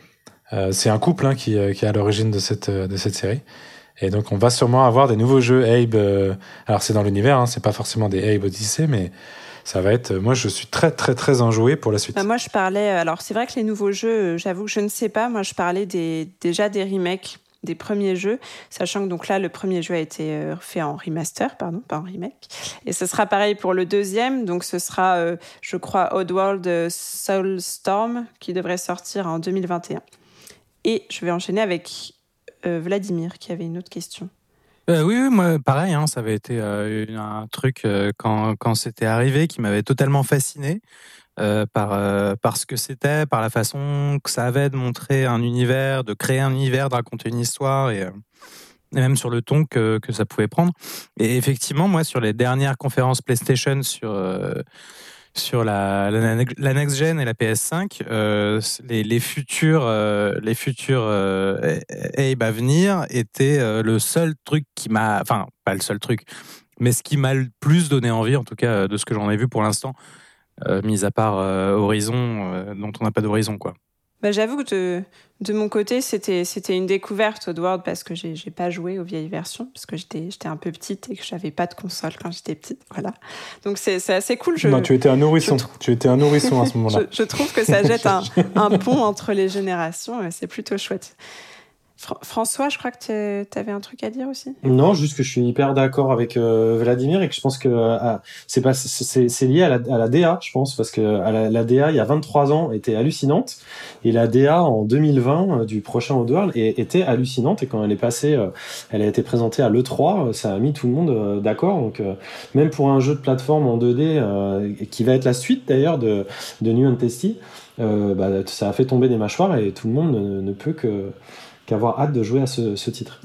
c'est un couple hein, qui, qui est à l'origine de cette, de cette série. Et donc on va sûrement avoir des nouveaux jeux Abe. alors c'est dans l'univers, hein, c'est pas forcément des Abe Odyssey, mais ça va être. Moi, je suis très, très, très enjoué pour la suite. Bah, moi, je parlais. Alors, c'est vrai que les nouveaux jeux, euh, j'avoue je ne sais pas. Moi, je parlais déjà des remakes des premiers jeux, sachant que donc là, le premier jeu a été euh, fait en remaster, pardon, pas en remake. Et ce sera pareil pour le deuxième. Donc, ce sera, euh, je crois, Oddworld Soulstorm, qui devrait sortir en 2021. Et je vais enchaîner avec Vladimir, qui avait une autre question. Euh, oui, oui, moi, pareil, hein, ça avait été euh, un truc euh, quand, quand c'était arrivé qui m'avait totalement fasciné par, par ce que c'était, par la façon que ça avait de montrer un univers, de créer un univers, de raconter une histoire et, et même sur le ton que, que ça pouvait prendre. Et effectivement, moi, sur les dernières conférences PlayStation sur sur la, la, next gen et la PS5, euh, les, futurs, euh, les futurs euh, Abe à venir étaient le seul truc qui m'a, enfin pas le seul truc, mais ce qui m'a le plus donné envie, en tout cas de ce que j'en ai vu pour l'instant, mis à part Horizon, dont on n'a pas d'horizon quoi. Bah, J'avoue que de, mon côté, c'était une découverte Oddworld parce que j'ai pas joué aux vieilles versions, parce que j'étais un peu petite et que j'avais pas de console quand j'étais petite. Voilà. Donc c'est assez cool. Je, non, tu étais un nourrisson. Tu étais un nourrisson à ce moment-là. je, je, trouve que ça jette un, un pont entre les générations. C'est plutôt chouette. François, je crois que tu avais un truc à dire aussi. Non, juste que je suis hyper d'accord avec euh, Vladimir et que je pense que euh, c'est lié à la, DA, je pense, parce que la, DA il y a 23 ans était hallucinante et la DA en 2020 euh, du prochain Oddworld était hallucinante et quand elle est passée, elle a été présentée à l'E3, ça a mis tout le monde d'accord. Donc même pour un jeu de plateforme en 2D qui va être la suite d'ailleurs de, de New and Testy, bah, ça a fait tomber des mâchoires et tout le monde ne peut que qu'avoir hâte de jouer à ce, titre.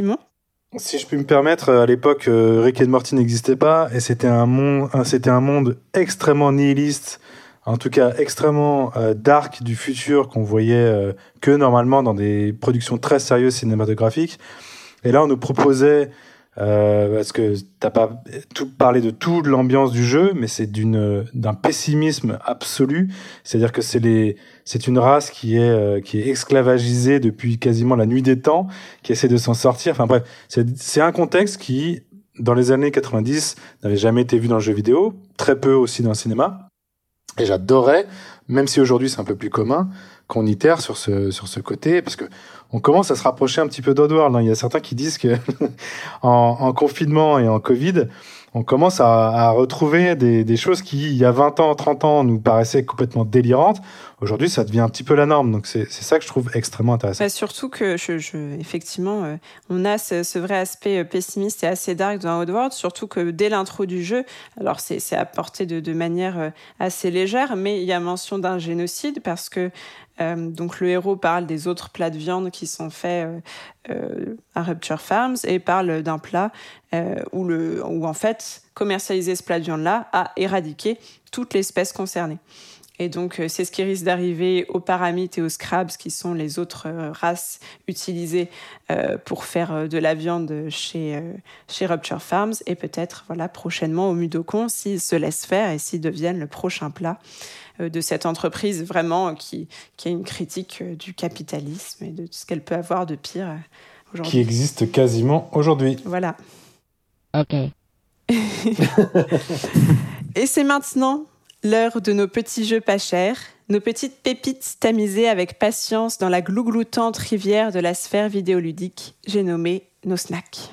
Si je puis me permettre, à l'époque, euh, Rick et Morty n'existait pas et c'était un monde, c'était un monde extrêmement nihiliste, en tout cas extrêmement euh, dark du futur qu'on voyait euh, que normalement dans des productions très sérieuses cinématographiques. Et là, on nous proposait euh, parce que t'as pas tout parlé de toute l'ambiance du jeu, mais c'est d'une d'un pessimisme absolu. C'est-à-dire que c'est les c'est une race qui est euh, qui est esclavagisée depuis quasiment la nuit des temps, qui essaie de s'en sortir. Enfin bref, c'est un contexte qui dans les années 90 n'avait jamais été vu dans le jeu vidéo, très peu aussi dans le cinéma. Et j'adorais, même si aujourd'hui c'est un peu plus commun, qu'on itère sur ce sur ce côté, parce que on commence à se rapprocher un petit peu d'Oddworld. Hein. Il y a certains qui disent que en, confinement et en Covid, on commence à, retrouver des, choses qui, il y a 20 ans, 30 ans, nous paraissaient complètement délirantes. Aujourd'hui, ça devient un petit peu la norme. Donc, c'est ça que je trouve extrêmement intéressant. Bah, surtout que, je, effectivement, euh, on a ce, vrai aspect euh, pessimiste et assez dark dans Oddworld. Surtout que dès l'intro du jeu, alors c'est apporté de, de manière euh, assez légère, mais il y a mention d'un génocide parce que donc le héros parle des autres plats de viande qui sont faits à Rupture Farms et parle d'un plat où, le, où en fait commercialiser ce plat de viande-là a éradiqué toute l'espèce concernée. Et donc, c'est ce qui risque d'arriver aux paramites et aux scrabs, qui sont les autres races utilisées pour faire de la viande chez, chez Rupture Farms, et peut-être voilà, prochainement au Mudokon s'ils se laissent faire et s'ils deviennent le prochain plat euh, de cette entreprise vraiment qui, qui a une critique euh, du capitalisme et de ce qu'elle peut avoir de pire euh, aujourd'hui. Qui existe quasiment aujourd'hui. Voilà. Ok. et c'est maintenant l'heure de nos petits jeux pas chers, nos petites pépites tamisées avec patience dans la glougloutante rivière de la sphère vidéoludique, j'ai nommé nos snacks.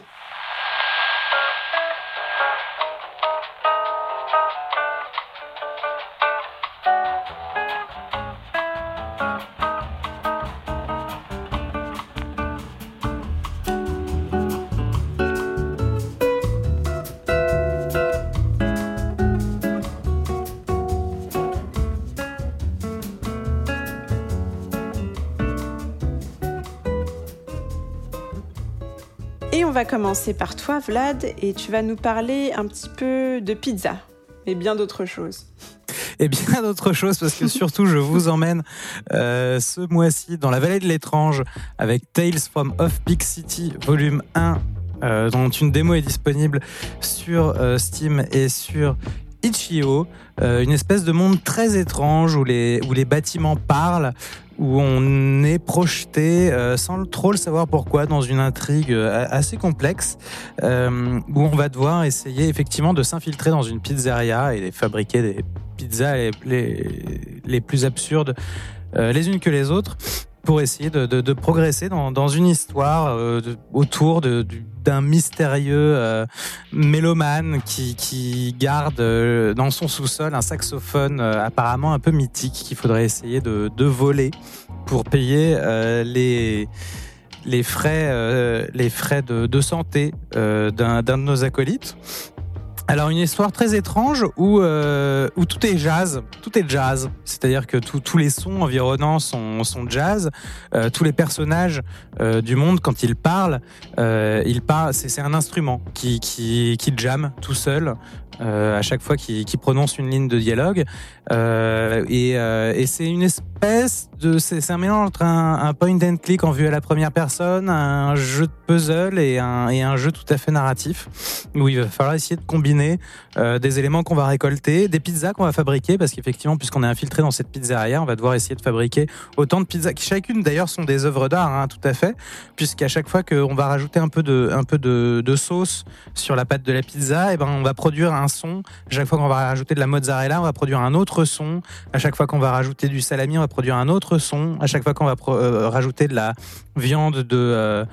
Commencer par toi, Vlad, et tu vas nous parler un petit peu de pizza et bien d'autres choses. Et bien d'autres choses, parce que surtout, je vous emmène euh, ce mois-ci dans la vallée de l'étrange avec Tales from Off Big City, volume 1, euh, dont une démo est disponible sur euh, Steam et sur Itch.io, une espèce de monde très étrange où les, où les bâtiments parlent, où on est projeté euh, sans trop le savoir pourquoi dans une intrigue euh, assez complexe euh, où on va devoir essayer effectivement de s'infiltrer dans une pizzeria et fabriquer des pizzas les, les, plus absurdes les unes que les autres pour essayer de, progresser dans, dans, une histoire autour d'un mystérieux mélomane qui, garde dans son sous-sol un saxophone apparemment un peu mythique qu'il faudrait essayer de, voler pour payer euh, les frais, euh, les frais de, santé euh, d'un de nos acolytes. Alors une histoire très étrange où, euh, où tout est jazz, tout est jazz, c'est-à-dire que tous les sons environnants sont, sont jazz, euh, tous les personnages euh, du monde quand ils parlent, euh, ils parlent, c'est un instrument qui, qui, qui jam tout seul à chaque fois qu'il prononce une ligne de dialogue. Et, et c'est une espèce de, c'est un mélange entre un, point and click en vue à la première personne, un jeu de puzzle et un, jeu tout à fait narratif où il va falloir essayer de combiner des éléments qu'on va récolter, des pizzas qu'on va fabriquer parce qu'effectivement, puisqu'on est infiltré dans cette pizzeria, on va devoir essayer de fabriquer autant de pizzas qui chacune d'ailleurs sont des œuvres d'art, hein, tout à fait, puisqu'à chaque fois qu'on va rajouter un peu de, de, sauce sur la pâte de la pizza, et eh ben on va produire un son. Chaque fois qu'on va rajouter de la mozzarella, on va produire un autre son. À chaque fois qu'on va rajouter du salami, on va produire un autre son. À chaque fois qu'on va euh, rajouter de la viande de euh,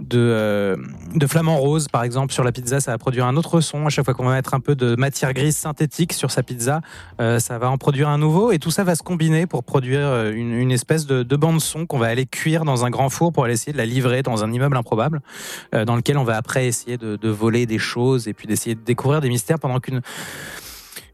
de, euh, de flamant rose, par exemple, sur la pizza, ça va produire un autre son. À chaque fois qu'on va mettre un peu de matière grise synthétique sur sa pizza, ça va en produire un nouveau. Et tout ça va se combiner pour produire une, espèce de, de bande son qu'on va aller cuire dans un grand four pour aller essayer de la livrer dans un immeuble improbable, dans lequel on va après essayer de voler des choses et puis d'essayer de découvrir des mystères pendant qu'une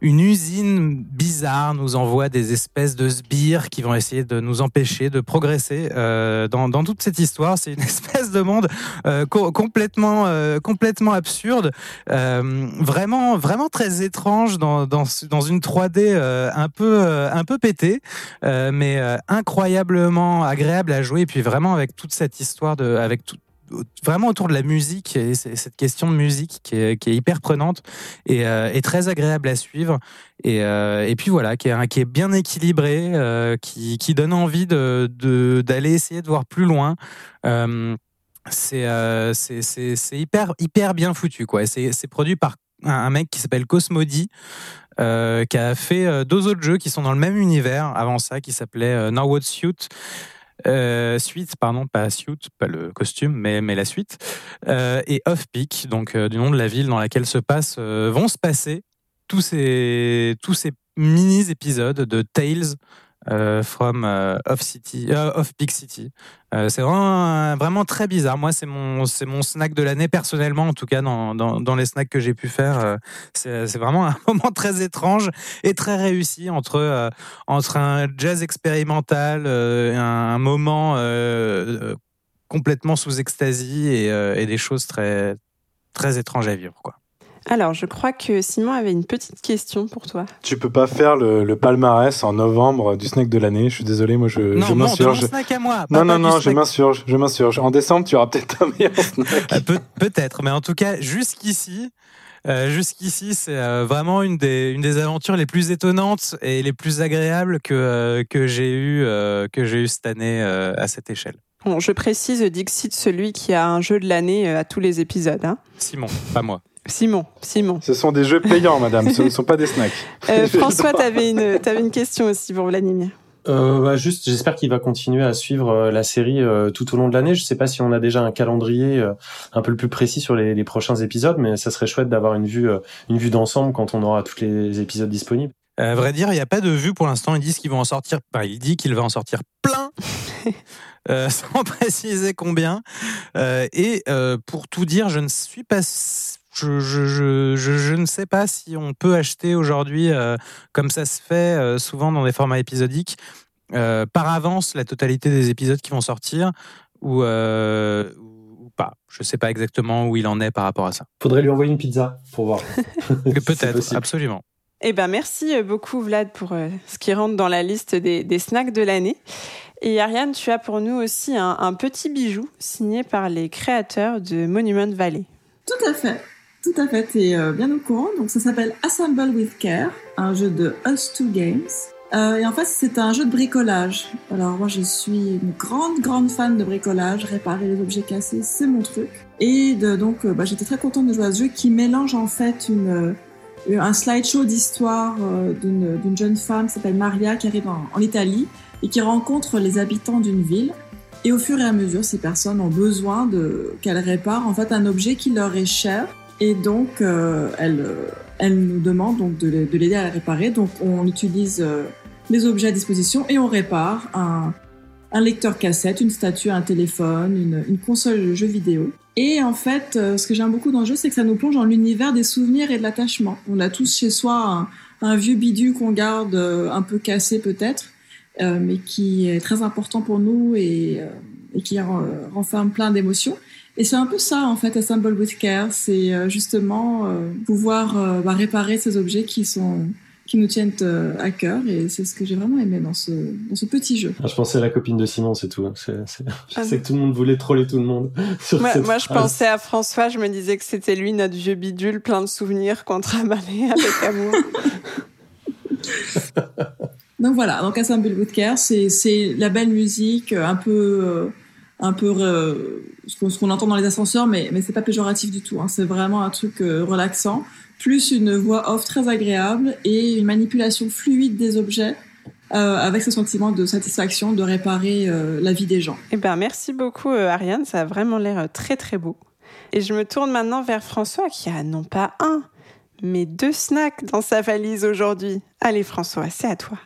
une usine bizarre nous envoie des espèces de sbires qui vont essayer de nous empêcher de progresser euh, dans, dans, toute cette histoire. C'est une espèce de monde euh, complètement euh, complètement absurde, euh, vraiment vraiment très étrange dans, dans, dans une 3D euh, un peu un peu pété, mais incroyablement agréable à jouer. Et puis vraiment avec toute cette histoire de avec tout, vraiment autour de la musique et cette question de musique qui est, hyper prenante et, euh, très agréable à suivre. Et, euh, et puis voilà qui est, bien équilibré euh, qui, donne envie d'aller essayer de voir plus loin. C'est hyper bien foutu quoi. C'est produit par un, mec qui s'appelle Cosmodi qui a fait deux autres jeux qui sont dans le même univers. Avant ça qui s'appelait Norwood Suit euh, suite, pardon, pas suit, pas le costume, mais, mais la suite, euh, et Off Peak, donc euh, du nom de la ville dans laquelle se passe, vont se passer tous ces, tous ces mini épisodes de Tales euh, from euh, Off City, euh, Off Big City. c'est vraiment, vraiment très bizarre. Moi, c'est mon, c'est mon snack de l'année personnellement, en tout cas dans, dans, les snacks que j'ai pu faire. c'est, vraiment un moment très étrange et très réussi entre entre un jazz expérimental, un, un, moment complètement sous extasie et, et des choses très très étranges à vivre, quoi. Alors, je crois que Simon avait une petite question pour toi. Tu peux pas faire le, palmarès en novembre du snack de l'année. Je suis désolé, moi je, non, je m'insurge. à moi. Non, non, non, je m'insurge, je m'insurge. En décembre, tu auras peut-être un meilleur snack. Euh, peut-être, mais en tout cas, jusqu'ici. Euh, jusqu'ici, c'est euh, vraiment une des, une des aventures les plus étonnantes et les plus agréables que, que j'ai eu, que j'ai eu cette année à cette échelle. Bon, je précise Dixit, celui qui a un jeu de l'année à tous les épisodes. Hein. Simon, pas moi. Simon, Simon. Ce sont des jeux payants, madame, ce ne sont pas des snacks. Euh, François, tu avais une, avais une question aussi pour Vladimir. Euh, bah juste, j'espère qu'il va continuer à suivre euh, la série euh, tout au long de l'année. Je ne sais pas si on a déjà un calendrier un peu le plus précis sur les, les prochains épisodes, mais ça serait chouette d'avoir une vue, une vue d'ensemble quand on aura tous les épisodes disponibles. À vrai dire, il n'y a pas de vue pour l'instant. Ils disent qu'ils vont en sortir. Il dit qu'il va en sortir plein. sans préciser combien. et pour tout dire, je ne suis pas je, je, je, je, ne sais pas si on peut acheter aujourd'hui, euh, comme ça se fait euh, souvent dans des formats épisodiques, euh, par avance la totalité des épisodes qui vont sortir ou, ou pas. Je ne sais pas exactement où il en est par rapport à ça. Faudrait lui envoyer une pizza pour voir. Peut-être, absolument. Eh ben, merci beaucoup Vlad pour ce qui rentre dans la liste des, des snacks de l'année. Et Ariane, tu as pour nous aussi un, un petit bijou signé par les créateurs de Monument Valley. Tout à fait. Tout à fait, es euh, bien au courant. Donc ça s'appelle Assemble with Care, un jeu de Us 2 Games. Euh, et en fait, c'est un jeu de bricolage. Alors moi, je suis une grande, grande fan de bricolage. Réparer les objets cassés, c'est mon truc. Et de, donc, euh, bah, j'étais très contente de jouer à ce jeu qui mélange en fait une, un slideshow d'histoire d'une jeune femme qui s'appelle Maria qui arrive en, en Italie et qui rencontre les habitants d'une ville. Et au fur et à mesure, ces personnes ont besoin de qu'elle répare en fait un objet qui leur est cher et donc, euh, elle, euh, elle nous demande donc de, de l'aider à la réparer. Donc, on utilise euh, les objets à disposition et on répare un, un lecteur cassette, une statue, un téléphone, une, une console de jeux vidéo. Et en fait, ce que j'aime beaucoup dans le jeu, c'est que ça nous plonge dans l'univers des souvenirs et de l'attachement. On a tous chez soi un, un vieux bidule qu'on garde un peu cassé peut-être, mais qui est très important pour nous et, et qui renferme plein d'émotions. Et c'est un peu ça, en fait, Assemble with Care. C'est euh, justement euh, pouvoir euh, bah, réparer ces objets qui sont qui nous tiennent euh, à cœur et c'est ce que j'ai vraiment aimé dans ce, dans ce petit jeu. Ah, je pensais à la copine de Simon, c'est tout. Hein. je ah sais que tout le monde voulait troller tout le monde. moi, je pensais à François, je me disais que c'était lui, notre vieux bidule, plein de souvenirs qu'on travaillait avec amour. donc voilà, donc Assemble Woodcare, c'est la belle musique, un peu, euh, un peu euh, ce qu'on entend dans les ascenseurs, mais, mais c'est pas péjoratif du tout. Hein. c'est vraiment un truc relaxant plus une voix off très agréable et une manipulation fluide des objets euh, avec ce sentiment de satisfaction de réparer euh, la vie des gens. Eh ben, merci beaucoup euh, Ariane, ça a vraiment l'air très très beau. Et je me tourne maintenant vers François qui a non pas un, mais deux snacks dans sa valise aujourd'hui. Allez François, c'est à toi.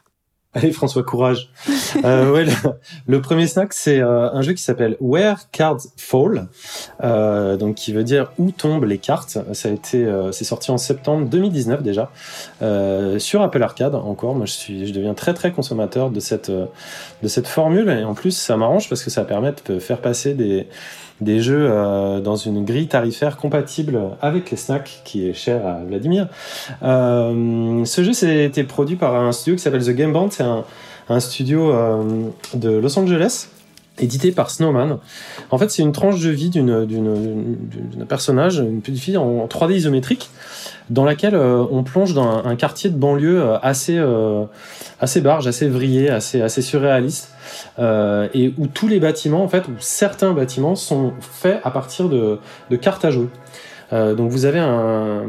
Allez François, courage. euh, ouais, le, premier snack, c'est euh, un jeu qui s'appelle Where Cards Fall, euh, donc qui veut dire où tombent les cartes. Ça a été, euh, c'est sorti en septembre 2019 déjà euh, sur Apple Arcade. Encore, moi je suis, je deviens très très consommateur de cette de cette formule et en plus ça m'arrange parce que ça permet de faire passer des des jeux euh, dans une grille tarifaire compatible avec les snacks, qui est cher à Vladimir. Euh, ce jeu, été produit par un studio qui s'appelle The Game Band. C'est un, un, studio euh, de Los Angeles édité par Snowman. En fait, c'est une tranche de vie d'une personnage, une petite fille en 3D isométrique, dans laquelle on plonge dans un, quartier de banlieue assez assez barge, assez vrillé, assez assez surréaliste. Euh, et où tous les bâtiments, en fait, où certains bâtiments sont faits à partir de, de cartes à jouer. Euh, donc vous avez un,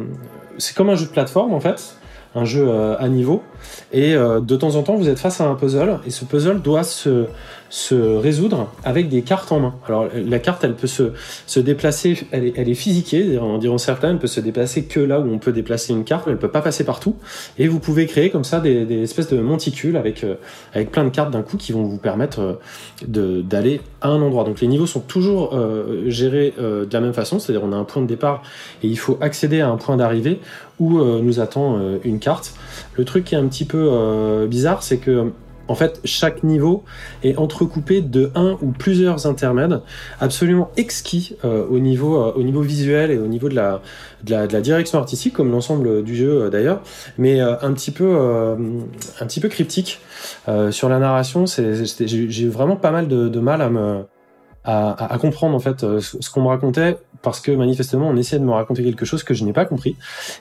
c'est comme un jeu de plateforme en fait, un jeu euh, à niveau, et de temps en temps vous êtes face à un puzzle, et ce puzzle doit se se résoudre avec des cartes en main. Alors la carte, elle peut se, se déplacer, elle est, elle est physiquée, en diront certains, elle peut se déplacer que là où on peut déplacer une carte, mais elle peut pas passer partout. Et vous pouvez créer comme ça des, des espèces de monticules avec, euh, avec plein de cartes d'un coup qui vont vous permettre euh, d'aller à un endroit. Donc les niveaux sont toujours euh, gérés de la même façon, c'est-à-dire on a un point de départ et il faut accéder à un point d'arrivée où nous attend une carte. Le truc qui est un petit peu bizarre, c'est que en fait, chaque niveau est entrecoupé de un ou plusieurs intermèdes absolument exquis euh, au, niveau, euh, au niveau visuel et au niveau de la, direction artistique, comme l'ensemble du jeu euh, d'ailleurs, mais un, petit peu, cryptique. sur la narration, j'ai vraiment pas mal de mal à me, à, à, comprendre en fait ce qu'on me racontait parce que manifestement on essayait de me raconter quelque chose que je n'ai pas compris.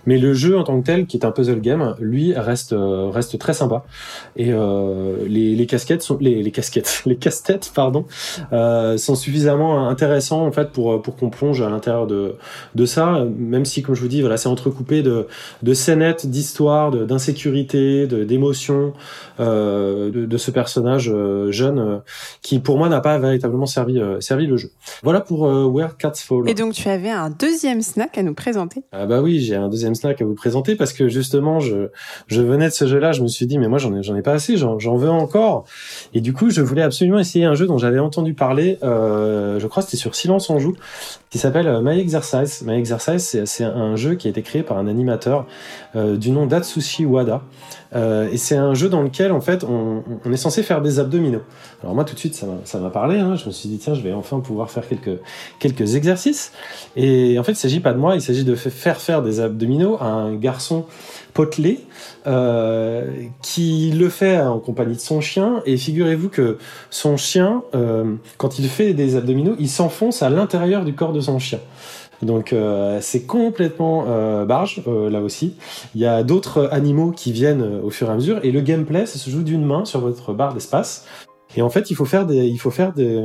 Mais le jeu en tant que tel, qui est un puzzle game, lui reste euh, reste très sympa. Et euh, les, les, casquettes sont les, les casquettes, les casse-têtes pardon, euh, sont suffisamment intéressants en fait pour pour qu'on plonge à l'intérieur de de ça. Même si comme je vous dis, voilà, c'est entrecoupé de de scénettes, d'histoires, d'insécurité, d'émotions euh, de, de, ce personnage euh, jeune qui pour moi n'a pas véritablement servi servi le jeu. Voilà pour Where Cats Fall. Et donc tu avais un deuxième snack à nous présenter. Ah bah oui, j'ai un deuxième snack à vous présenter parce que justement, je, je venais de ce jeu-là, je me suis dit, mais moi j'en ai, j'en ai pas assez, j'en, j'en veux encore. Et du coup, je voulais absolument essayer un jeu dont j'avais entendu parler, euh, je crois que c'était sur Silence en Joue, qui s'appelle euh, My Exercise. My Exercise, c'est, un jeu qui a été créé par un animateur euh, du nom d'Atsushi Wada. Euh, et c'est un jeu dans lequel, en fait, on, est censé faire des abdominaux. Alors moi, tout de suite, ça m'a, parlé. Hein. Je me suis dit, tiens, je vais enfin pouvoir faire quelques, quelques exercices. Et en fait, il s'agit pas de moi, il s'agit de faire faire des abdominaux à un garçon potelé euh, qui le fait en compagnie de son chien. Et figurez-vous que son chien, euh, quand il fait des abdominaux, il s'enfonce à l'intérieur du corps de son chien. Donc euh, c'est complètement barge là aussi. Il y a d'autres animaux qui viennent au fur et à mesure et le gameplay ça se joue d'une main sur votre barre d'espace. Et en fait, il faut faire des, il faut faire des,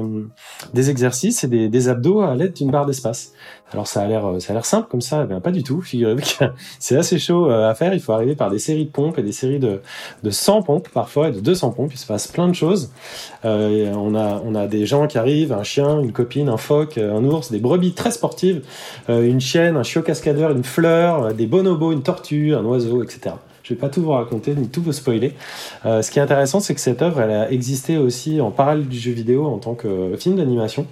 des exercices et des, des abdos à l'aide d'une barre d'espace. Alors ça a l'air, ça a l'air simple comme ça, ben pas du tout. Figurez-vous que c'est assez chaud à faire. Il faut arriver par des séries de pompes et des séries de, de 100 pompes parfois et de 200 pompes. Il se passe plein de choses. Euh, on a, on a des gens qui arrivent, un chien, une copine, un phoque, un ours, des brebis très sportives, euh, une chienne, un chiot cascadeur, une fleur, des bonobos, une tortue, un oiseau, etc. Je vais pas tout vous raconter ni tout vous spoiler. Euh, ce qui est intéressant, c'est que cette œuvre, elle a existé aussi en parallèle du jeu vidéo en tant que film d'animation.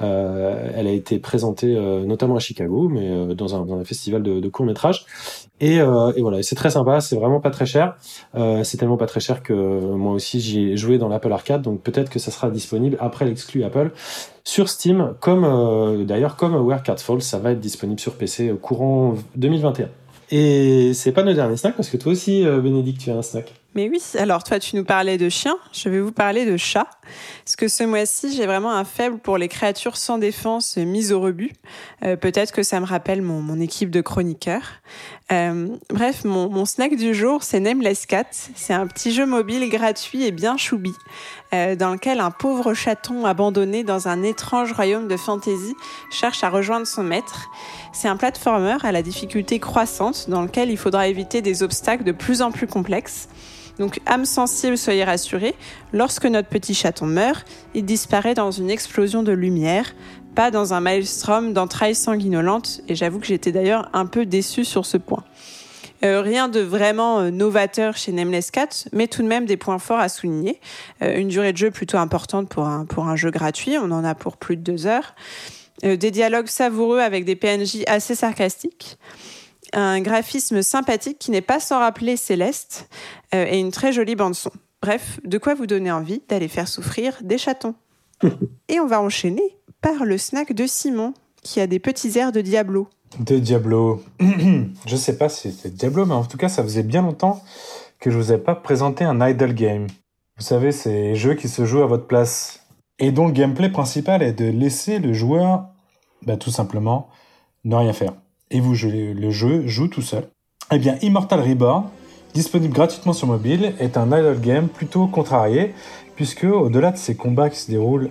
Euh, elle a été présentée euh, notamment à Chicago, mais euh, dans, un, dans, un, festival de, de court métrage. Et, euh, et voilà, c'est très sympa, c'est vraiment pas très cher. c'est tellement pas très cher que moi aussi j'y ai joué dans l'Apple Arcade, donc peut-être que ça sera disponible après l'exclu Apple sur Steam, comme d'ailleurs comme Where Cat Falls, ça va être disponible sur PC courant 2021. Et c'est pas nos derniers snacks parce que toi aussi, euh, Bénédicte, tu as un snack. Mais oui, alors toi tu nous parlais de chiens, je vais vous parler de chats. Parce que ce mois-ci j'ai vraiment un faible pour les créatures sans défense mises au rebut. Euh, peut-être que ça me rappelle mon, équipe de chroniqueurs. Euh, bref, mon, mon, snack du jour c'est Nameless Cat. C'est un petit jeu mobile gratuit et bien choubi. Euh, dans lequel un pauvre chaton abandonné dans un étrange royaume de fantasy cherche à rejoindre son maître. C'est un platformer à la difficulté croissante dans lequel il faudra éviter des obstacles de plus en plus complexes. Donc, âme sensible, soyez rassurés, lorsque notre petit chaton meurt, il disparaît dans une explosion de lumière, pas dans un maelstrom d'entrailles sanguinolentes, et j'avoue que j'étais d'ailleurs un peu déçue sur ce point. Euh, rien de vraiment euh, novateur chez Nameless Cat, mais tout de même des points forts à souligner. Euh, une durée de jeu plutôt importante pour un, pour un jeu gratuit, on en a pour plus de deux heures. Des dialogues savoureux avec des PNJ assez sarcastiques un graphisme sympathique qui n'est pas sans rappeler Céleste euh, et une très jolie bande son. Bref, de quoi vous donner envie d'aller faire souffrir des chatons. et on va enchaîner par le snack de Simon qui a des petits airs de Diablo. De Diablo. je sais pas si c'est Diablo, mais en tout cas, ça faisait bien longtemps que je vous ai pas présenté un idle game. Vous savez, c'est jeux qui se jouent à votre place et dont le gameplay principal est de laisser le joueur, bah, tout simplement, ne rien faire et vous jouez le jeu joue tout seul. Eh bien, Immortal Reborn, disponible gratuitement sur mobile, est un idle game plutôt contrarié, puisque au-delà de ces combats qui se déroulent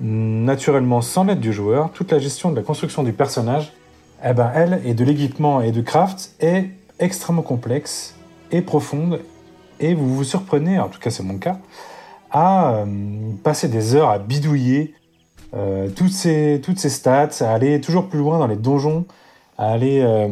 naturellement sans l'aide du joueur, toute la gestion de la construction du personnage, eh ben, elle, et de l'équipement et de craft, est extrêmement complexe et profonde, et vous vous surprenez, en tout cas c'est mon cas, à euh, passer des heures à bidouiller euh, toutes, ces, toutes ces stats, à aller toujours plus loin dans les donjons, aller. Euh,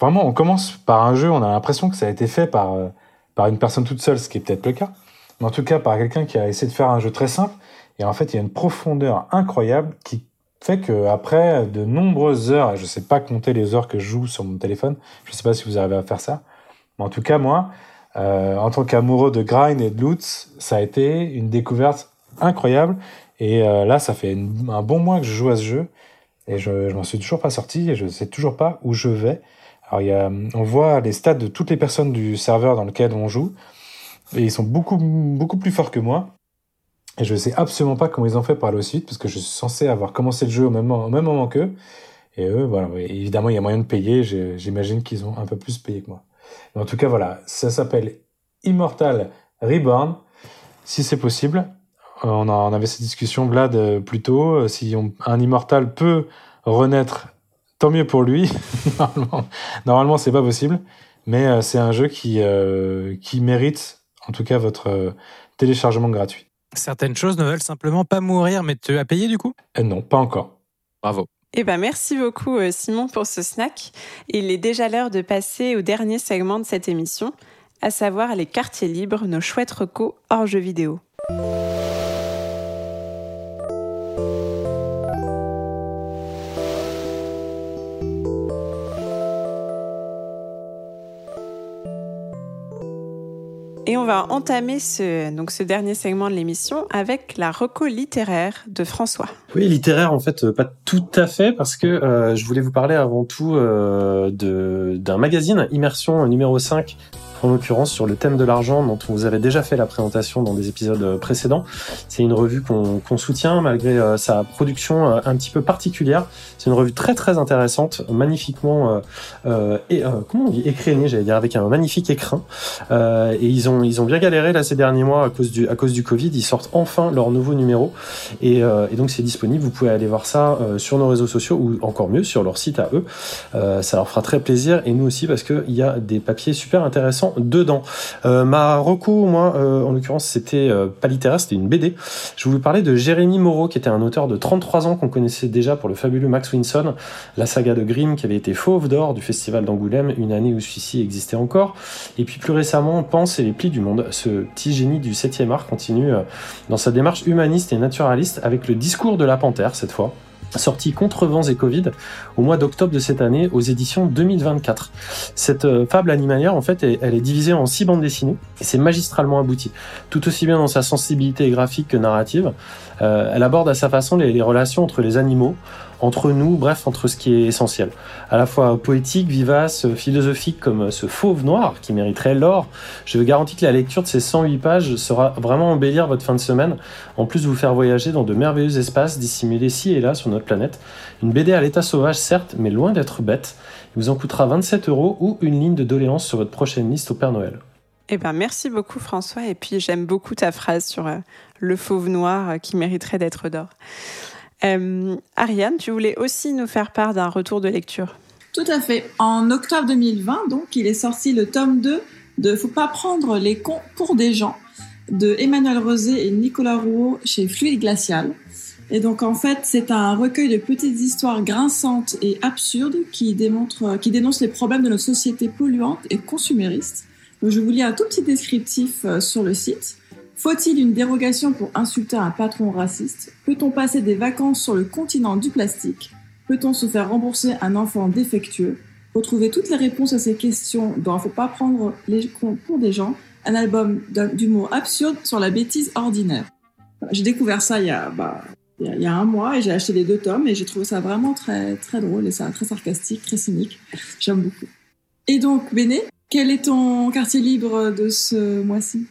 vraiment, on commence par un jeu, on a l'impression que ça a été fait par, euh, par une personne toute seule, ce qui est peut-être le cas, mais en tout cas par quelqu'un qui a essayé de faire un jeu très simple. Et en fait, il y a une profondeur incroyable qui fait que après de nombreuses heures, et je sais pas compter les heures que je joue sur mon téléphone, je sais pas si vous arrivez à faire ça, mais en tout cas moi, euh, en tant qu'amoureux de grind et de loot, ça a été une découverte incroyable. Et là, ça fait un bon mois que je joue à ce jeu et je, je m'en suis toujours pas sorti et je sais toujours pas où je vais. Alors y a, on voit les stats de toutes les personnes du serveur dans lequel on joue et ils sont beaucoup beaucoup plus forts que moi. Et je sais absolument pas comment ils ont fait pour aller aussi vite parce que je suis censé avoir commencé le jeu au même, au même moment qu'eux. Et eux, voilà, évidemment, il y a moyen de payer. J'imagine qu'ils ont un peu plus payé que moi. Mais en tout cas, voilà, ça s'appelle Immortal Reborn, si c'est possible. Euh, on, on avait cette discussion, Vlad, euh, plus tôt. Euh, si un immortal peut renaître, tant mieux pour lui. normalement, normalement c'est pas possible. Mais c'est un jeu qui, qui mérite, en tout cas, votre téléchargement gratuit. Certaines choses ne veulent simplement pas mourir, mais tu as payé du coup? Non, pas encore. Bravo. Eh ben, merci beaucoup Simon pour ce snack. Il est déjà l'heure de passer au dernier segment de cette émission, à savoir les quartiers libres, nos chouettes recos hors jeux vidéo. Et on va entamer ce, donc ce dernier segment de l'émission avec la reco littéraire de François. Oui, littéraire en fait pas tout à fait parce que euh, je voulais vous parler avant tout euh, d'un magazine Immersion numéro 5 en l'occurrence sur le thème de l'argent dont on vous avait déjà fait la présentation dans des épisodes euh, précédents. C'est une revue qu'on soutient malgré euh, sa production euh, un petit peu particulière. C'est une revue très très intéressante, magnifiquement euh, et comment on dit écrénée, j'allais dire avec un magnifique écrin. et ils ont ils ont bien galéré là ces derniers mois à cause du à cause du Covid. Ils sortent enfin leur nouveau numéro et, et donc c'est disponible. Vous pouvez aller voir ça sur nos réseaux sociaux ou encore mieux sur leur site à eux. ça leur fera très plaisir et nous aussi parce qu'il y a des papiers super intéressants dedans. Euh, ma reco, moi, euh, en l'occurrence, c'était euh, pas littéraire, c'était une BD. Je voulais vous parler de Jérémy Moreau, qui était un auteur de 33 ans qu'on connaissait déjà pour le fabuleux Max La saga de Grimm qui avait été fauve d'or du festival d'Angoulême, une année où celui-ci existait encore. Et puis plus récemment, Pense et les plis du monde. Ce petit génie du 7e art continue dans sa démarche humaniste et naturaliste avec le discours de la panthère cette fois sorti Contre vents et Covid au mois d'octobre de cette année aux éditions 2024. Cette euh, fable animalière, en fait, elle est divisée en six bandes dessinées et c'est magistralement abouti, tout aussi bien dans sa sensibilité graphique que narrative. Euh, elle aborde à sa façon les, relations entre les animaux, entre nous, bref, entre ce qui est essentiel. À la fois poétique, vivace, philosophique comme ce fauve noir qui mériterait l'or. Je vous garantis que la lecture de ces 108 pages sera vraiment embellir votre fin de semaine, en plus de vous faire voyager dans de merveilleux espaces dissimulés ci et là sur notre planète. Une BD à l'état sauvage, certes, mais loin d'être bête. Il vous en coûtera 27 euros ou une ligne de doléance sur votre prochaine liste au Père Noël. Eh ben, merci beaucoup François. Et puis j'aime beaucoup ta phrase sur euh, le fauve noir euh, qui mériterait d'être d'or. Euh, Ariane, tu voulais aussi nous faire part d'un retour de lecture. Tout à fait. En octobre 2020, donc, il est sorti le tome 2 de Faut pas prendre les cons pour des gens de Emmanuel Rosé et Nicolas Rouault chez Fluide Glacial. Et donc en fait, c'est un recueil de petites histoires grinçantes et absurdes qui, qui dénoncent les problèmes de notre société polluante et consumériste je vous lis un tout petit descriptif euh, sur le site. Faut-il une dérogation pour insulter un patron raciste Peut-on passer des vacances sur le continent du plastique Peut-on se faire rembourser un enfant défectueux Retrouvez toutes les réponses à ces questions ne faut pas prendre les cons pour des gens, un album d'humour absurde sur la bêtise ordinaire. J'ai découvert ça il y a, bah, il y a un mois et j'ai acheté les deux tomes et j'ai trouvé ça vraiment très, très drôle et ça très sarcastique, très cynique. J'aime beaucoup. Et donc, Béné, quel est ton quartier libre de ce mois-ci?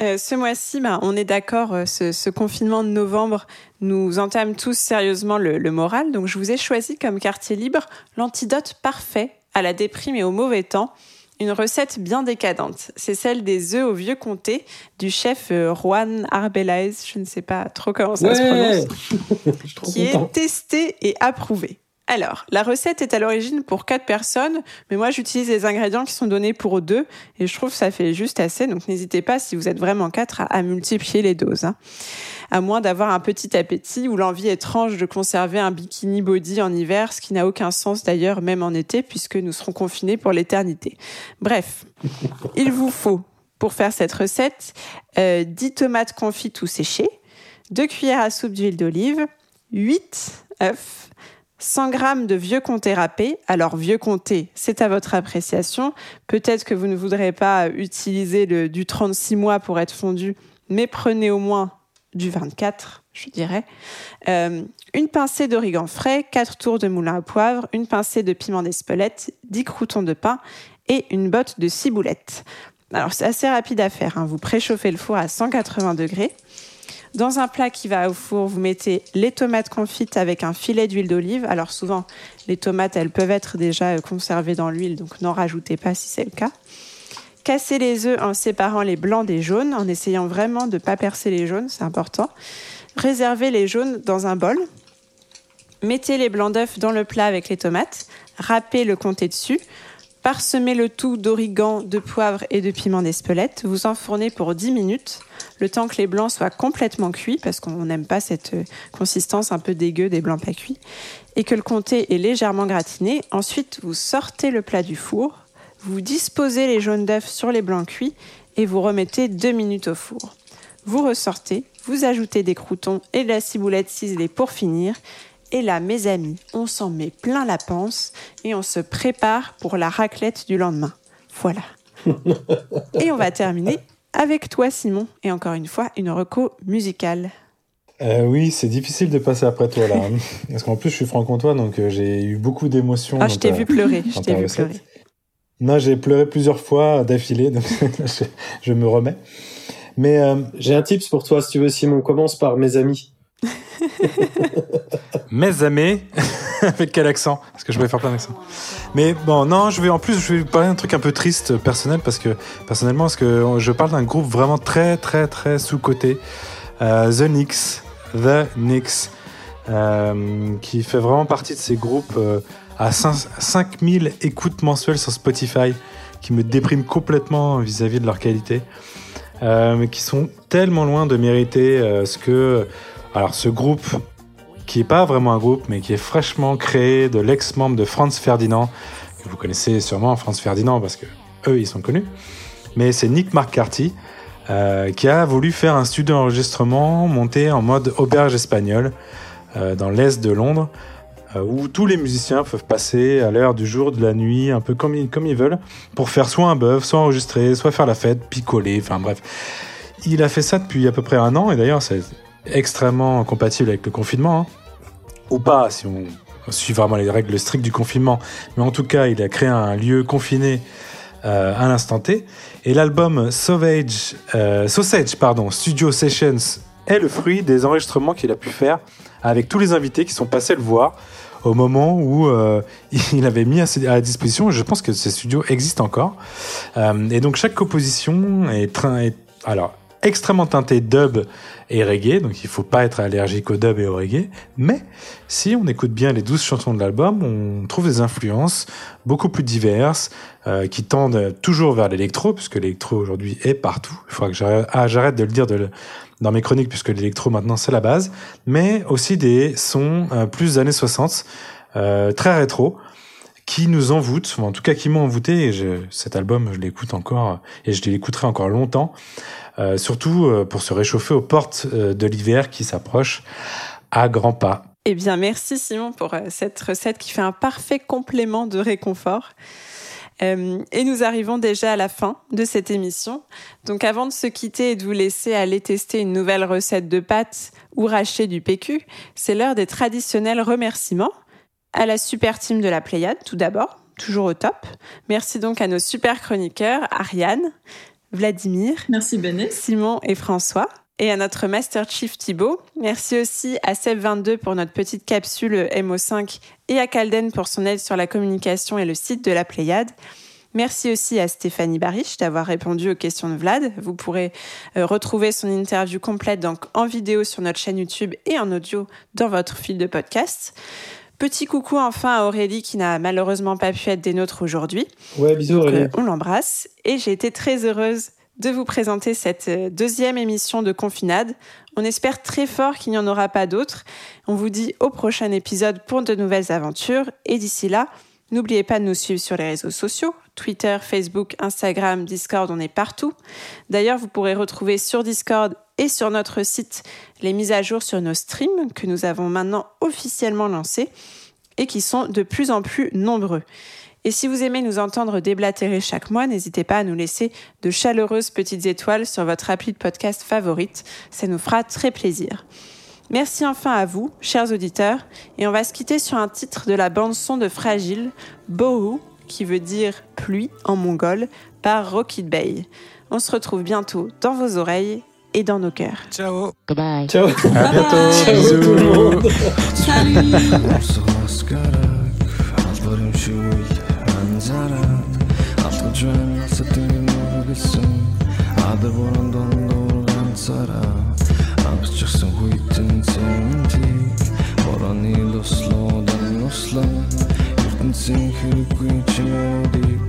Euh, ce mois-ci, bah, on est d'accord, euh, ce, confinement de novembre nous entame tous sérieusement le, moral. Donc, je vous ai choisi comme quartier libre l'antidote parfait à la déprime et au mauvais temps. Une recette bien décadente. C'est celle des œufs au vieux comté du chef euh, Juan Arbelaez, je ne sais pas trop comment ça se prononce, qui est testé et approuvé. Alors, la recette est à l'origine pour quatre personnes, mais moi j'utilise les ingrédients qui sont donnés pour deux et je trouve que ça fait juste assez. Donc n'hésitez pas, si vous êtes vraiment quatre, à, multiplier les doses. Hein. À moins d'avoir un petit appétit ou l'envie étrange de conserver un bikini body en hiver, ce qui n'a aucun sens d'ailleurs même en été puisque nous serons confinés pour l'éternité. Bref, il vous faut pour faire cette recette 10 euh, tomates confites ou séchées, 2 cuillères à soupe d'huile d'olive, 8 œufs, 100 g de vieux comté râpé. Alors, vieux comté, c'est à votre appréciation. Peut-être que vous ne voudrez pas utiliser du 36 mois pour être fondu, mais prenez au moins du 24, je dirais. Euh, une pincée d'origan frais, 4 tours de moulin à poivre, une pincée de piment d'Espelette, 10 croutons de pain et une botte de ciboulettes. Alors, c'est assez rapide à faire. Hein. Vous préchauffez le four à 180 degrés. Dans un plat qui va au four, vous mettez les tomates confites avec un filet d'huile d'olive. Alors souvent, les tomates, elles peuvent être déjà euh, conservées dans l'huile, donc n'en rajoutez pas si c'est le cas. Cassez les œufs en séparant les blancs des jaunes, en essayant vraiment de ne pas percer les jaunes, c'est important. Réservez les jaunes dans un bol. Mettez les blancs d'œufs dans le plat avec les tomates. Râpez le comté dessus. Parsemez le tout d'origan, de poivre et de piment d'Espelette. Vous enfournez pour 10 minutes, le temps que les blancs soient complètement cuits, parce qu'on n'aime pas cette euh, consistance un peu dégueu des blancs pas cuits, et que le comté est légèrement gratiné. Ensuite, vous sortez le plat du four, vous disposez les jaunes d'œufs sur les blancs cuits et vous remettez 2 minutes au four. Vous ressortez, vous ajoutez des croutons et de la ciboulette ciselée pour finir et là, mes amis, on s'en met plein la panse et on se prépare pour la raclette du lendemain. Voilà. et on va terminer avec toi, Simon, et encore une fois, une reco musicale. Euh, oui, c'est difficile de passer après toi là. Hein. Parce qu'en plus, je suis franc-comtois, donc euh, j'ai eu beaucoup d'émotions. Ah, je t'ai vu pleurer. Je t'ai vu pleurer. Non, j'ai pleuré plusieurs fois d'affilée, donc je, me remets. Mais euh, j'ai un tips pour toi, si tu veux, Simon. Commence par mes amis. Mes amis, avec quel accent? Parce que je vais faire plein d'accents. Mais bon, non, je vais en plus, je vais parler d'un truc un peu triste personnel parce que personnellement, parce que je parle d'un groupe vraiment très, très, très sous-coté, euh, The Nix, The Nix, euh, qui fait vraiment partie de ces groupes euh, à 5000 écoutes mensuelles sur Spotify, qui me dépriment complètement vis-à-vis de leur qualité, mais qui sont tellement loin de mériter ce que alors ce groupe, qui n'est pas vraiment un groupe, mais qui est fraîchement créé de l'ex-membre de Franz Ferdinand, que vous connaissez sûrement Franz Ferdinand parce que eux ils sont connus, mais c'est Nick McCarthy euh, qui a voulu faire un studio d'enregistrement monté en mode auberge espagnole euh, dans l'est de Londres, euh, où tous les musiciens peuvent passer à l'heure du jour, de la nuit, un peu comme ils, veulent, pour faire soit un bœuf, soit enregistrer, soit faire la fête, picoler, enfin bref. Il a fait ça depuis à peu près un an, et d'ailleurs c'est extrêmement compatible avec le confinement, hein. ou pas si on suit vraiment les règles strictes du confinement, mais en tout cas, il a créé un lieu confiné euh, à l'instant T. Et l'album Sausage, euh, Sausage Studio Sessions est le fruit des enregistrements qu'il a pu faire avec tous les invités qui sont passés le voir au moment où euh, il avait mis à, disposition. Je pense que ces studios existent encore. Et donc chaque composition est, est alors extrêmement teinté dub et reggae, donc il faut pas être allergique au dub et au reggae. Mais si on écoute bien les douze chansons de l'album, on trouve des influences beaucoup plus diverses euh, qui tendent toujours vers l'électro, puisque l'électro aujourd'hui est partout. Il faudra que ah, j'arrête de le dire dans mes chroniques, puisque l'électro maintenant c'est la base, mais aussi des sons euh, plus années 60, euh, très rétro qui nous envoûtent, en tout cas qui m'ont envoûté. Et cet album, je l'écoute encore et je l'écouterai encore longtemps. Euh, surtout euh, pour se réchauffer aux portes euh, de l'hiver qui s'approche à grands pas. Eh bien, merci Simon pour cette recette qui fait un parfait complément de réconfort. et nous arrivons déjà à la fin de cette émission. Donc avant de se quitter et de vous laisser aller tester une nouvelle recette de pâtes ou racheter du PQ, c'est l'heure des traditionnels remerciements. À la super team de la Pléiade, tout d'abord, toujours au top. Merci donc à nos super chroniqueurs, Ariane, Vladimir, merci Benet, Simon et François, et à notre Master Chief Thibaut. Merci aussi à Seb22 pour notre petite capsule MO5 et à Calden pour son aide sur la communication et le site de la Pléiade. Merci aussi à Stéphanie Bariche d'avoir répondu aux questions de Vlad. Vous pourrez euh, retrouver son interview complète donc en vidéo sur notre chaîne YouTube et en audio dans votre fil de podcast. Petit coucou enfin à Aurélie qui n'a malheureusement pas pu être des nôtres aujourd'hui. Ouais, bisous Aurélie. Euh, on l'embrasse et j'ai été très heureuse de vous présenter cette euh, deuxième émission de Confinade. On espère très fort qu'il n'y en aura pas d'autres. On vous dit au prochain épisode pour de nouvelles aventures et d'ici là, n'oubliez pas de nous suivre sur les réseaux sociaux, Twitter, Facebook, Instagram, Discord, on est partout. D'ailleurs, vous pourrez retrouver sur Discord et sur notre site les mises à jour sur nos streams que nous avons maintenant officiellement lancés et qui sont de plus en plus nombreux. Et si vous aimez nous entendre déblatérer chaque mois, n'hésitez pas à nous laisser de chaleureuses petites étoiles sur votre appli de podcast favorite. Ça nous fera très plaisir. Merci enfin à vous, chers auditeurs, et on va se quitter sur un titre de la bande-son de Fragile, Bohu, qui veut dire pluie en mongol, par Rocket Bay. On se retrouve bientôt dans vos oreilles et dans nos cœurs. Ciao. Bye. Ciao. À bientôt. Ciao ертөнцийн хэрэггүй чимүүдийг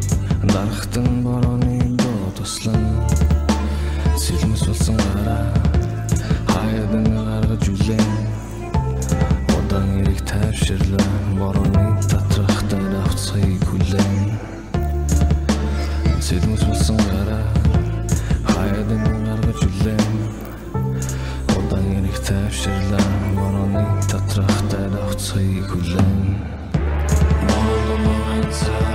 Дарахтан борооны доо туслан Сэлмэс болсон гараа Хаядан гаргаж үлэн Удаан эрэг тайвширлаа Борооны татрахтай авцгийг хүлэн Сэлмэс болсон гараа Хаядан гаргаж үлэн Удаан эрэг тайвширлаа Борооны татрахтай авцгийг So.